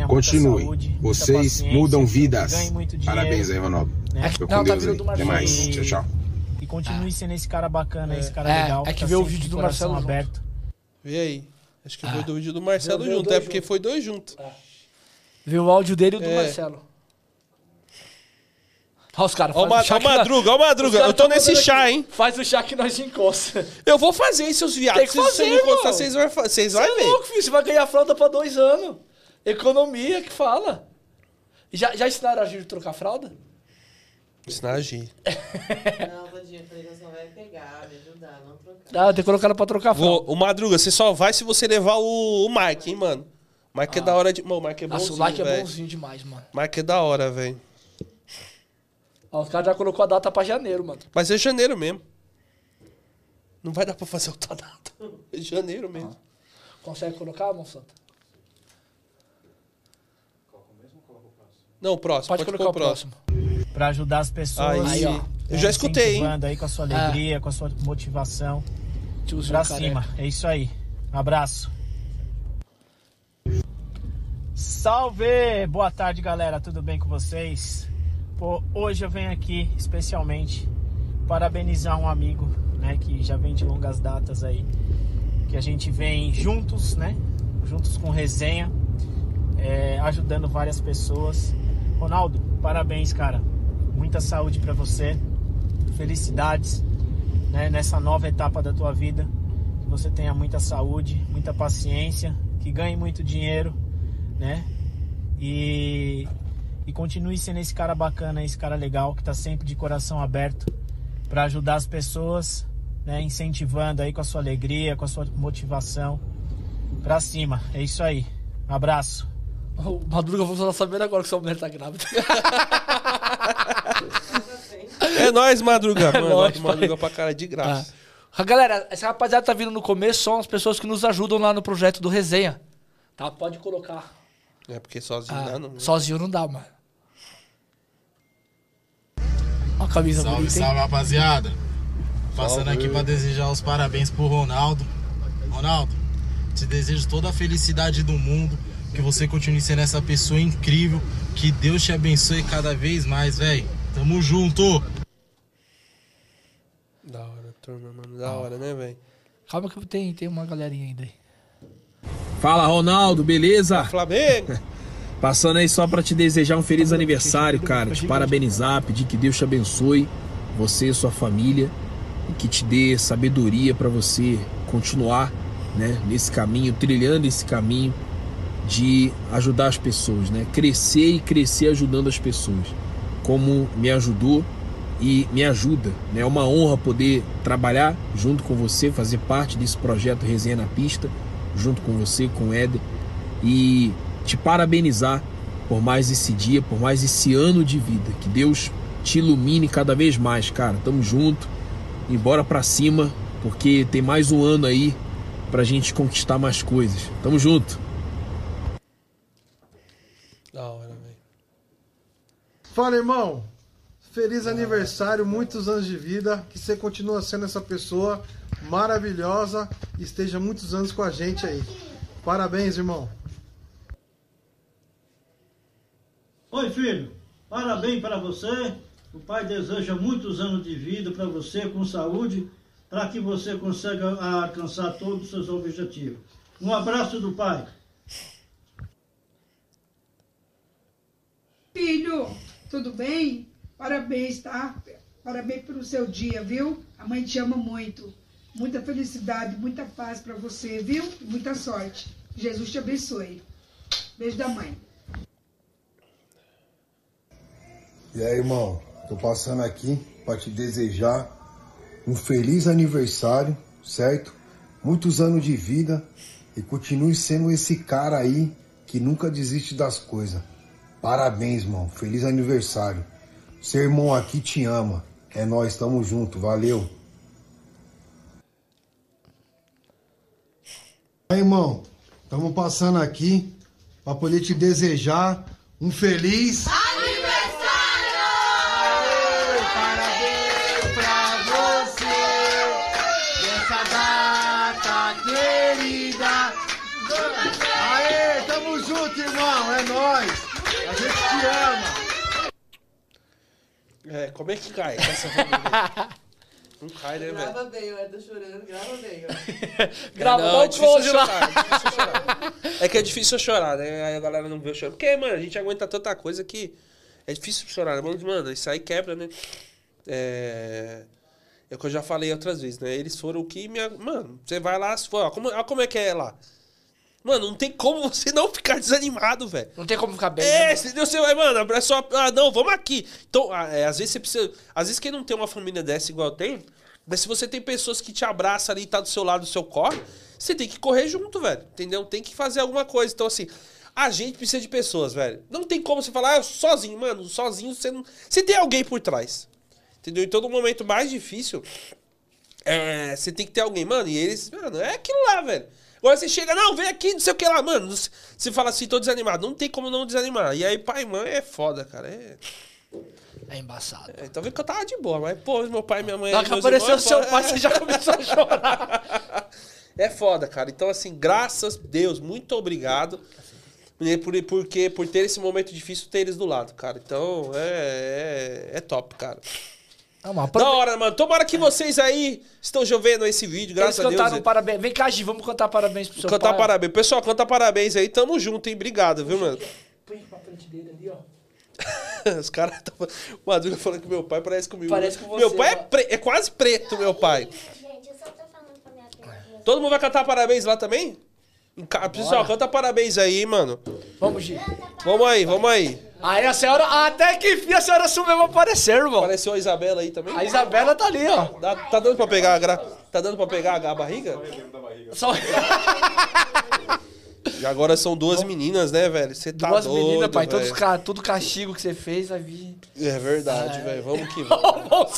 Speaker 5: Continue. Vocês mudam vidas. Parabéns aí, Ronaldo.
Speaker 6: né?
Speaker 5: Fica
Speaker 1: Não,
Speaker 5: com
Speaker 1: tá
Speaker 5: Deus aí. Até mais. Tchau, tchau.
Speaker 6: E continue sendo esse cara bacana, esse cara
Speaker 1: É,
Speaker 6: legal.
Speaker 1: é que
Speaker 6: tá
Speaker 1: vê o vídeo
Speaker 6: de
Speaker 1: do
Speaker 6: coração
Speaker 1: Marcelo
Speaker 6: aberto.
Speaker 2: Vê aí. Acho que foi do vídeo do Marcelo
Speaker 1: Viu- viu
Speaker 2: junto. É porque
Speaker 1: juntos.
Speaker 2: foi dois juntos.
Speaker 1: Vê o áudio dele e o do
Speaker 2: É.
Speaker 1: Marcelo. Olha os caras.
Speaker 2: Ó, o
Speaker 1: o
Speaker 2: Ma-
Speaker 1: chá
Speaker 2: Madruga, ó,
Speaker 1: os
Speaker 2: Madruga. Eu tô nesse chá,
Speaker 1: aqui,
Speaker 2: hein?
Speaker 1: Faz o chá que nós encosta.
Speaker 2: Eu vou fazer, hein, seus viados.
Speaker 1: Tem que
Speaker 2: Se
Speaker 1: fazer,
Speaker 2: não encostar, vocês vão fa- vocês
Speaker 1: Você
Speaker 2: vão
Speaker 1: é
Speaker 2: ver.
Speaker 1: louco, filho. Você vai ganhar fralda pra dois anos. Economia que fala. Já, já ensinaram a Giro trocar fralda?
Speaker 2: Ensinar a agir. (laughs)
Speaker 3: Não, Tadinha, eu falei que você vai pegar, me ajudar, não.
Speaker 1: Ah, tem que colocar ela pra trocar fralda.
Speaker 2: Vou, o Madruga, você só vai se você levar o, o Mike, hein, mano. Mike é da hora de. Mano, o Mike é
Speaker 1: Nossa,
Speaker 2: bonzinho,
Speaker 1: o like é
Speaker 2: velho.
Speaker 1: bonzinho demais, mano.
Speaker 2: Mike é da hora, velho.
Speaker 1: Ó, os caras já colocou a data pra janeiro, mano.
Speaker 2: Mas é janeiro mesmo. Não vai dar pra fazer outra data. É janeiro mesmo.
Speaker 1: Consegue colocar, Monsanto?
Speaker 2: Não, o próximo.
Speaker 1: Pode, colocar o próximo.
Speaker 6: Pra ajudar as pessoas.
Speaker 2: Aí,
Speaker 1: Aí, ó.
Speaker 2: Eu já escutei, hein?
Speaker 6: aí com a sua alegria, com a sua motivação.
Speaker 1: Tiozinho
Speaker 6: Pra
Speaker 1: careca.
Speaker 6: cima. É isso aí. Abraço. Salve! Boa tarde, galera. Tudo bem com vocês? Pô, hoje eu venho aqui especialmente parabenizar um amigo, né, que já vem de longas datas aí, que a gente vem juntos, né, juntos com resenha, é, ajudando várias pessoas. Ronaldo, parabéns, cara. Muita saúde pra você, felicidades, né, nessa nova etapa da tua vida. Que você tenha muita saúde, muita paciência, que ganhe muito dinheiro, né? E, e continue sendo esse cara bacana, esse cara legal que tá sempre de coração aberto para ajudar as pessoas, né? Incentivando aí com a sua alegria, com a sua motivação pra cima. É isso aí. Abraço.
Speaker 1: O Madruga, vamos estar sabendo agora que sua mulher tá grávida. (laughs)
Speaker 2: É nóis, Madruga. Mano,
Speaker 1: nóis,
Speaker 2: Madruga pra cara de graça.
Speaker 1: Ah, Galera, essa rapaziada tá vindo no começo, são as pessoas que nos ajudam lá no projeto do Resenha. Tá? Pode colocar.
Speaker 2: É porque sozinho
Speaker 1: Ah,
Speaker 2: dá, não.
Speaker 1: sozinho não dá, mano. Ó a camisa
Speaker 7: Salve,
Speaker 1: bonita, hein?
Speaker 7: salve, rapaziada. Passando
Speaker 2: Salve.
Speaker 7: aqui pra desejar os parabéns pro Ronaldo. Ronaldo, te desejo toda a felicidade do mundo. Que você continue sendo essa pessoa incrível. Que Deus te abençoe cada vez mais, velho. Tamo junto.
Speaker 2: Da hora, turma, mano. Da hora, né, velho?
Speaker 1: Calma que tem, tem uma galerinha ainda aí.
Speaker 8: Fala Ronaldo, beleza?
Speaker 2: Flamengo. (laughs)
Speaker 8: Passando aí só pra te desejar um feliz aniversário, cara. Te parabenizar, pedir que Deus te abençoe, você e sua família, e que te dê sabedoria pra você continuar, né, nesse caminho, trilhando esse caminho de ajudar as pessoas, né? Crescer e crescer ajudando as pessoas, como me ajudou e me ajuda, né? É uma honra poder trabalhar junto com você, fazer parte desse projeto Resenha na Pista, junto com você, com o Éder, e te parabenizar por mais esse dia, por mais esse ano de vida. Que Deus te ilumine cada vez mais, cara. Tamo junto, e bora pra cima, porque tem mais um ano aí pra gente conquistar mais coisas. Tamo junto.
Speaker 2: Da hora, velho.
Speaker 9: Fala, irmão. Feliz aniversário, muitos anos de vida. Que você continue sendo essa pessoa maravilhosa e esteja muitos anos com a gente aí. Parabéns, irmão.
Speaker 10: Oi, filho. Parabéns para você. O pai deseja muitos anos de vida para você, com saúde, para que você consiga alcançar todos os seus objetivos. Um abraço do pai.
Speaker 11: Filho, tudo bem? Parabéns, tá? Parabéns pelo seu dia, viu? A mãe te ama muito. Muita felicidade, muita paz pra você, viu? Muita sorte. Jesus te abençoe. Beijo da mãe.
Speaker 12: E aí, irmão, tô passando aqui para te desejar um feliz aniversário, certo? Muitos anos de vida e continue sendo esse cara aí que nunca desiste das coisas. Parabéns, irmão. Feliz aniversário. Seu irmão aqui te ama. É nós, tamo junto. Valeu. Aí, irmão, estamos passando aqui para poder te desejar um feliz
Speaker 9: Parabéns
Speaker 2: como é que cai essa família? (laughs) Não cai, né, velho?
Speaker 3: Grava bem, eu tô chorando, grava bem, ó. (laughs)
Speaker 1: Grava,
Speaker 2: não,
Speaker 1: dá um
Speaker 2: é
Speaker 1: close lá.
Speaker 2: chorar, é difícil chorar. É que é difícil eu chorar, né? Aí a galera não vê eu chorando. Porque, mano, a gente aguenta tanta coisa que é difícil chorar, né? Mano, Mano, isso aí quebra, né? É... É o que eu já falei outras vezes, né? Eles foram o que me... Mano, você vai lá, se for... Ó, como, ó, como é que é lá? Mano, não tem como você não ficar desanimado, velho.
Speaker 1: Não tem como ficar bem.
Speaker 2: É,
Speaker 1: né?
Speaker 2: entendeu? Você vai, mano, é só. Ah, não, vamos aqui. Então, ah, é, às vezes você precisa. Às vezes quem não tem uma família dessa igual eu tenho, mas se você tem pessoas que te abraçam ali e tá do seu lado, do seu corre, você tem que correr junto, velho. Entendeu? Tem que fazer alguma coisa. Então, assim, a gente precisa de pessoas, velho. Não tem como você falar, ah, sozinho, mano, sozinho você não. Você tem alguém por trás. Entendeu? Então, no momento mais difícil, é, você tem que ter alguém, mano. E eles, mano, é aquilo lá, velho. Agora você chega, não, vem aqui, não sei o que lá, mano. Você fala assim, tô desanimado. Não tem como não desanimar. E aí, pai e mãe é foda, cara. É.
Speaker 1: É embaçado.
Speaker 2: É, então vê que eu tava de boa, mas, pô, meu pai e minha mãe.
Speaker 1: Hora que apareceu
Speaker 2: irmãos,
Speaker 1: seu pai,
Speaker 2: é.
Speaker 1: você já começou a chorar. (laughs)
Speaker 2: É foda, cara. Então, assim, graças a Deus, muito obrigado. E Por, porque por ter esse momento difícil, ter eles do lado, cara. Então, é, é, é top, cara.
Speaker 1: Ah, mas
Speaker 2: Da hora, mano. Tomara que vocês aí estão vendo esse vídeo,
Speaker 1: Eles
Speaker 2: graças a Deus.
Speaker 1: cantaram parabéns. Vem cá, Gi, vamos cantar parabéns pro seu
Speaker 2: Cantar
Speaker 1: pai.
Speaker 2: parabéns. Pessoal, canta parabéns aí. Tamo junto, hein? Obrigado, viu, mano?
Speaker 1: Põe pra frente dele ali, ó. (laughs)
Speaker 2: Os caras tão... O Madruga falando que meu pai parece comigo.
Speaker 1: Parece com
Speaker 2: Meu
Speaker 1: você,
Speaker 2: pai é,
Speaker 1: ó.
Speaker 2: pre- é quase preto, meu pai.
Speaker 4: Gente, eu só tô falando pra minha tia.
Speaker 2: Todo mundo vai cantar parabéns lá também? Em ca- Pessoal, canta parabéns aí, mano.
Speaker 1: Vamos, Gi.
Speaker 2: Vamos aí, vamos aí.
Speaker 1: Aí a senhora, até que enfim a senhora sumiu aparecer, irmão.
Speaker 2: Apareceu a Isabela aí também?
Speaker 1: A Isabela tá ali, ó.
Speaker 2: Dá- tá dando pra pegar a gra... Tá dando pra pegar a barriga?
Speaker 1: Só... (laughs)
Speaker 2: E agora são duas meninas, né, velho? Você tá
Speaker 1: Duas
Speaker 2: doido,
Speaker 1: meninas, pai. Todos, ca- tudo castigo que você fez vai vir.
Speaker 2: É verdade,
Speaker 1: Ah,
Speaker 2: velho. Vamos que (laughs) vamos.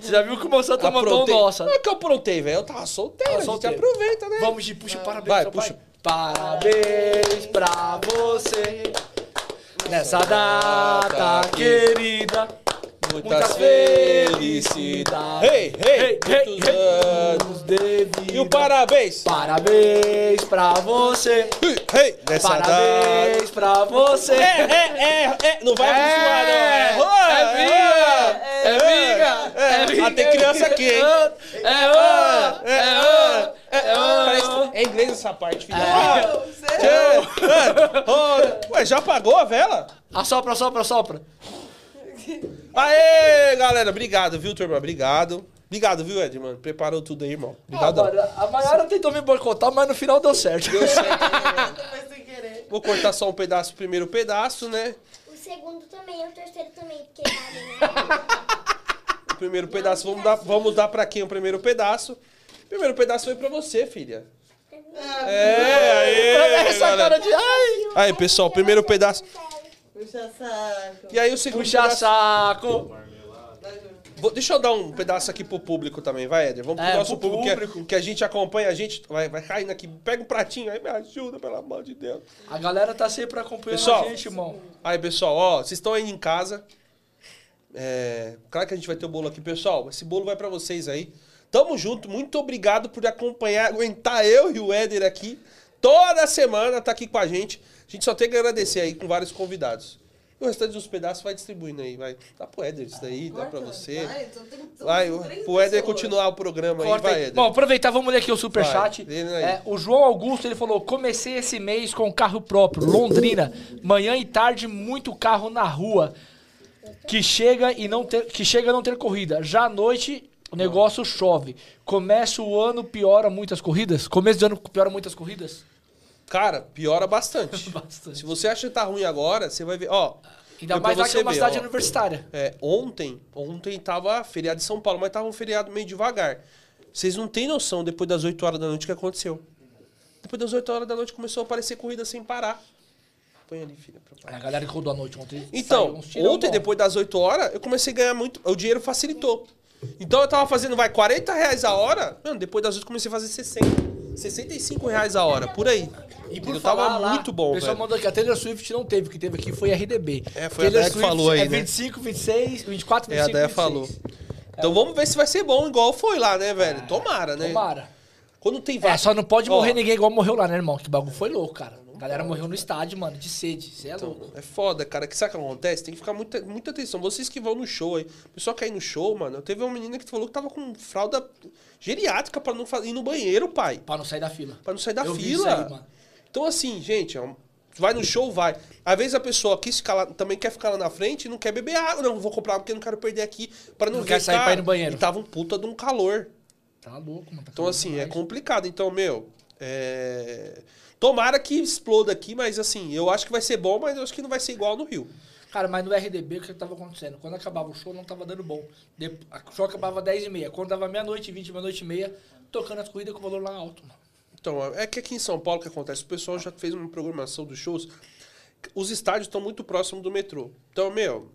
Speaker 1: Você já viu que o Monsanta mandou o
Speaker 2: Aprontei.
Speaker 1: nossa.
Speaker 2: Não é que eu aprontei, velho. Eu tava solteiro.
Speaker 1: Tá
Speaker 2: a gente
Speaker 1: solteiro.
Speaker 2: aproveita, né?
Speaker 1: Vamos, Gi, puxa parabéns
Speaker 2: Vai, puxa.
Speaker 1: pai. Parabéns pra você. Nessa data querida.
Speaker 2: Muitas felicidades. Hey, hey, muitos anos.
Speaker 1: de vida.
Speaker 2: E o parabéns.
Speaker 1: Parabéns pra você.
Speaker 2: Hey, hey, nessa
Speaker 1: Parabéns pra você.
Speaker 2: É, é, é, é. Não vai acostumar, não. É,
Speaker 1: É é
Speaker 2: é,
Speaker 1: é vinga.
Speaker 2: Ah, tem criança aqui, hein?
Speaker 1: É ô,
Speaker 2: É,
Speaker 1: é ô,
Speaker 2: é,
Speaker 1: é
Speaker 2: é inglês essa parte, filho.
Speaker 1: É.
Speaker 2: Ah, é, é. Ô, Ué, já apagou a vela?
Speaker 1: Assopra, assopra, assopra.
Speaker 2: Aê, galera. Obrigado, viu, turma? Obrigado. Obrigado, viu, Ed? Preparou tudo aí, irmão.
Speaker 1: Ah,
Speaker 2: Obrigado.
Speaker 1: mano, a Mayara tentou me boicotar, mas no final deu certo.
Speaker 2: Deu certo.
Speaker 3: Querer.
Speaker 2: Vou cortar só um pedaço, o primeiro pedaço, né?
Speaker 4: O segundo também, o terceiro também, porque né?
Speaker 2: O primeiro pedaço, vamos dar, vamos dar pra quem o primeiro pedaço? Primeiro pedaço foi pra você, filha. É, aí,
Speaker 1: Essa
Speaker 2: galera.
Speaker 1: cara de. Ai!
Speaker 2: Aí, pessoal, primeiro pedaço.
Speaker 3: Puxa saco.
Speaker 2: E aí o segundo
Speaker 1: Puxa
Speaker 2: pedaço.
Speaker 1: saco!
Speaker 2: Vou- deixa eu dar um pedaço aqui pro público também, vai, Éder. Vamos pro
Speaker 1: É,
Speaker 2: nosso
Speaker 1: pro
Speaker 2: público, que-
Speaker 1: público.
Speaker 2: Que, a gente acompanha, a gente vai, vai caindo aqui. Pega um pratinho aí, me ajuda, pelo amor de Deus.
Speaker 1: A galera tá sempre acompanhando
Speaker 2: Pessoal.
Speaker 1: a gente, irmão.
Speaker 2: Aí, pessoal, ó, vocês estão aí em casa. É, claro que a gente vai ter o bolo aqui, pessoal. Esse bolo vai pra vocês aí. Tamo junto, muito obrigado por acompanhar, aguentar eu e o Éder aqui. Toda semana tá aqui com a gente. A gente só tem que agradecer aí com vários convidados. E o restante dos pedaços vai distribuindo aí, vai. Dá pro Éder isso daí, dá pra você.
Speaker 3: Vai, só tem- são
Speaker 2: Vai,
Speaker 3: três
Speaker 2: pro Éder continuar o programa aí,
Speaker 1: Corta
Speaker 2: vai,
Speaker 1: aí.
Speaker 2: Éder.
Speaker 1: Bom, aproveitar, vamos ler aqui o superchat.
Speaker 2: Vai.
Speaker 1: É, o João Augusto, ele falou, comecei esse mês com carro próprio, Londrina. Manhã e tarde, muito carro na rua. Que chega e não ter, que chega a não ter corrida. Já à noite, o negócio chove. Começa o ano, piora muitas corridas? Começo de ano piora muitas corridas?
Speaker 2: Cara, piora bastante. (laughs)
Speaker 1: Bastante.
Speaker 2: Se você acha que tá ruim agora, você vai ver, ó.
Speaker 1: Ainda mais lá que é uma
Speaker 2: ver,
Speaker 1: cidade
Speaker 2: ó.
Speaker 1: universitária.
Speaker 2: É, ontem, ontem tava feriado em São Paulo, mas tava um feriado meio devagar. Vocês não têm noção, depois das 8 horas da noite, o que aconteceu. Depois das 8 horas da noite começou a aparecer corrida sem parar. Põe ali, filha. pra-
Speaker 1: A galera que rodou a noite ontem.
Speaker 2: Então, ontem,
Speaker 1: bom.
Speaker 2: depois das 8 horas, eu comecei a ganhar muito. O dinheiro facilitou. Então eu tava fazendo, vai, 40 reais a hora. Mano, depois das 8 comecei a fazer 60. 65 reais a hora, por aí.
Speaker 1: E por
Speaker 2: Entendeu?
Speaker 1: falar
Speaker 2: tava
Speaker 1: lá,
Speaker 2: muito bom,
Speaker 1: O pessoal
Speaker 2: velho.
Speaker 1: mandou aqui, a Taylor Swift não teve, o que teve aqui foi RDB.
Speaker 2: É, foi a
Speaker 1: Taylor
Speaker 2: Dé que falou aí,
Speaker 1: é
Speaker 2: né?
Speaker 1: 25, 26, 24,
Speaker 2: É,
Speaker 1: 25,
Speaker 2: a Déia
Speaker 1: 26.
Speaker 2: falou. Então vamos ver se vai ser bom, igual foi lá, né, velho? Tomara, né?
Speaker 1: Tomara.
Speaker 2: Quando tem
Speaker 1: É, só não pode morrer ninguém igual morreu lá, né, irmão? Que bagulho foi louco, cara. A galera morreu no estádio, mano, de sede. Você é louco.
Speaker 2: É foda, cara. Que sabe o que acontece? Tem que ficar muita, muita atenção. Vocês que vão no show aí. Pessoal que aí no show, mano. Teve uma menina que falou que tava com fralda geriátrica pra não ir no banheiro, pai.
Speaker 1: Pra não sair da fila.
Speaker 2: Pra não sair da
Speaker 1: Eu
Speaker 2: fila.
Speaker 1: aí.
Speaker 2: Então, assim, gente, ó, vai no show, vai. Às vezes a pessoa quis ficar lá, também quer ficar lá na frente e não quer beber água. Não, vou comprar porque não quero perder aqui. Pra não,
Speaker 1: Não quer sair pra ir no banheiro.
Speaker 2: E tava um puta de um calor.
Speaker 1: Tá louco, mano. tá
Speaker 2: Então, assim, é
Speaker 1: demais.
Speaker 2: complicado. Então, meu, é... Tomara que exploda aqui, mas assim, eu acho que vai ser bom, mas eu acho que não vai ser igual no Rio.
Speaker 1: Cara, mas no RDB, o que tava acontecendo? Quando acabava o show, não tava dando bom. O show acabava 10 e meia. Quando dava meia-noite e 20, meia-noite e meia, tocando as corridas com o valor lá alto, mano.
Speaker 2: Então, é que aqui em São Paulo o que acontece? O pessoal já fez uma programação dos shows. Os estádios estão muito próximos do metrô. Então, meu,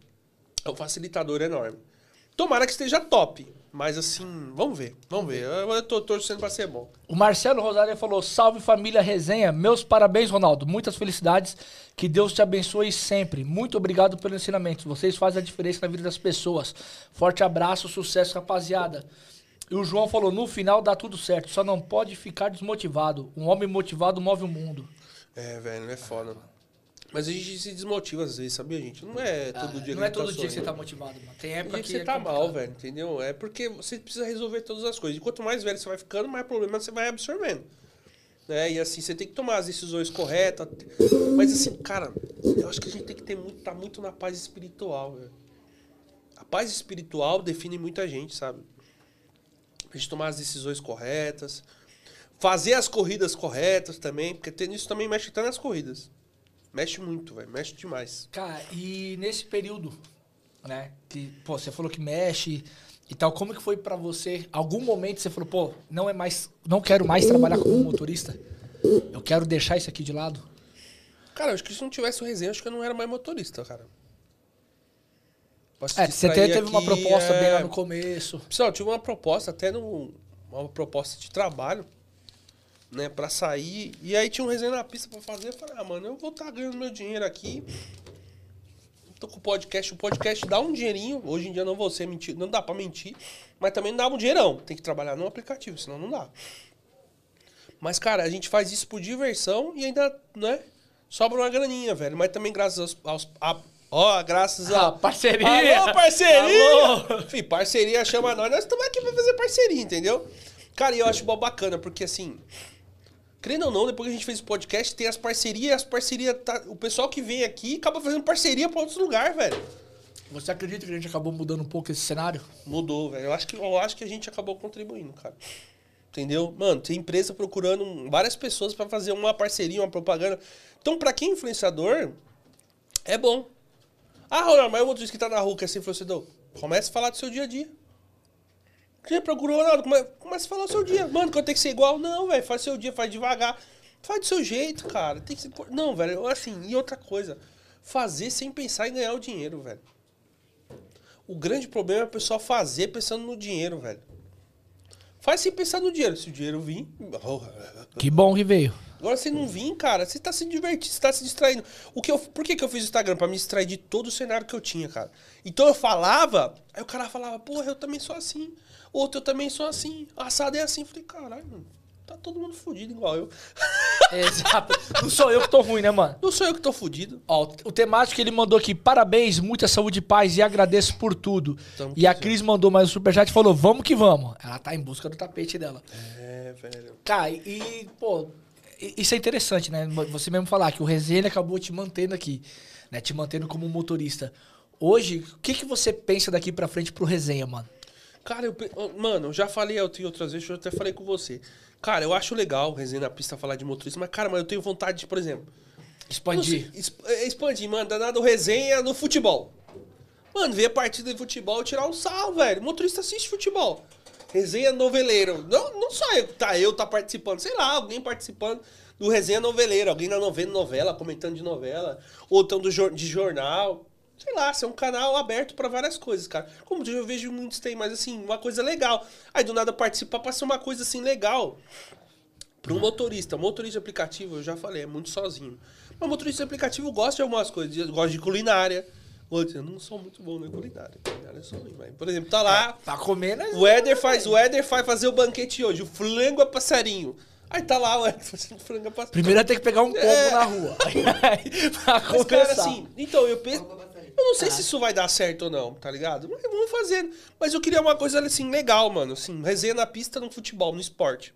Speaker 2: é um facilitador enorme. Tomara que esteja top. Mas assim, vamos ver. Vamos ver. Eu, eu tô torcendo pra ser bom.
Speaker 1: O Marcelo Rosário falou: Salve família resenha. Meus parabéns, Ronaldo. Muitas felicidades. Que Deus te abençoe sempre. Muito obrigado pelo ensinamento. Vocês fazem a diferença na vida das pessoas. Forte abraço, sucesso, rapaziada. E o João falou: No final dá tudo certo. Só não pode ficar desmotivado. Um homem motivado move o mundo.
Speaker 2: É, velho, é foda. Mas a gente se desmotiva às vezes, sabia, gente? Não é todo
Speaker 1: Ah,
Speaker 2: dia
Speaker 1: não
Speaker 2: que
Speaker 1: é
Speaker 2: a gente
Speaker 1: todo
Speaker 2: tá
Speaker 1: dia que você tá motivado, mano. Tem época
Speaker 2: Tem
Speaker 1: que,
Speaker 2: que você
Speaker 1: é
Speaker 2: tá mal,
Speaker 1: complicado.
Speaker 2: velho, entendeu? É porque você precisa resolver todas as coisas. E quanto mais velho você vai ficando, mais problema você vai absorvendo. Né? E assim, você tem que tomar as decisões corretas. Mas assim, cara, eu acho que a gente tem que ter muito, tá muito na paz espiritual, velho. A paz espiritual define muita gente, sabe? A gente tomar as decisões corretas. Fazer as corridas corretas também, porque isso também mexe até nas corridas. Mexe muito, velho. Mexe demais.
Speaker 1: Cara, e nesse período, né, que, pô, você falou que mexe e tal, como que foi pra você? Algum momento você falou, pô, não é mais, não quero mais trabalhar como motorista? Eu quero deixar isso aqui de lado?
Speaker 2: Cara, eu acho que se não tivesse o resenha, acho que eu não era mais motorista, cara. Posso
Speaker 1: É, você até teve uma
Speaker 2: aqui,
Speaker 1: proposta bem lá
Speaker 2: é.
Speaker 1: no começo.
Speaker 2: Pessoal, eu tive uma proposta até no, uma proposta de trabalho, né, pra sair. E aí tinha um resenha na pista pra fazer. Eu falei, ah, mano, eu vou estar ganhando meu dinheiro aqui. Tô com o podcast. O podcast dá um dinheirinho. Hoje em dia não vou ser mentir, não dá pra mentir. Mas também não dá um dinheirão. Tem que trabalhar no aplicativo, senão não dá. Mas, cara, a gente faz isso por diversão e ainda, né? Sobra uma graninha, velho. Mas também graças aos. aos a- ó, graças a.
Speaker 1: Ah, parceria!
Speaker 2: Alô, parceria!
Speaker 1: Alô!
Speaker 2: Fih, parceria chama nós. Nós estamos aqui pra fazer parceria, entendeu? Cara, e eu acho mó bacana, porque assim. Crendo ou não, depois que a gente fez o podcast, tem as parcerias, as parcerias. Tá, o pessoal que vem aqui acaba fazendo parceria pra outros lugares, velho.
Speaker 1: Você acredita que a gente acabou mudando um pouco esse cenário?
Speaker 2: Mudou, velho. Eu acho que, eu acho que a gente acabou contribuindo, cara. Entendeu? Mano, tem empresa procurando várias pessoas pra fazer uma parceria, uma propaganda. Então, pra quem é influenciador, é bom. Ah, Ronaldo, mas o outro que tá na rua, que é ser influenciador. Comece a falar do seu dia a dia. Quem procurou, Ronaldo, come- comece a falar do seu dia. Mano, que eu tenho que ser igual. Não, velho, faz seu dia, faz devagar. Faz do seu jeito, cara. Tem que ser... Não, velho, assim, e outra coisa. Fazer sem pensar em ganhar o dinheiro, velho. O grande problema é o pessoal fazer pensando no dinheiro, velho. Faz sem pensar no dinheiro. Se o dinheiro vir.
Speaker 1: Que bom que veio.
Speaker 2: Agora, se não vir, cara, você tá se divertindo, você tá se distraindo. O que eu, por que, que eu fiz o Instagram? Pra me distrair de todo o cenário que eu tinha, cara. Então eu falava, aí o cara falava, porra, eu também sou assim. Outro, eu também sou assim. Assado é assim. Eu falei, caralho, mano, tá todo mundo fudido igual eu. (laughs)
Speaker 1: Exato. Não sou eu que tô ruim, né, mano?
Speaker 2: Não sou eu que tô fudido.
Speaker 1: Ó, o temático que ele mandou aqui, parabéns, muita saúde e paz e agradeço por tudo.
Speaker 2: Tamo
Speaker 1: e a
Speaker 2: junto.
Speaker 1: Cris mandou mais um superchat e falou, vamos que vamos. Ela tá em busca do tapete dela.
Speaker 2: É, velho.
Speaker 1: Cara, e, pô, isso é interessante, né? Você mesmo falar que o resenha acabou te mantendo aqui, né? Te mantendo como motorista. Hoje, o que, que você pensa daqui pra frente pro resenha, mano?
Speaker 2: Cara, eu, mano, eu já falei outras vezes, eu até falei com você. Cara, eu acho legal resenha na pista falar de motorista, mas, cara, mas eu tenho vontade de, por exemplo.
Speaker 1: Expandir.
Speaker 2: sei, é, expandir, mano, danado resenha no futebol. Mano, ver a partida de futebol tirar um sal, velho. Motorista assiste futebol. Resenha noveleiro. Não, não só eu, tá, eu tá participando, sei lá, alguém participando do resenha noveleiro, alguém na novela, novela, comentando de novela, ou então do, de jornal. Sei lá, ser um canal aberto pra várias coisas, cara. Como eu vejo muitos tem, mas assim, uma coisa legal. Aí do nada participar pra ser uma coisa assim legal. Para um motorista, motorista de aplicativo, eu já falei, é muito sozinho. Mas motorista de aplicativo gosta de algumas coisas, eu gosto de culinária. Eu não sou muito bom na culinária. Culinária ruim, mas, por exemplo, tá lá.
Speaker 1: Tá comendo.
Speaker 2: O Éder faz, o Éder vai fazer o banquete hoje, o frango a passarinho. Aí tá lá o Éder (laughs) fazendo frango a passarinho.
Speaker 1: Primeiro tem que pegar um pombo
Speaker 2: É.
Speaker 1: na rua. (laughs) pra
Speaker 2: Mas, cara, assim, então, eu penso. Eu não sei se isso vai dar certo ou não, tá ligado? Mas vamos fazendo. Mas eu queria uma coisa assim, legal, mano. Assim, resenha na pista no futebol, no esporte.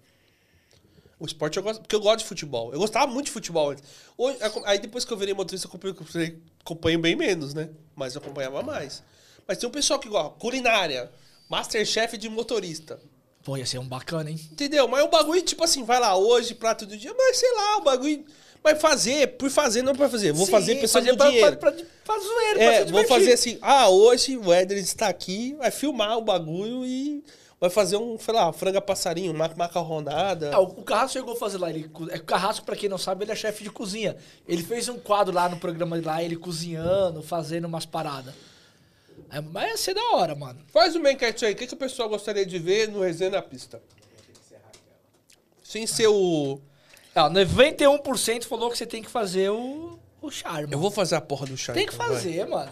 Speaker 2: O esporte eu gosto, porque eu gosto de futebol. Eu gostava muito de futebol antes. Hoje, aí depois que eu virei motorista, eu acompanho, bem menos, né? Mas eu acompanhava mais. Mas tem um pessoal que gosta, culinária, Masterchef de motorista.
Speaker 1: Pô, ia ser um bacana, hein?
Speaker 2: Entendeu? Mas o bagulho, tipo assim, vai lá hoje, prato do dia, mas sei lá, o bagulho. Mas fazer, por fazer, não pra fazer. Vou
Speaker 1: Sim,
Speaker 2: fazer pensando
Speaker 1: fazer
Speaker 2: no
Speaker 1: pra-
Speaker 2: dinheiro.
Speaker 1: pra- pra- pra zoeira,
Speaker 2: é, vou fazer assim, ah, hoje o Éder está aqui, vai filmar o bagulho e vai fazer um, sei lá, franga passarinho, uma macarronada.
Speaker 1: Ah, o o Carrasco chegou a fazer lá. Ele, co- é, o Carrasco, pra quem não sabe, ele é chefe de cozinha. Ele fez um quadro lá no programa lá, ele cozinhando, fazendo umas paradas. É, mas ia ser da hora, mano.
Speaker 2: Faz uma enquete aí, o que, que o pessoal gostaria de ver no Resenha na Pista? Sem ser o...
Speaker 1: Ah, 91% falou que você tem que fazer o, o charme.
Speaker 2: Eu vou fazer a porra do chá.
Speaker 1: Tem que
Speaker 2: então, vai.
Speaker 1: fazer, mano.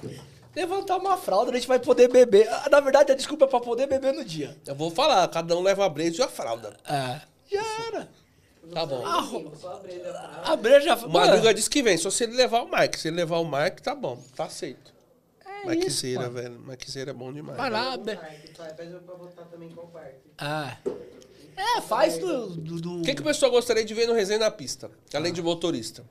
Speaker 1: Levantar uma fralda, a gente vai poder beber. Ah, Na verdade, a desculpa é pra poder beber no dia.
Speaker 2: Eu vou falar, cada um leva a breja e a fralda.
Speaker 1: É. Já era.
Speaker 2: Tá bom.
Speaker 1: A Breja já
Speaker 2: O Madruga disse que vem, só se ele levar o Mike. Se ele levar o Mike, tá bom, tá aceito.
Speaker 1: É isso,
Speaker 2: velho. Mikezeira é bom demais.
Speaker 1: Vai lá, Be...
Speaker 3: Pede pra votar também com o parque.
Speaker 1: Ah. É, faz do. do, do...
Speaker 2: O que, que o pessoal gostaria de ver no resenha na pista? Além de motorista.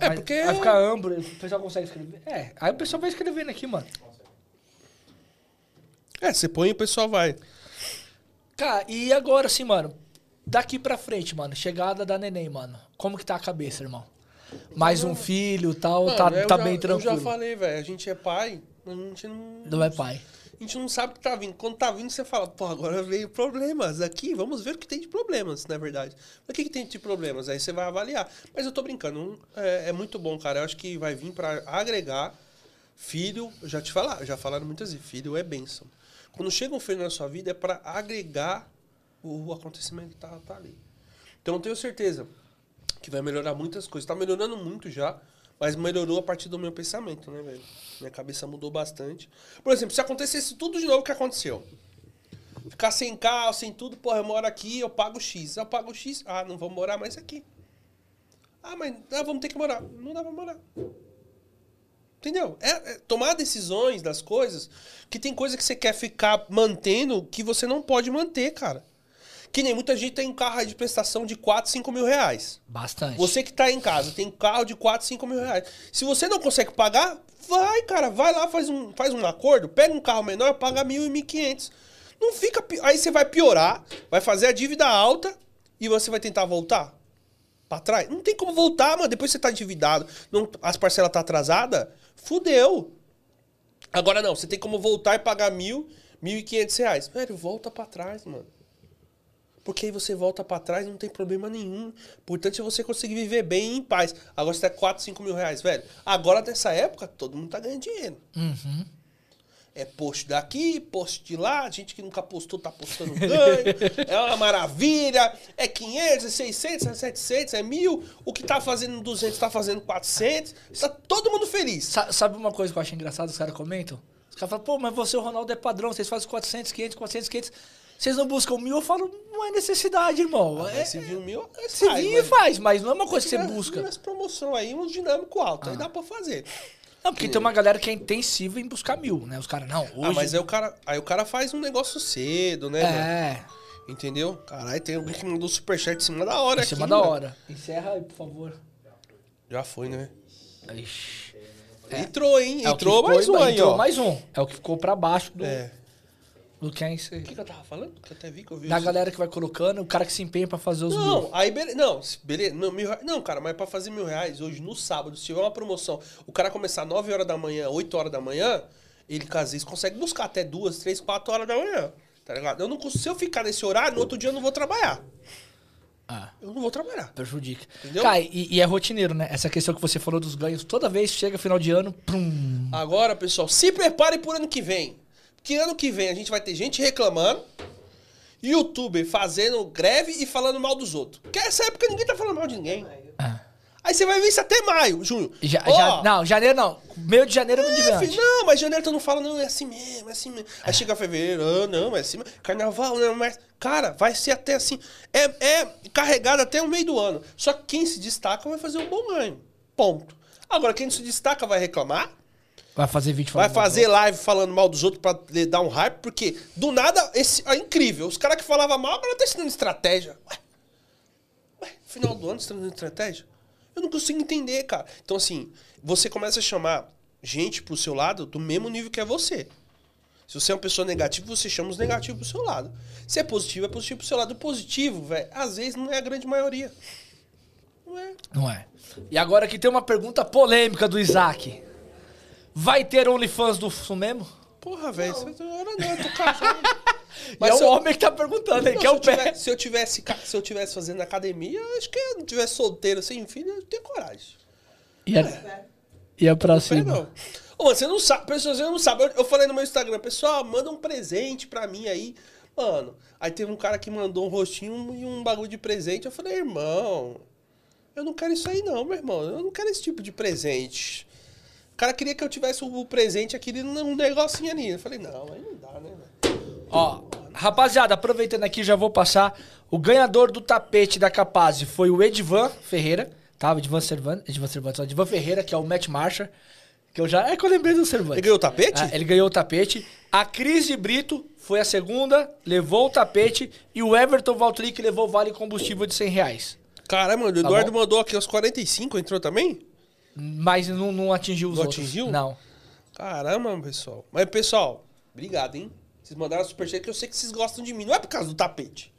Speaker 1: é,
Speaker 2: porque-
Speaker 1: Vai ficar amplo, o pessoal consegue escrever. É, aí o pessoal vai escrevendo aqui, mano.
Speaker 2: É, você põe e o pessoal vai.
Speaker 1: Cara, e agora assim, mano? Daqui pra frente, mano. Chegada da neném, mano. Como que tá a cabeça, irmão? Mais um filho e tal,
Speaker 2: Mano,
Speaker 1: tá,
Speaker 2: eu
Speaker 1: tá
Speaker 2: já-
Speaker 1: bem
Speaker 2: Eu
Speaker 1: tranquilo.
Speaker 2: já falei, velho. A gente é pai, mas a gente não.
Speaker 1: Não é pai.
Speaker 2: A gente não sabe o que tá vindo. Quando tá vindo, você fala, pô, agora veio problemas aqui. Vamos ver o que tem de problemas, na verdade. O que, que tem de problemas? Aí você vai avaliar. Mas eu tô brincando. É, é muito bom, cara. Eu acho que vai vir pra agregar. Filho, já te falar, já falaram muitas vezes, filho é bênção. Quando chega um filho na sua vida, é pra agregar o, o acontecimento que tá, tá ali. Então eu tenho certeza que vai melhorar muitas coisas. Tá melhorando muito já, mas melhorou a partir do meu pensamento, né, velho? Minha cabeça mudou bastante. Por exemplo, se acontecesse tudo de novo que aconteceu. Ficar sem carro, sem tudo, porra, eu moro aqui, eu pago X. Eu pago X, ah, não vou morar mais aqui. Ah, mas ah, vamos ter que morar. Não dá pra morar. Entendeu? É, é tomar decisões das coisas, que tem coisa que você quer ficar mantendo que você não pode manter, cara. Que nem muita gente tem um carro de prestação de 4, 5 mil reais.
Speaker 1: Bastante.
Speaker 2: Você que tá em casa tem um carro de 4, 5 mil reais. Se você não consegue pagar, vai, cara, vai lá, faz um, faz um acordo, pega um carro menor, paga mil e mil quinhentos. Não fica. Aí você vai piorar, vai fazer a dívida alta e você vai tentar voltar pra trás. Não tem como voltar, mano. Depois você tá endividado, não, as parcelas tá atrasada, fudeu. Agora não, você tem como voltar e pagar mil, mil e quinhentos reais. Velho, volta pra trás, mano. Porque aí você volta pra trás, não tem problema nenhum. O importante é você conseguir viver bem e em paz. Agora você tá 4, 5 mil reais, velho. Agora, nessa época, todo mundo tá ganhando dinheiro.
Speaker 1: Uhum.
Speaker 2: É post daqui, post de lá. Gente que nunca postou, tá postando (laughs) ganho. é uma maravilha. É 500, é 600, é 700, é 1000. O que tá fazendo 200 tá fazendo 400. Tá todo mundo feliz.
Speaker 1: Sa- Sabe uma coisa que eu acho engraçado, os caras comentam? Os caras falam, pô, mas você, o Ronaldo, é padrão, vocês fazem 400, 500, 400, 500. Vocês não buscam mil, eu falo, não é necessidade, irmão. é,
Speaker 2: Se viu mil, é
Speaker 1: se
Speaker 2: faz,
Speaker 1: vir,
Speaker 2: mas-
Speaker 1: faz, mas não é uma coisa que você
Speaker 2: Mas-
Speaker 1: busca.
Speaker 2: Mas promoção aí, uns dinâmico alto.
Speaker 1: Ah.
Speaker 2: Aí dá pra fazer.
Speaker 1: Não, porque tem uma galera que é intensiva em buscar mil, né? Os caras, não, hoje...
Speaker 2: Ah, mas aí o, cara, aí o cara faz um negócio cedo, né?
Speaker 1: É.
Speaker 2: mano? Entendeu? Caralho, tem alguém que mandou superchat em cima da hora
Speaker 1: Em
Speaker 2: aqui.
Speaker 1: cima da
Speaker 2: mano.
Speaker 1: hora. Encerra aí, por favor.
Speaker 2: Já foi, né?
Speaker 1: Ixi.
Speaker 2: Entrou, hein?
Speaker 1: É
Speaker 2: Entrou
Speaker 1: ficou-
Speaker 2: mais um aí,
Speaker 1: entrou
Speaker 2: ó.
Speaker 1: mais um. É o que ficou pra baixo do...
Speaker 2: É.
Speaker 1: Do que é.
Speaker 2: O que, que eu tava falando? Que eu até vi que eu vi.
Speaker 1: Da
Speaker 2: isso.
Speaker 1: galera que vai colocando, o cara que se empenha pra fazer os
Speaker 2: Não,
Speaker 1: mil.
Speaker 2: aí beleza. Não, beleza. Não, mil, não, cara, mas pra fazer mil reais hoje, no sábado, se tiver uma promoção, o cara começar 9 horas da manhã, 8 horas da manhã, ele às vezes consegue buscar até 2, 3, 4 horas da manhã. Tá ligado? Eu não, cons- se eu ficar nesse horário, no outro dia eu não vou trabalhar.
Speaker 1: Ah.
Speaker 2: Eu não vou trabalhar.
Speaker 1: Prejudica.
Speaker 2: Entendeu?
Speaker 1: Cara, e, e é rotineiro, né? Essa questão que você falou dos ganhos. Toda vez chega final de ano, prum.
Speaker 2: Agora, pessoal, se prepare por ano que vem. Porque ano que vem a gente vai ter gente reclamando, youtuber fazendo greve e falando mal dos outros. Porque essa época ninguém tá falando mal de ninguém. Aí você vai ver isso até maio, junho.
Speaker 1: Já,
Speaker 2: Ó,
Speaker 1: já- não, janeiro não. Meio de janeiro não
Speaker 2: é,
Speaker 1: diante.
Speaker 2: filho, não, mas janeiro tu não fala, não, é assim mesmo, é assim mesmo. Aí chega fevereiro, ah, não, é assim mesmo. Carnaval, não, mas. Cara, vai ser até assim. É, é carregado até o meio do ano. Só que quem se destaca vai fazer um bom ganho. Ponto. Agora, quem se destaca vai reclamar.
Speaker 1: Vai fazer vídeo
Speaker 2: Vai fazer live falando mal dos outros pra lhe dar um hype, porque do nada, esse, é incrível. Os caras que falavam mal agora tá ensinando estratégia. Ué, ué, final do ano ensinando estratégia? Eu não consigo entender, cara. Então, assim, você começa a chamar gente pro seu lado do mesmo nível que é você. Se você é uma pessoa negativa, você chama os negativos pro seu lado. Se é positivo, é positivo pro seu lado. O positivo, velho, às vezes não é a grande maioria. Não é.
Speaker 1: Não é. E agora aqui tem uma pergunta polêmica do Isaac. Vai ter OnlyFans do Sumemo?
Speaker 2: Porra, velho, você não, não, eu tô casado. (laughs)
Speaker 1: Mas é o
Speaker 2: eu-
Speaker 1: homem que tá perguntando, ele
Speaker 2: Não,
Speaker 1: quer
Speaker 2: se,
Speaker 1: o
Speaker 2: eu
Speaker 1: pé.
Speaker 2: tivesse, se eu tivesse se eu tivesse fazendo academia, acho que eu não tivesse solteiro sem filho, eu tenho coragem.
Speaker 1: Ia, ia pra
Speaker 2: Não,
Speaker 1: cima.
Speaker 2: Ô, mano, você não sabe, pessoas você não sabe. Eu, eu falei no meu Instagram, pessoal, manda um presente pra mim aí. Mano, aí teve um cara que mandou um rostinho e um bagulho de presente. Eu falei, irmão, eu não quero isso aí não, meu irmão. Eu não quero esse tipo de presente. O cara queria que eu tivesse o presente aqui num negocinho ali. Eu falei, não, aí não dá, né?
Speaker 1: Ó, Rapaziada, aproveitando aqui, já vou passar. O ganhador do tapete da Capaz foi o Edvan Ferreira, tá? O Edvan Cervantes, Edvan Cervantes, ó, Edvan Ferreira, que é o Matt Marshall. Que eu já. É que eu lembrei do Cervantes.
Speaker 2: Ele ganhou o tapete?
Speaker 1: Ah, ele ganhou o tapete. A Cris de Brito foi a segunda, levou o tapete. E o Everton Valtric levou o vale combustível de 100 reais.
Speaker 2: Caramba, o
Speaker 1: Tá
Speaker 2: Eduardo
Speaker 1: bom?
Speaker 2: mandou aqui aos 45, entrou também?
Speaker 1: Mas não, não atingiu os
Speaker 2: Não
Speaker 1: outros.
Speaker 2: atingiu?
Speaker 1: Não.
Speaker 2: Caramba, pessoal. Mas, pessoal, obrigado, hein? Vocês mandaram superchat que eu sei que vocês gostam de mim. Não é por causa do tapete.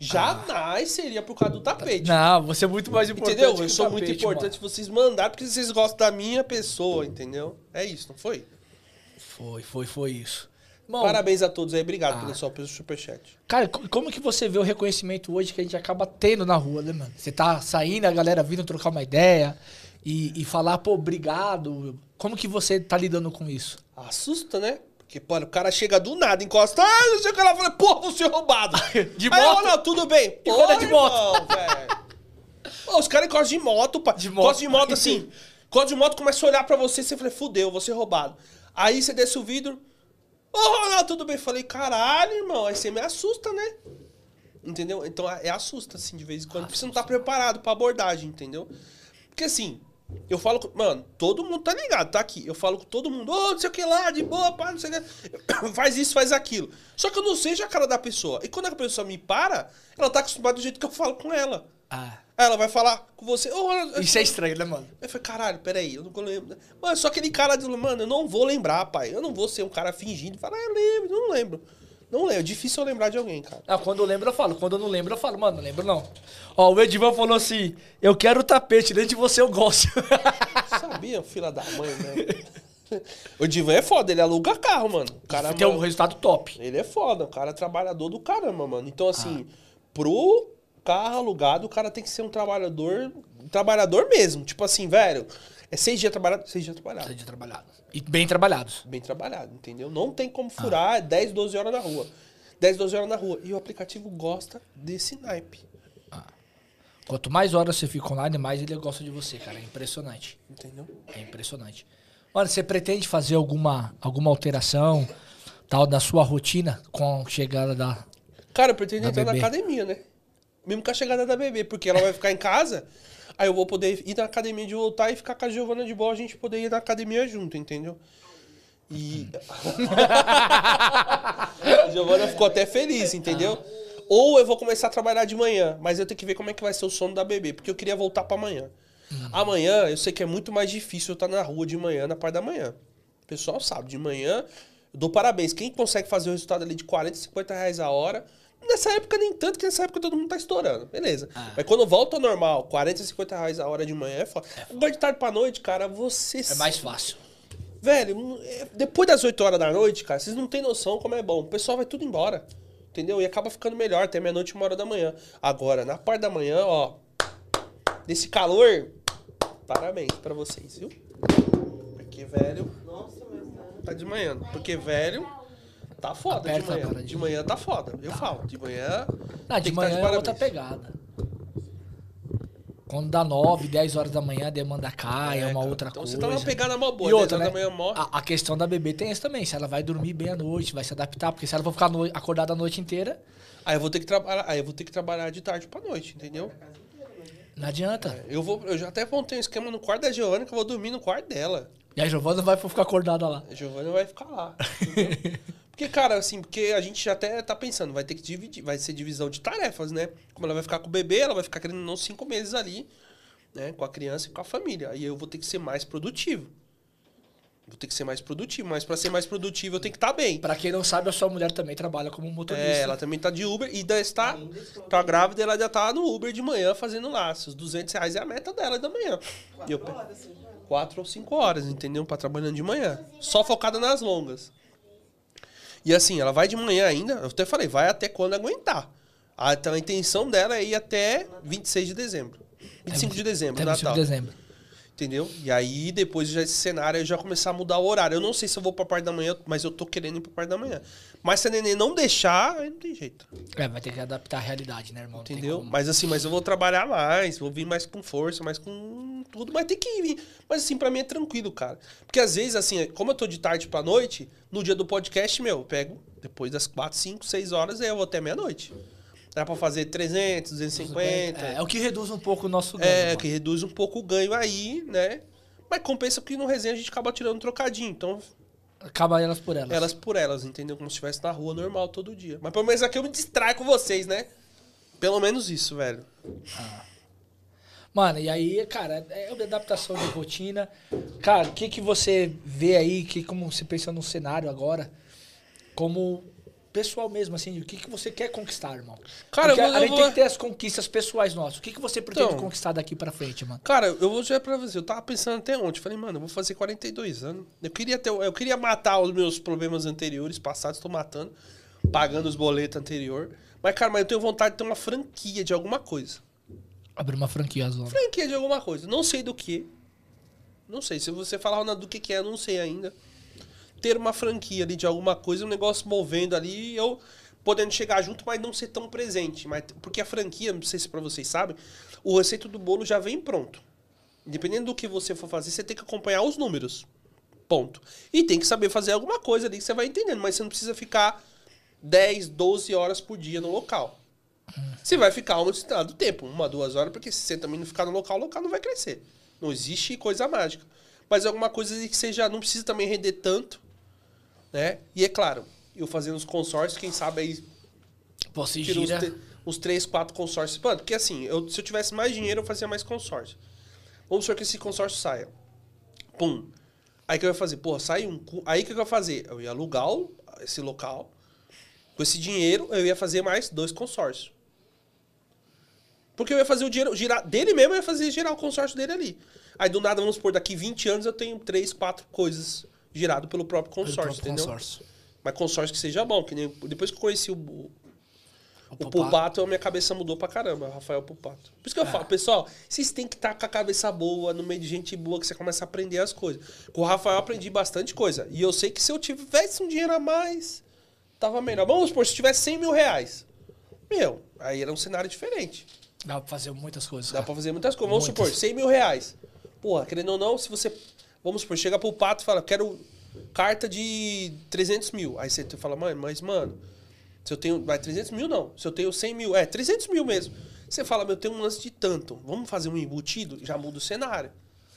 Speaker 2: Jamais seria por causa do tapete.
Speaker 1: Não, você é muito mais importante.
Speaker 2: Entendeu? Eu sou
Speaker 1: tapete,
Speaker 2: muito importante vocês mandarem porque vocês gostam da minha pessoa, entendeu? É isso, não foi?
Speaker 1: Foi, foi, foi isso. Bom,
Speaker 2: Parabéns a todos aí, obrigado
Speaker 1: Ah.
Speaker 2: pelo, só, pelo superchat.
Speaker 1: Cara, co- como que você vê o reconhecimento hoje que a gente acaba tendo na rua, né, mano? Você tá saindo, a galera vindo trocar uma ideia e, e falar, pô, obrigado. Como que você tá lidando com isso?
Speaker 2: Assusta, né? Porque, pô, o cara chega do nada, encosta, ah, não sei o que lá, fala, pô, você é roubado. (laughs)
Speaker 1: De
Speaker 2: Aí,
Speaker 1: moto?
Speaker 2: ó, não, tudo bem.
Speaker 1: Quando é de
Speaker 2: irmão, (laughs)
Speaker 1: moto?
Speaker 2: Pô, os caras encostam de moto, pai. De
Speaker 1: moto.
Speaker 2: Encosta de moto assim. Encosta de moto, começa a olhar pra você, você fala, fudeu, vou ser roubado. Aí você desce o vidro, ô, Ronaldo, tudo bem? Falei, caralho, irmão, aí você me assusta, né? Entendeu? Então é assusta, assim, de vez em quando. Porque você não tá preparado pra abordagem, entendeu? Porque assim, eu falo com. Mano, todo mundo tá ligado, tá aqui. Eu falo com todo mundo, ô, não sei o que lá, de boa, pá, não sei o que. (coughs) Faz isso, faz aquilo. Só que eu não seja a cara da pessoa. E quando a pessoa me para, ela tá acostumada do jeito que eu falo com ela.
Speaker 1: Ah.
Speaker 2: Aí ela vai falar com você. Ô, Ronaldo,
Speaker 1: Isso é estranho, né, mano?
Speaker 2: eu falei, caralho, peraí, eu não lembro. Mano, só aquele cara de, mano, eu não vou lembrar, pai. Eu não vou ser um cara fingindo e falar, ah, eu lembro, eu não lembro. Não lembro, é difícil eu lembrar de alguém, cara.
Speaker 1: Ah, quando eu lembro, eu falo. Quando eu não lembro, eu falo, mano, não lembro não. Ó, o Edivan falou assim: eu quero o tapete, dentro de você eu gosto. (laughs)
Speaker 2: Sabia, fila da mãe, né? O Divan é foda, ele aluga carro, mano. O cara,
Speaker 1: Tem um
Speaker 2: mano,
Speaker 1: resultado top.
Speaker 2: Ele é foda, o cara é trabalhador do caramba, mano. Então, assim,
Speaker 1: Ah.
Speaker 2: pro carro alugado, o cara tem que ser um trabalhador. Um trabalhador mesmo. Tipo assim, velho. É seis dias trabalhado, seis dias trabalhado.
Speaker 1: Seis dias trabalhado. E bem trabalhados.
Speaker 2: Bem trabalhado, entendeu? Não tem como furar é 10, 12 horas na rua. 10, 12 horas na rua. E o aplicativo gosta desse naipe.
Speaker 1: Quanto mais horas você fica online, mais ele gosta de você, cara. É impressionante.
Speaker 2: Entendeu?
Speaker 1: É impressionante. Mano, você pretende fazer alguma, alguma alteração tal da sua rotina com a chegada da.
Speaker 2: Cara, eu pretendo
Speaker 1: Da
Speaker 2: entrar na
Speaker 1: bebê.
Speaker 2: academia, né? Mesmo com a chegada da bebê, porque ela vai ficar em casa, aí eu vou poder ir na academia de voltar e ficar com a Giovana de boa, a gente poder ir na academia junto, entendeu? E. a (laughs) Giovana ficou até feliz, entendeu? Ou eu vou começar a trabalhar de manhã, mas eu tenho que ver como é que vai ser o sono da bebê, porque eu queria voltar pra amanhã. Amanhã, eu sei que é muito mais difícil eu estar na rua de manhã, na parte da manhã. O pessoal sabe, de manhã, eu dou parabéns. Quem consegue fazer o resultado ali de 40, 50 reais a hora, nessa época nem tanto, que nessa época todo mundo tá estourando. Beleza. Mas quando volta ao normal, 40, 50 reais a hora de manhã é foda. Agora de tarde pra noite, cara, você...
Speaker 1: É mais fácil.
Speaker 2: Velho, é- depois das 8 horas da noite, cara, vocês não têm noção como é bom. O pessoal vai tudo embora. Entendeu? E acaba ficando melhor até meia-noite, uma hora da manhã. Agora, na parte da manhã, ó. Desse calor, parabéns pra vocês, viu? Porque, velho. Tá de manhã. Porque, velho. Tá foda de
Speaker 1: Aperta a
Speaker 2: manhã.
Speaker 1: paradinha.
Speaker 2: De manhã tá foda. Eu falo. De manhã.
Speaker 1: Não, de
Speaker 2: tá
Speaker 1: manhã é outra pegada. Quando dá 9, 10 horas da manhã, a demanda cai, é, uma
Speaker 2: cara.
Speaker 1: outra
Speaker 2: Então
Speaker 1: coisa.
Speaker 2: você tá numa pegada mó boa,
Speaker 1: E
Speaker 2: 10
Speaker 1: outra, né?
Speaker 2: da manhã mó-
Speaker 1: A, a questão da bebê tem isso também. Se ela vai dormir bem à noite, vai se adaptar. Porque se ela for ficar no- acordada a noite inteira,
Speaker 2: Aí eu vou ter que trabalhar. Aí eu vou ter que trabalhar de tarde pra noite, entendeu?
Speaker 1: não adianta.
Speaker 2: Eu vou. Eu já até montei um esquema no quarto da Giovana que eu vou dormir no quarto dela.
Speaker 1: E a Giovana vai ficar acordada lá.
Speaker 2: A Giovana vai ficar lá. (laughs) porque, cara, assim, porque a gente já até tá pensando, vai ter que dividir, vai ser divisão de tarefas, né? Como ela vai ficar com o bebê, ela vai ficar querendo não cinco meses ali, né? Com a criança e com a família. Aí eu vou ter que ser mais produtivo. Vou ter que ser mais produtivo, mas pra ser mais produtivo eu tenho que estar bem.
Speaker 1: Pra quem não sabe, a sua mulher também trabalha como motorista.
Speaker 2: É, ela também tá de Uber e ainda está tá grávida, ela já tá no Uber de manhã fazendo lá. Os 200 reais é a meta dela da manhã. E eu, quatro ou cinco horas, entendeu? Pra trabalhando de manhã. Só focada nas longas. E assim, ela vai de manhã ainda, eu até falei, vai até quando aguentar. A, então a intenção dela é ir até 26 de dezembro. 25 de dezembro,
Speaker 1: Até 25
Speaker 2: Natal.
Speaker 1: de dezembro.
Speaker 2: Entendeu? E aí, depois já esse cenário, eu já começar a mudar o horário. Eu não sei se eu vou pra parte da manhã, mas eu tô querendo ir pra parte da manhã. Mas se a neném não deixar, aí não tem jeito.
Speaker 1: É, vai ter que adaptar a realidade, né, irmão?
Speaker 2: Entendeu? Mas assim, mas eu vou trabalhar mais, vou vir mais com força, mais com tudo, mas tem que vir. Mas assim, pra mim é tranquilo, cara. Porque às vezes, assim, como eu tô de tarde pra noite, no dia do podcast, meu, eu pego depois das 4, 5, 6 horas, aí eu vou até meia-noite. Dá pra fazer 300, 250.
Speaker 1: É, é o que reduz um pouco o nosso ganho.
Speaker 2: É,
Speaker 1: mano.
Speaker 2: que reduz um pouco o ganho aí, né? Mas compensa porque no resenha a gente acaba tirando um trocadinho. Então,
Speaker 1: Acaba elas por elas.
Speaker 2: elas por elas, entendeu? Como se estivesse na rua normal todo dia. Mas pelo menos aqui eu me distraio com vocês, né? Pelo menos isso, velho.
Speaker 1: Mano, e aí, cara, é uma adaptação de rotina. Cara, o que que você vê aí, que como você pensa no cenário agora, como pessoal mesmo, assim, o que que você quer conquistar, irmão?
Speaker 2: Cara,
Speaker 1: Porque
Speaker 2: eu
Speaker 1: a gente
Speaker 2: vou-
Speaker 1: tem que ter as conquistas pessoais nossas. O que que você pretende
Speaker 2: Então.
Speaker 1: conquistar daqui pra frente, mano?
Speaker 2: Cara, eu vou dizer pra você, eu tava pensando até ontem. Falei, mano, eu vou fazer 42 anos. Eu queria, ter, eu queria matar os meus problemas anteriores, passados, tô matando, pagando os boletos anterior. Mas, cara, mas eu tenho vontade de ter uma franquia de alguma coisa.
Speaker 1: Abrir uma franquia zona.
Speaker 2: Franquia de alguma coisa. Não sei do que. Não sei. Se você falar do que, que é, não sei ainda. Ter uma franquia ali de alguma coisa, um negócio movendo ali, eu podendo chegar junto, mas não ser tão presente. Mas, porque a franquia, não sei se pra vocês sabem, o receito do bolo já vem pronto. Independente do que você for fazer, você tem que acompanhar os números. Ponto. E tem que saber fazer alguma coisa ali que você vai entendendo, mas você não precisa ficar 10, 12 horas por dia no local. Você vai ficar um determinado tempo, uma, duas horas, porque se você também não ficar no local, o local não vai crescer. Não existe coisa mágica. Mas alguma coisa que seja, não precisa também render tanto, né? E é claro, eu fazendo os consórcios, quem sabe aí
Speaker 1: Pô, se
Speaker 2: tira uns, três, quatro consórcios. Mano, porque assim, eu- se eu tivesse mais dinheiro, eu fazia mais consórcio. Vamos supor que esse consórcio saia. Pum. Aí o que eu ia fazer? Pô, sai um. Aí o que eu ia fazer? Eu ia alugar esse local. Com esse dinheiro, eu ia fazer mais dois consórcios. Porque eu ia fazer o dinheiro girar dele mesmo, eu ia fazer girar o consórcio dele ali. Aí do nada, vamos supor, daqui 20 anos eu tenho três, quatro coisas girado pelo próprio
Speaker 1: Pelo
Speaker 2: consórcio,
Speaker 1: próprio
Speaker 2: entendeu?
Speaker 1: consórcio.
Speaker 2: Mas consórcio que seja bom, que nem depois que eu conheci o, o, o
Speaker 1: Pupato.
Speaker 2: Pupato, a minha cabeça mudou pra caramba, Rafael Pupato. Por isso que eu
Speaker 1: É.
Speaker 2: falo, pessoal, vocês têm que estar com a cabeça boa, no meio de gente boa, que você começa a aprender as coisas. Com o Rafael eu aprendi bastante coisa. E eu sei que se eu tivesse um dinheiro a mais, tava melhor. Vamos supor, se tivesse 100 mil reais, meu, aí era um cenário diferente.
Speaker 1: Dá pra fazer muitas coisas.
Speaker 2: Dá
Speaker 1: cara.
Speaker 2: pra fazer muitas coisas. Vamos
Speaker 1: Muitas.
Speaker 2: supor, 100 mil reais. Porra, querendo ou não, se você. Vamos supor, chega pro pato e fala, quero carta de 300 mil. Aí você fala, mano, mas mano, se eu tenho. Vai, 300 mil não. Se eu tenho 100 mil, é, 300 mil mesmo. Você fala, meu, eu tenho um lance de tanto. Vamos fazer um embutido? Já muda o cenário.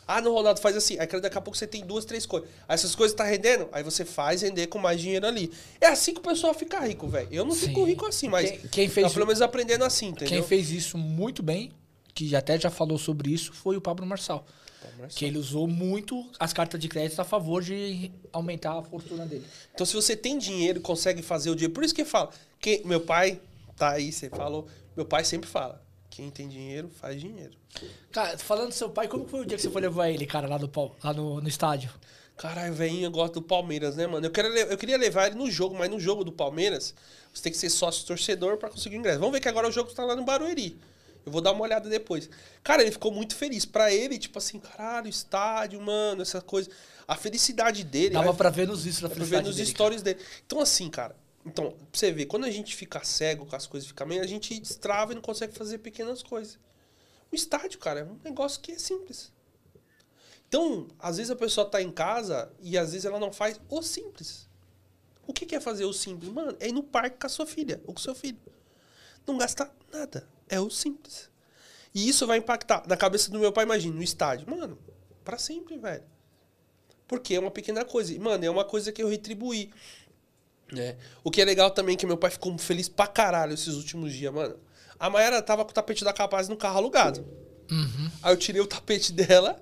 Speaker 2: Ah, não, Ronaldo, faz assim. Aí daqui a pouco você tem duas, três coisas. Aí essas coisas tá rendendo, aí você faz render com mais dinheiro ali. É assim que o pessoal fica rico, velho. Eu não fico
Speaker 1: Sim.
Speaker 2: rico assim, mas.
Speaker 1: Quem- quem fez-
Speaker 2: tá pelo menos aprendendo assim, entendeu?
Speaker 1: Quem fez isso muito bem, que até já falou sobre isso, foi o Pablo Marçal. Que ele usou muito as cartas de crédito a favor de aumentar a fortuna dele.
Speaker 2: Então, se você tem dinheiro e consegue fazer o dinheiro. Por isso que fala. Que meu pai, tá aí, você falou. Meu pai sempre fala: quem tem dinheiro, faz dinheiro.
Speaker 1: Cara, falando do seu pai, como foi o dia que você foi levar ele, cara, lá, do, lá no, no estádio?
Speaker 2: Caralho, velhinho, eu gosto do Palmeiras, né, mano? Eu, quero, eu queria levar ele no jogo, mas no jogo do Palmeiras, você tem que ser sócio torcedor pra conseguir o ingresso. Vamos ver que agora o jogo tá lá no Barueri. Eu vou dar uma olhada depois. Cara, ele ficou muito feliz. Pra ele, tipo assim, caralho, estádio, mano, essa coisa. A felicidade dele.
Speaker 1: Dava
Speaker 2: aí-
Speaker 1: pra ver nos
Speaker 2: Dá pra ver nos
Speaker 1: dele,
Speaker 2: stories dele. Então, assim, cara. Então, pra você ver, quando a gente fica cego com as coisas, fica meio, a gente destrava e não consegue fazer pequenas coisas. O estádio, cara, é um negócio que é simples. Então, às vezes a pessoa tá em casa e às vezes ela não faz o simples. O que que é fazer o simples? Mano, é ir no parque com a sua filha ou com o seu filho. Não gastar nada. É o simples. E isso vai impactar. Na cabeça do meu pai, imagina, no estádio. Mano, pra sempre, velho. Porque é uma pequena coisa. E, mano, é uma coisa que eu retribuí. Né? O que é legal também, que meu pai ficou feliz pra caralho esses últimos dias, mano. A Mayara tava com o tapete da Capaz no carro alugado. Aí eu tirei o tapete dela.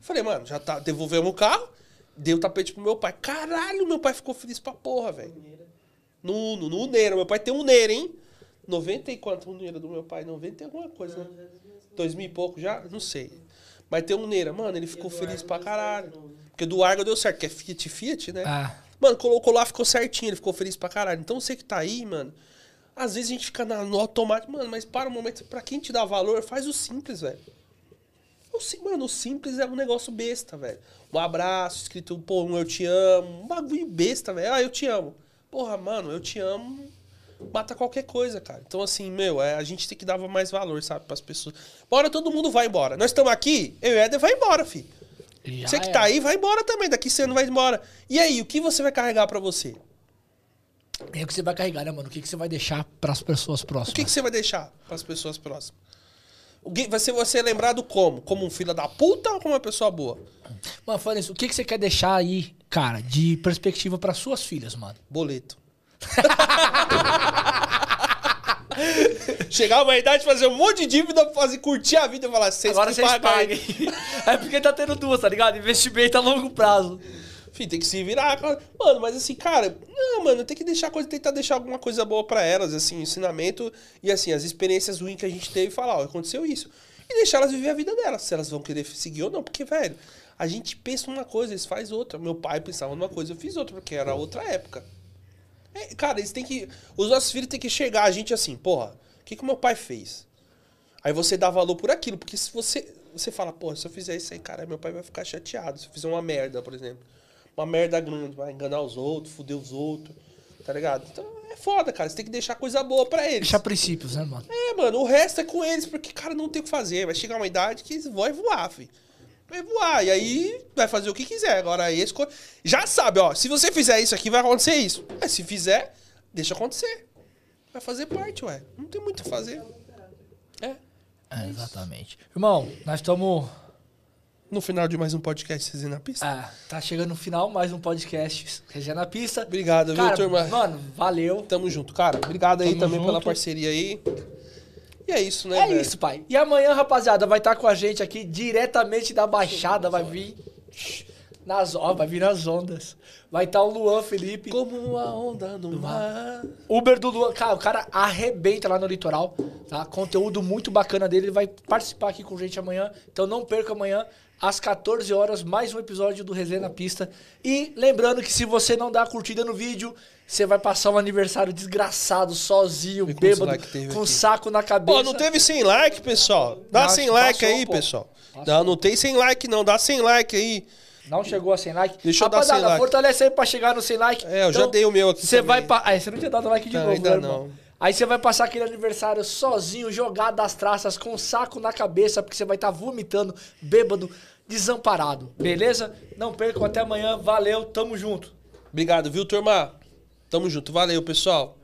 Speaker 2: Falei, mano, já tá, devolvemos o carro. Dei o tapete pro meu pai. Caralho, meu pai ficou feliz pra porra, velho. No, no, no Uneira. Meu pai tem um Uneira, hein? 90 e quanto o Uneira do meu pai? 90 e alguma coisa, né? Dois mil e pouco já? Não sei. Mas tem um Uneira. Mano, ele ficou feliz pra caralho. Porque do Argo deu certo, que é Fiat Fiat, né?
Speaker 1: Ah.
Speaker 2: Mano, colocou lá, ficou certinho, ele ficou feliz pra caralho. Então você que tá aí, mano, às vezes a gente fica na- no automático, mano, mas para um momento, pra quem te dá valor, faz o simples, velho. O sim- Mano, o simples é um negócio besta, velho. Um abraço, escrito, pô, um eu te amo. Um bagulho besta, velho. Ah, eu te amo. Porra, mano, eu te amo. Mata qualquer coisa, cara. Então, assim, meu, é, a gente tem que dar mais valor, sabe, pras pessoas. Bora, todo mundo vai embora. Nós estamos aqui, eu e o Éder vai embora, filho.
Speaker 1: Já
Speaker 2: Você que
Speaker 1: era.
Speaker 2: tá aí, vai embora também. Daqui você não vai embora. E aí, o que você vai carregar pra você?
Speaker 1: É o que você vai carregar, né, mano? O que, que você vai deixar pras pessoas próximas?
Speaker 2: O que, que você vai deixar pras pessoas próximas? Vai ser você lembrado como? Como um filho da puta ou como uma pessoa boa?
Speaker 1: Mano, falando isso, o que, que você quer deixar aí, cara, de perspectiva pras suas filhas, mano?
Speaker 2: Boleto. (laughs) Chegar uma idade, fazer um monte de dívida fazer curtir a vida e falar, vocês
Speaker 1: Agora vocês
Speaker 2: pagam aí."
Speaker 1: paguem. (laughs) é porque tá tendo duas, tá ligado? Investimento a longo prazo.
Speaker 2: Filho, tem que se virar. Mano, mas assim, cara, não, mano, tem que deixar coisa, tentar deixar alguma coisa boa pra elas, assim, ensinamento e assim, as experiências ruins que a gente teve, falar, ó, aconteceu isso. E deixar elas viver a vida delas, se elas vão querer seguir ou não, porque, velho, a gente pensa numa coisa, eles faz outra. Meu pai pensava numa coisa, eu fiz outra, porque era outra época. É, cara, eles têm que. Os nossos filhos têm que chegar a gente assim, porra, o que que o meu pai fez? Aí você dá valor por aquilo, porque se você. Você fala, porra, se eu fizer isso aí, cara, meu pai vai ficar chateado. Se eu fizer uma merda, por exemplo. Uma merda grande, vai enganar os outros, foder os outros. Tá ligado? Então é foda, cara. Você tem que deixar coisa boa pra eles.
Speaker 1: Deixar princípios, né, mano?
Speaker 2: É, mano, o resto é com eles, porque, cara, não tem o que fazer. Vai chegar uma idade que eles vão voar, filho. Vai voar. E aí vai fazer o que quiser. Agora, esse. Já sabe, ó. Se você fizer isso aqui, vai acontecer isso. Mas se fizer, deixa acontecer. Vai fazer parte, ué. Não tem muito o que fazer. É.
Speaker 1: É, exatamente. Irmão, nós estamos.
Speaker 2: No final de mais um podcast, vocês na pista.
Speaker 1: Ah, tá chegando no final, mais um podcast Resenha na Pista.
Speaker 2: Obrigado, viu,
Speaker 1: Cara,
Speaker 2: turma?
Speaker 1: Mano, valeu.
Speaker 2: Tamo junto, cara. Obrigado aí
Speaker 1: Tamo
Speaker 2: também pela
Speaker 1: junto.
Speaker 2: parceria aí. E é isso, né,
Speaker 1: É
Speaker 2: velho?
Speaker 1: isso, pai. E amanhã, rapaziada, vai estar com a gente aqui diretamente da Baixada, vai vir nas, ó, vai vir nas ondas. Vai estar o Luan Felipe.
Speaker 2: Como uma onda no mar.
Speaker 1: Uber do Luan, cara, o cara arrebenta lá no litoral, tá? Conteúdo muito bacana dele, ele vai participar aqui com a gente amanhã. Então não perca amanhã às 14 horas mais um episódio do Resenha na Pista. E lembrando que se você não dá a curtida no vídeo, você vai passar um aniversário desgraçado, sozinho, bêbado, com
Speaker 2: aqui?
Speaker 1: saco na cabeça.
Speaker 2: Pô, não teve 100 like, pessoal. Dá
Speaker 1: Não,
Speaker 2: 100 like
Speaker 1: passou,
Speaker 2: aí,
Speaker 1: pô.
Speaker 2: pessoal. Não, não tem 100 like, não. Dá 100 like aí.
Speaker 1: Não chegou a 100 like.
Speaker 2: Deixa eu dar 100
Speaker 1: Rapaziada,
Speaker 2: like.
Speaker 1: fortalece aí pra chegar no 100 like.
Speaker 2: É, eu já dei o meu aqui
Speaker 1: Você vai... Pa... Ah, você não tinha dado like de
Speaker 2: Não,
Speaker 1: novo,
Speaker 2: ainda
Speaker 1: né, irmão? Aí você vai passar aquele aniversário sozinho, jogado das traças, com um saco na cabeça, porque você vai estar vomitando, bêbado, desamparado. Beleza? Não percam até amanhã. Valeu, tamo junto.
Speaker 2: Obrigado, viu, turma? Tamo junto. Valeu, pessoal.